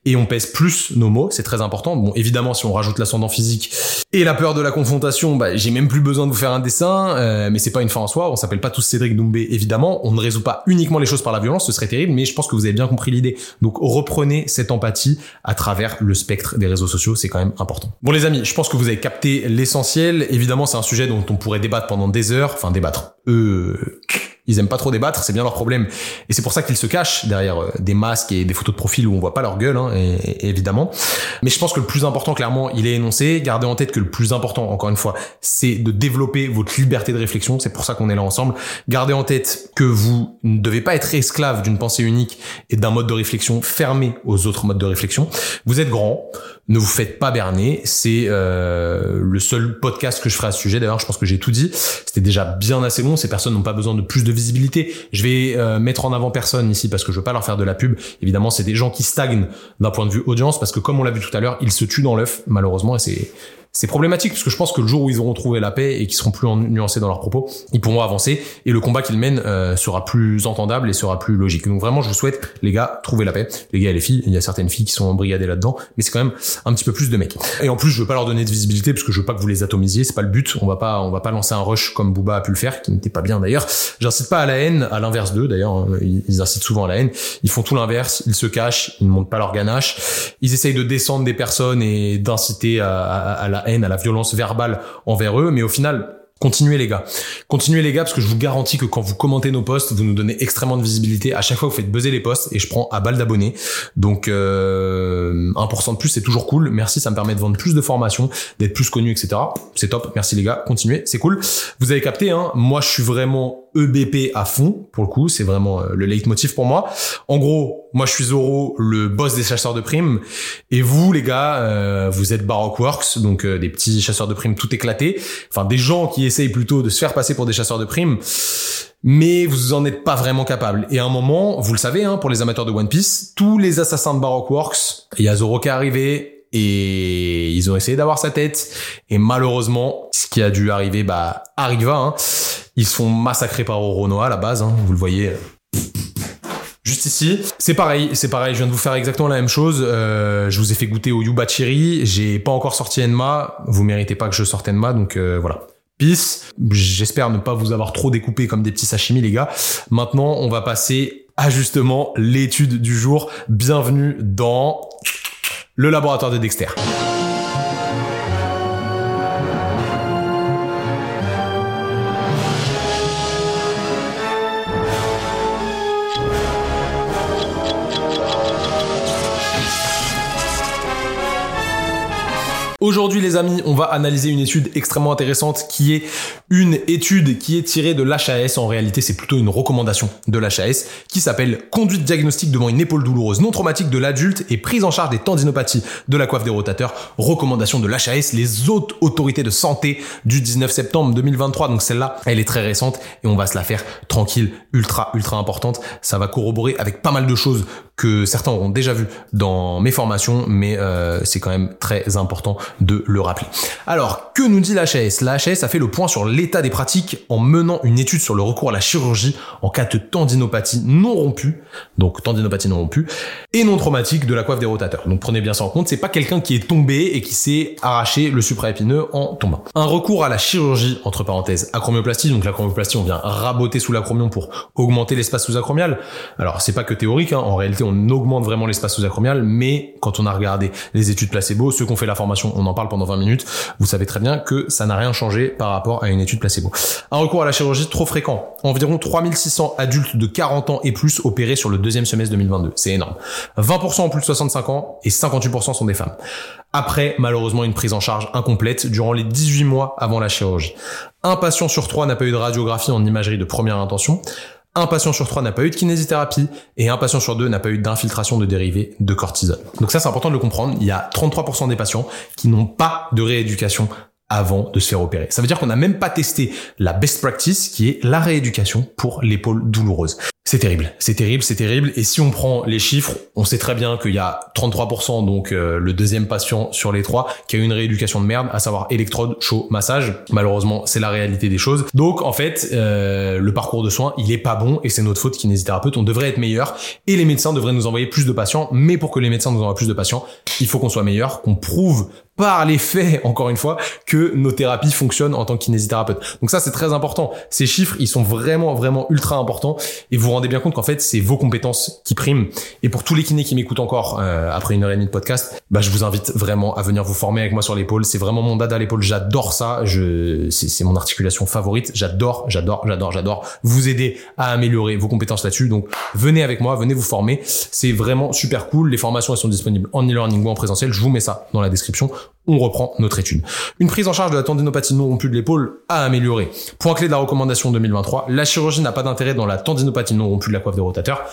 Et on pèse plus nos mots, c'est très important. Bon, évidemment, si on rajoute l'ascendant physique et la peur de la confrontation, bah, j'ai même plus besoin de vous faire un dessin, euh, mais c'est pas une fin en soi. On s'appelle pas tous Cédric Doumbé, évidemment. On ne résout pas uniquement les choses par la violence, ce serait terrible, mais je pense que vous avez bien compris l'idée. Donc, reprenez cette empathie à travers le spectre des réseaux sociaux, c'est quand même important. Bon, les amis, je pense que vous avez capté l'essentiel. Évidemment, c'est un sujet dont on pourrait débattre pendant des heures, enfin débattre. Euh, ils aiment pas trop débattre, c'est bien leur problème. Et c'est pour ça qu'ils se cachent derrière euh, des masques et des photos de profil où on voit pas leur gueule, hein, évidemment. Mais je pense que le plus important, clairement, il est énoncé. Gardez en tête que le plus important, encore une fois, c'est de développer votre liberté de réflexion. C'est pour ça qu'on est là ensemble. Gardez en tête que vous ne devez pas être esclave d'une pensée unique et d'un mode de réflexion fermé aux autres modes de réflexion. Vous êtes grand ne vous faites pas berner. C'est euh, le seul podcast que je ferai à ce sujet. D'ailleurs, je pense que j'ai tout dit. C'était déjà bien assez long. Ces personnes n'ont pas besoin de plus de visibilité. Je vais euh, mettre en avant personne ici parce que je veux pas leur faire de la pub. Évidemment, c'est des gens qui stagnent d'un point de vue audience parce que comme on l'a vu tout à l'heure, ils se tuent dans l'œuf malheureusement et c'est c'est problématique parce que je pense que le jour où ils auront trouvé la paix et qu'ils seront plus nuancés dans leurs propos, ils pourront avancer et le combat qu'ils mènent euh, sera plus entendable et sera plus logique. Donc vraiment, je vous souhaite, les gars, trouver la paix. Les gars et les filles, il y a certaines filles qui sont embrigadées là-dedans, mais c'est quand même un petit peu plus de mecs. Et en plus, je veux pas leur donner de visibilité parce que je veux pas que vous les atomisiez, c'est pas le but. On va pas, on va pas lancer un rush comme Booba a pu le faire, qui n'était pas bien d'ailleurs. J'incite pas à la haine, à l'inverse d'eux d'ailleurs. Hein. Ils incitent souvent à la haine. Ils font tout l'inverse. Ils se cachent, ils ne montrent pas leur ganache. Ils essayent de descendre des personnes et d'inciter à, à la haine, à la violence vers envers eux, mais au final, Continuez les gars. Continuez les gars parce que je vous garantis que quand vous commentez nos posts, vous nous donnez extrêmement de visibilité. À chaque fois, vous faites buzzer les posts et je prends à balle d'abonnés. Donc euh, 1% de plus, c'est toujours cool. Merci, ça me permet de vendre plus de formations, d'être plus connu, etc. C'est top. Merci les gars. Continuez, c'est cool. Vous avez capté, hein. Moi, je suis vraiment EBP à fond, pour le coup, c'est vraiment euh, le leitmotiv pour moi. En gros, moi je suis Zoro, le boss des chasseurs de primes, et vous les gars, euh, vous êtes Baroque Works, donc euh, des petits chasseurs de primes tout éclatés, enfin des gens qui essayent plutôt de se faire passer pour des chasseurs de primes, mais vous en êtes pas vraiment capable. Et à un moment, vous le savez, hein, pour les amateurs de One Piece, tous les assassins de Baroque Works, il y a Zoro qui est arrivé, et ils ont essayé d'avoir sa tête et malheureusement ce qui a dû arriver bah arriva hein. Ils se font massacrer par Oronoa à la base hein. vous le voyez Juste ici, c'est pareil, c'est pareil. Je viens de vous faire exactement la même chose. Euh, je vous ai fait goûter au Yubachiri. J'ai pas encore sorti Enma. Vous méritez pas que je sorte Enma, donc euh, voilà. Peace. J'espère ne pas vous avoir trop découpé comme des petits sashimi, les gars. Maintenant, on va passer à justement l'étude du jour. Bienvenue dans le laboratoire de Dexter. Aujourd'hui les amis, on va analyser une étude extrêmement intéressante qui est une étude qui est tirée de l'HAS. En réalité, c'est plutôt une recommandation de l'HAS qui s'appelle Conduite diagnostique devant une épaule douloureuse non traumatique de l'adulte et prise en charge des tendinopathies de la coiffe des rotateurs. Recommandation de l'HAS, les autres autorités de santé du 19 septembre 2023. Donc celle-là, elle est très récente et on va se la faire tranquille, ultra, ultra importante. Ça va corroborer avec pas mal de choses que certains auront déjà vu dans mes formations, mais euh, c'est quand même très important de le rappeler. Alors, que nous dit l'HAS L'HAS a fait le point sur l'état des pratiques en menant une étude sur le recours à la chirurgie en cas de tendinopathie non rompue, donc tendinopathie non rompue, et non traumatique de la coiffe des rotateurs. Donc prenez bien ça en compte, c'est pas quelqu'un qui est tombé et qui s'est arraché le supraépineux en tombant. Un recours à la chirurgie, entre parenthèses, acromioplastie, donc l'acromioplastie, on vient raboter sous l'acromion pour augmenter l'espace sous-acromial. Alors, c'est pas que théorique, hein. en réalité, on augmente vraiment l'espace sous-acromial, mais quand on a regardé les études placebo, ceux qui ont fait la formation, on en parle pendant 20 minutes, vous savez très bien que ça n'a rien changé par rapport à une étude placebo. Un recours à la chirurgie trop fréquent. Environ 3600 adultes de 40 ans et plus opérés sur le deuxième semestre 2022. C'est énorme. 20% en plus de 65 ans et 58% sont des femmes. Après, malheureusement, une prise en charge incomplète durant les 18 mois avant la chirurgie. Un patient sur trois n'a pas eu de radiographie en imagerie de première intention un patient sur trois n'a pas eu de kinésithérapie et un patient sur deux n'a pas eu d'infiltration de dérivés de cortisone. Donc ça, c'est important de le comprendre. Il y a 33% des patients qui n'ont pas de rééducation avant de se faire opérer. Ça veut dire qu'on n'a même pas testé la best practice qui est la rééducation pour l'épaule douloureuse. C'est terrible, c'est terrible, c'est terrible. Et si on prend les chiffres, on sait très bien qu'il y a 33%, donc euh, le deuxième patient sur les trois, qui a eu une rééducation de merde, à savoir électrode, chaud, massage. Malheureusement, c'est la réalité des choses. Donc en fait, euh, le parcours de soins, il est pas bon et c'est notre faute kinésithérapeute. On devrait être meilleur et les médecins devraient nous envoyer plus de patients. Mais pour que les médecins nous envoient plus de patients, il faut qu'on soit meilleur, qu'on prouve par les faits, encore une fois, que nos thérapies fonctionnent en tant que kinésithérapeute. Donc ça, c'est très important. Ces chiffres, ils sont vraiment, vraiment ultra importants et vous rendez bien compte qu'en fait, c'est vos compétences qui priment. Et pour tous les kinés qui m'écoutent encore euh, après une heure et demie de podcast, bah, je vous invite vraiment à venir vous former avec moi sur l'épaule. C'est vraiment mon dada à l'épaule. J'adore ça. Je, c'est mon articulation favorite. J'adore, j'adore, j'adore, j'adore vous aider à améliorer vos compétences là-dessus. Donc, venez avec moi, venez vous former. C'est vraiment super cool. Les formations, elles sont disponibles en e-learning ou en présentiel. Je vous mets ça dans la description on reprend notre étude. Une prise en charge de la tendinopathie non rompue de l'épaule a amélioré. Point clé de la recommandation 2023, la chirurgie n'a pas d'intérêt dans la tendinopathie non rompue de la coiffe des rotateurs.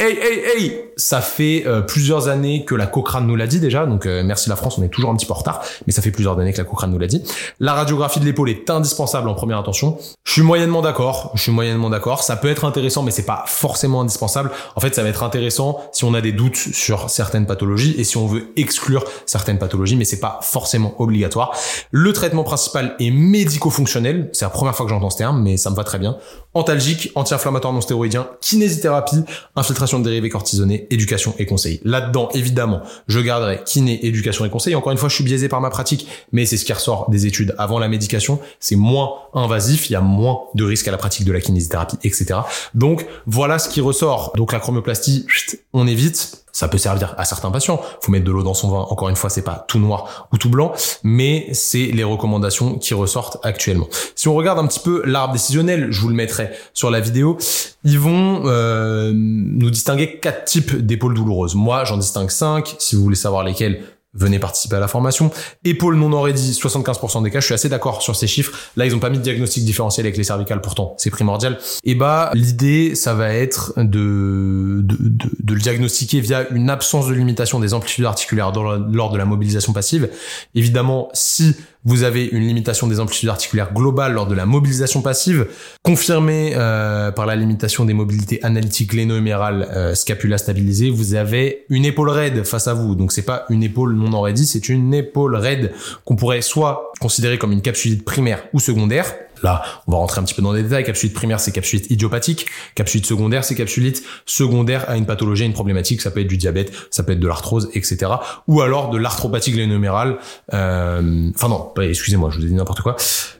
Hey, hey, hey Ça fait euh, plusieurs années que la Cochrane nous l'a dit déjà, donc euh, merci la France, on est toujours un petit peu en retard, mais ça fait plusieurs années que la Cochrane nous l'a dit. La radiographie de l'épaule est indispensable en première intention. Je suis moyennement d'accord, je suis moyennement d'accord. Ça peut être intéressant, mais c'est pas forcément indispensable. En fait, ça va être intéressant si on a des doutes sur certaines pathologies et si on veut exclure certaines pathologies, mais c'est pas forcément obligatoire. Le traitement principal est médico-fonctionnel. C'est la première fois que j'entends ce terme, mais ça me va très bien. Antalgique, anti-inflammatoire non stéroïdien, kinésithérapie, infiltration de dérivés cortisonnés, éducation et conseil. Là-dedans, évidemment, je garderai kiné, éducation et conseil. Encore une fois, je suis biaisé par ma pratique, mais c'est ce qui ressort des études avant la médication. C'est moins invasif, il y a moins de risques à la pratique de la kinésithérapie, etc. Donc, voilà ce qui ressort. Donc, la chromioplastie, on évite ça peut servir à certains patients. Faut mettre de l'eau dans son vin. Encore une fois, c'est pas tout noir ou tout blanc, mais c'est les recommandations qui ressortent actuellement. Si on regarde un petit peu l'arbre décisionnel, je vous le mettrai sur la vidéo, ils vont euh, nous distinguer quatre types d'épaules douloureuses. Moi, j'en distingue cinq. Si vous voulez savoir lesquelles, venez participer à la formation. Épaule non ready, 75% des cas, je suis assez d'accord sur ces chiffres. Là, ils ont pas mis de diagnostic différentiel avec les cervicales, pourtant, c'est primordial. Et bah, l'idée, ça va être de, de, de, de, le diagnostiquer via une absence de limitation des amplitudes articulaires lors de la mobilisation passive. Évidemment, si vous avez une limitation des amplitudes articulaires globales lors de la mobilisation passive, confirmée euh, par la limitation des mobilités analytiques gléno-humérales euh, scapula stabilisée. Vous avez une épaule raide face à vous, donc c'est pas une épaule non enraidie, c'est une épaule raide qu'on pourrait soit considérer comme une capsulite primaire ou secondaire. Là, on va rentrer un petit peu dans les détails. Capsulite primaire, c'est capsulite idiopathique. Capsulite secondaire, c'est capsulite secondaire à une pathologie, à une problématique. Ça peut être du diabète, ça peut être de l'arthrose, etc. Ou alors de l'arthropathie glénomérale. Euh... Enfin non, excusez-moi, je vous ai dit n'importe quoi.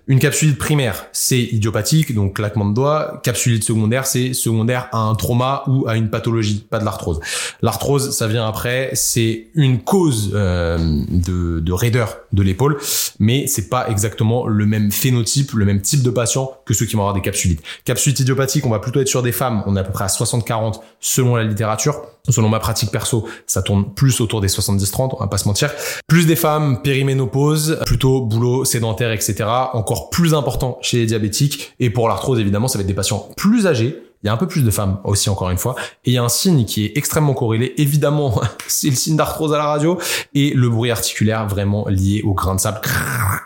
Une capsulite primaire, c'est idiopathique, donc claquement de doigts. Capsulite secondaire, c'est secondaire à un trauma ou à une pathologie, pas de l'arthrose. L'arthrose, ça vient après, c'est une cause euh, de, de raideur de l'épaule, mais c'est pas exactement le même phénotype, le même type de patient que ceux qui vont avoir des capsulites. Capsulite idiopathique, on va plutôt être sur des femmes, on est à peu près à 60-40 selon la littérature. Selon ma pratique perso, ça tourne plus autour des 70-30, on va pas se mentir. Plus des femmes, périménopause, plutôt boulot, sédentaire, etc. Encore plus important chez les diabétiques. Et pour l'arthrose, évidemment, ça va être des patients plus âgés, il y a un peu plus de femmes aussi encore une fois et il y a un signe qui est extrêmement corrélé évidemment *laughs* c'est le signe d'arthrose à la radio et le bruit articulaire vraiment lié au grain de sable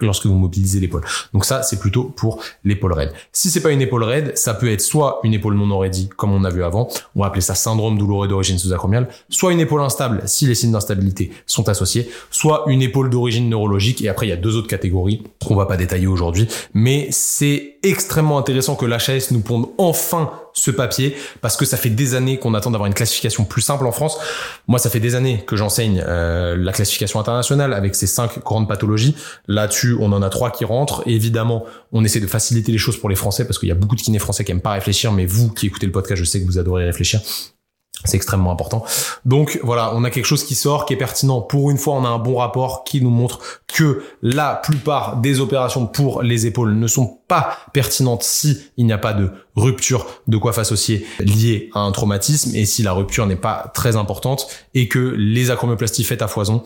lorsque vous mobilisez l'épaule. Donc ça c'est plutôt pour l'épaule raide. Si c'est pas une épaule raide ça peut être soit une épaule non enraidie comme on a vu avant. On va appeler ça syndrome douloureux d'origine sous-acromiale. Soit une épaule instable si les signes d'instabilité sont associés. Soit une épaule d'origine neurologique. Et après il y a deux autres catégories qu'on va pas détailler aujourd'hui. Mais c'est extrêmement intéressant que l'HAS nous ponde enfin ce papier parce que ça fait des années qu'on attend d'avoir une classification plus simple en France. Moi, ça fait des années que j'enseigne euh, la classification internationale avec ces cinq grandes pathologies. Là-dessus, on en a trois qui rentrent. évidemment, on essaie de faciliter les choses pour les Français parce qu'il y a beaucoup de kinés français qui aiment pas réfléchir, mais vous qui écoutez le podcast, je sais que vous adorez réfléchir. C'est extrêmement important. Donc voilà, on a quelque chose qui sort, qui est pertinent. Pour une fois, on a un bon rapport qui nous montre que la plupart des opérations pour les épaules ne sont pas pertinentes si il n'y a pas de rupture de coiffe associée liée à un traumatisme et si la rupture n'est pas très importante et que les acromioplasties faites à foison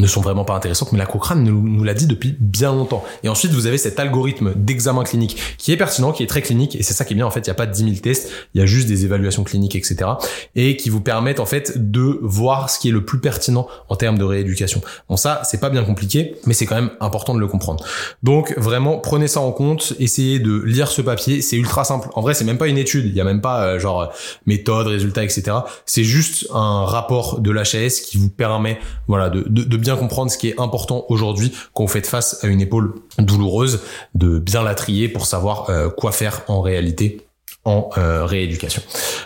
ne sont vraiment pas intéressantes, mais la Cochrane nous, l'a dit depuis bien longtemps. Et ensuite, vous avez cet algorithme d'examen clinique qui est pertinent, qui est très clinique, et c'est ça qui est bien, en fait, il n'y a pas 10 000 tests, il y a juste des évaluations cliniques, etc., et qui vous permettent, en fait, de voir ce qui est le plus pertinent en termes de rééducation. Bon, ça, c'est pas bien compliqué, mais c'est quand même important de le comprendre. Donc, vraiment, prenez ça en compte, essayez de lire ce papier, c'est ultra simple. En vrai, c'est même pas une étude, il y a même pas, euh, genre, méthode, résultat, etc. C'est juste un rapport de l'HAS qui vous permet, voilà, de, de, de bien comprendre ce qui est important aujourd'hui quand vous faites face à une épaule douloureuse, de bien la trier pour savoir euh, quoi faire en réalité en euh, rééducation.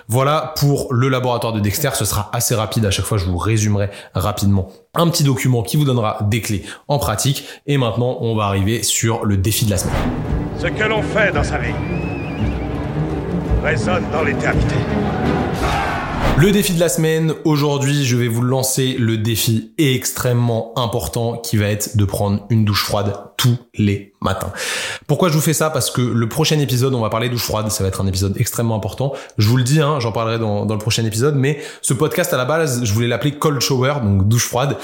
Voilà pour le laboratoire de Dexter, ce sera assez rapide, à chaque fois je vous résumerai rapidement un petit document qui vous donnera des clés en pratique et maintenant on va arriver sur le défi de la semaine. Ce que l'on fait dans sa vie résonne dans l'éternité. Le défi de la semaine, aujourd'hui je vais vous lancer le défi extrêmement important qui va être de prendre une douche froide tous les matins. Pourquoi je vous fais ça? Parce que le prochain épisode, on va parler douche froide, ça va être un épisode extrêmement important. Je vous le dis, hein, j'en parlerai dans, dans, le prochain épisode, mais ce podcast à la base, je voulais l'appeler Cold Shower, donc douche froide.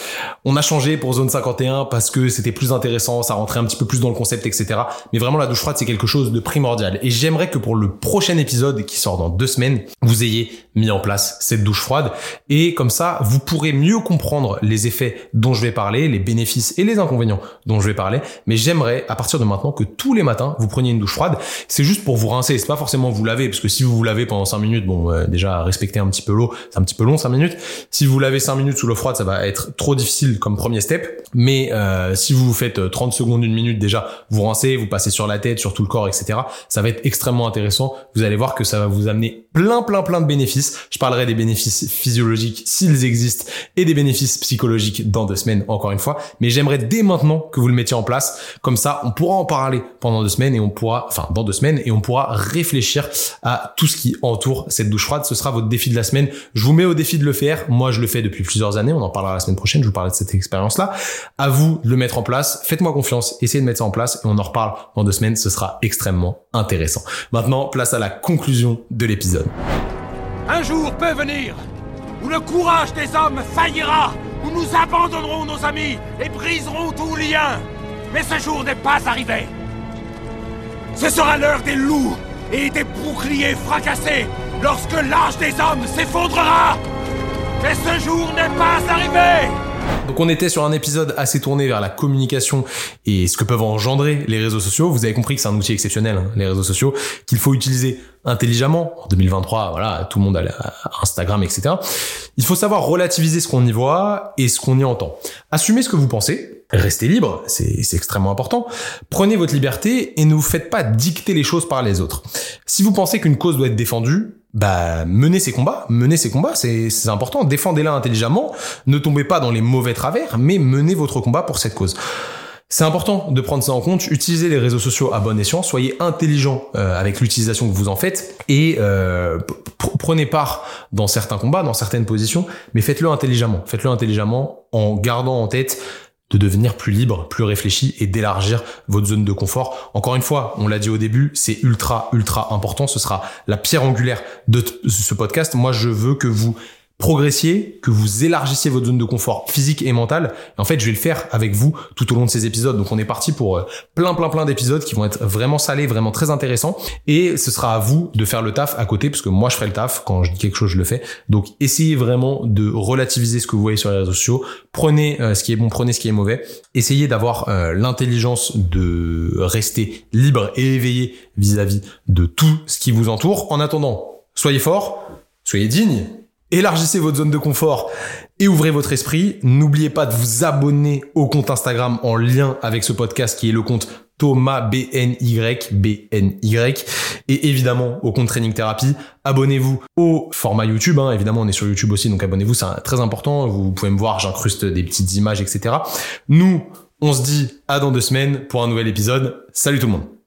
On a changé pour Zone 51 parce que c'était plus intéressant, ça rentrait un petit peu plus dans le concept, etc. Mais vraiment la douche froide, c'est quelque chose de primordial. Et j'aimerais que pour le prochain épisode qui sort dans deux semaines, vous ayez mis en place cette douche froide. Et comme ça, vous pourrez mieux comprendre les effets dont je vais parler, les bénéfices et les inconvénients dont je vais parler, mais j'aimerais à partir de maintenant que tous les matins vous preniez une douche froide. C'est juste pour vous rincer, c'est pas forcément vous laver parce que si vous vous lavez pendant 5 minutes, bon euh, déjà respectez un petit peu l'eau, c'est un petit peu long 5 minutes. Si vous lavez 5 minutes sous l'eau froide, ça va être trop difficile comme premier step, mais euh, si vous faites 30 secondes, une minute déjà, vous rincez, vous passez sur la tête, sur tout le corps, etc. Ça va être extrêmement intéressant. Vous allez voir que ça va vous amener plein plein plein de bénéfices. Je parlerai des bénéfices physiologiques s'ils existent et des bénéfices psychologiques dans deux semaines encore une fois, mais j'aimerais dès maintenant que vous le mettiez en place comme ça, on pourra en parler pendant deux semaines et on pourra, enfin, dans deux semaines et on pourra réfléchir à tout ce qui entoure cette douche froide. Ce sera votre défi de la semaine. Je vous mets au défi de le faire. Moi, je le fais depuis plusieurs années. On en parlera la semaine prochaine. Je vous parlerai de cette expérience-là. À vous de le mettre en place. Faites-moi confiance. Essayez de mettre ça en place et on en reparle dans deux semaines. Ce sera extrêmement intéressant. Maintenant, place à la conclusion de l'épisode. Un jour peut venir où le courage des hommes faillira où nous abandonnerons nos amis et briserons tout lien. Mais ce jour n'est pas arrivé. Ce sera l'heure des loups et des boucliers fracassés lorsque l'âge des hommes s'effondrera. Mais ce jour n'est pas arrivé. Donc on était sur un épisode assez tourné vers la communication et ce que peuvent engendrer les réseaux sociaux. Vous avez compris que c'est un outil exceptionnel, hein, les réseaux sociaux, qu'il faut utiliser intelligemment. En 2023, voilà, tout le monde a Instagram, etc. Il faut savoir relativiser ce qu'on y voit et ce qu'on y entend. Assumez ce que vous pensez. Restez libre, c'est extrêmement important. Prenez votre liberté et ne vous faites pas dicter les choses par les autres. Si vous pensez qu'une cause doit être défendue, bah menez ces combats, menez ces combats, c'est important, défendez-la intelligemment, ne tombez pas dans les mauvais travers, mais menez votre combat pour cette cause. C'est important de prendre ça en compte, utilisez les réseaux sociaux à bon escient, soyez intelligent euh, avec l'utilisation que vous en faites et euh, prenez part dans certains combats, dans certaines positions, mais faites-le intelligemment, faites-le intelligemment en gardant en tête de devenir plus libre, plus réfléchi et d'élargir votre zone de confort. Encore une fois, on l'a dit au début, c'est ultra, ultra important. Ce sera la pierre angulaire de ce podcast. Moi, je veux que vous progressiez, que vous élargissiez votre zone de confort physique et mentale. en fait, je vais le faire avec vous tout au long de ces épisodes. Donc on est parti pour euh, plein plein plein d'épisodes qui vont être vraiment salés, vraiment très intéressants. Et ce sera à vous de faire le taf à côté, parce que moi je ferai le taf. Quand je dis quelque chose, je le fais. Donc essayez vraiment de relativiser ce que vous voyez sur les réseaux sociaux. Prenez euh, ce qui est bon, prenez ce qui est mauvais. Essayez d'avoir euh, l'intelligence de rester libre et éveillé vis-à-vis -vis de tout ce qui vous entoure. En attendant, soyez fort, soyez digne Élargissez votre zone de confort et ouvrez votre esprit. N'oubliez pas de vous abonner au compte Instagram en lien avec ce podcast qui est le compte Thomas BNY. Et évidemment, au compte Training Therapy. Abonnez-vous au format YouTube. Hein. Évidemment, on est sur YouTube aussi, donc abonnez-vous, c'est très important. Vous pouvez me voir, j'incruste des petites images, etc. Nous, on se dit à dans deux semaines pour un nouvel épisode. Salut tout le monde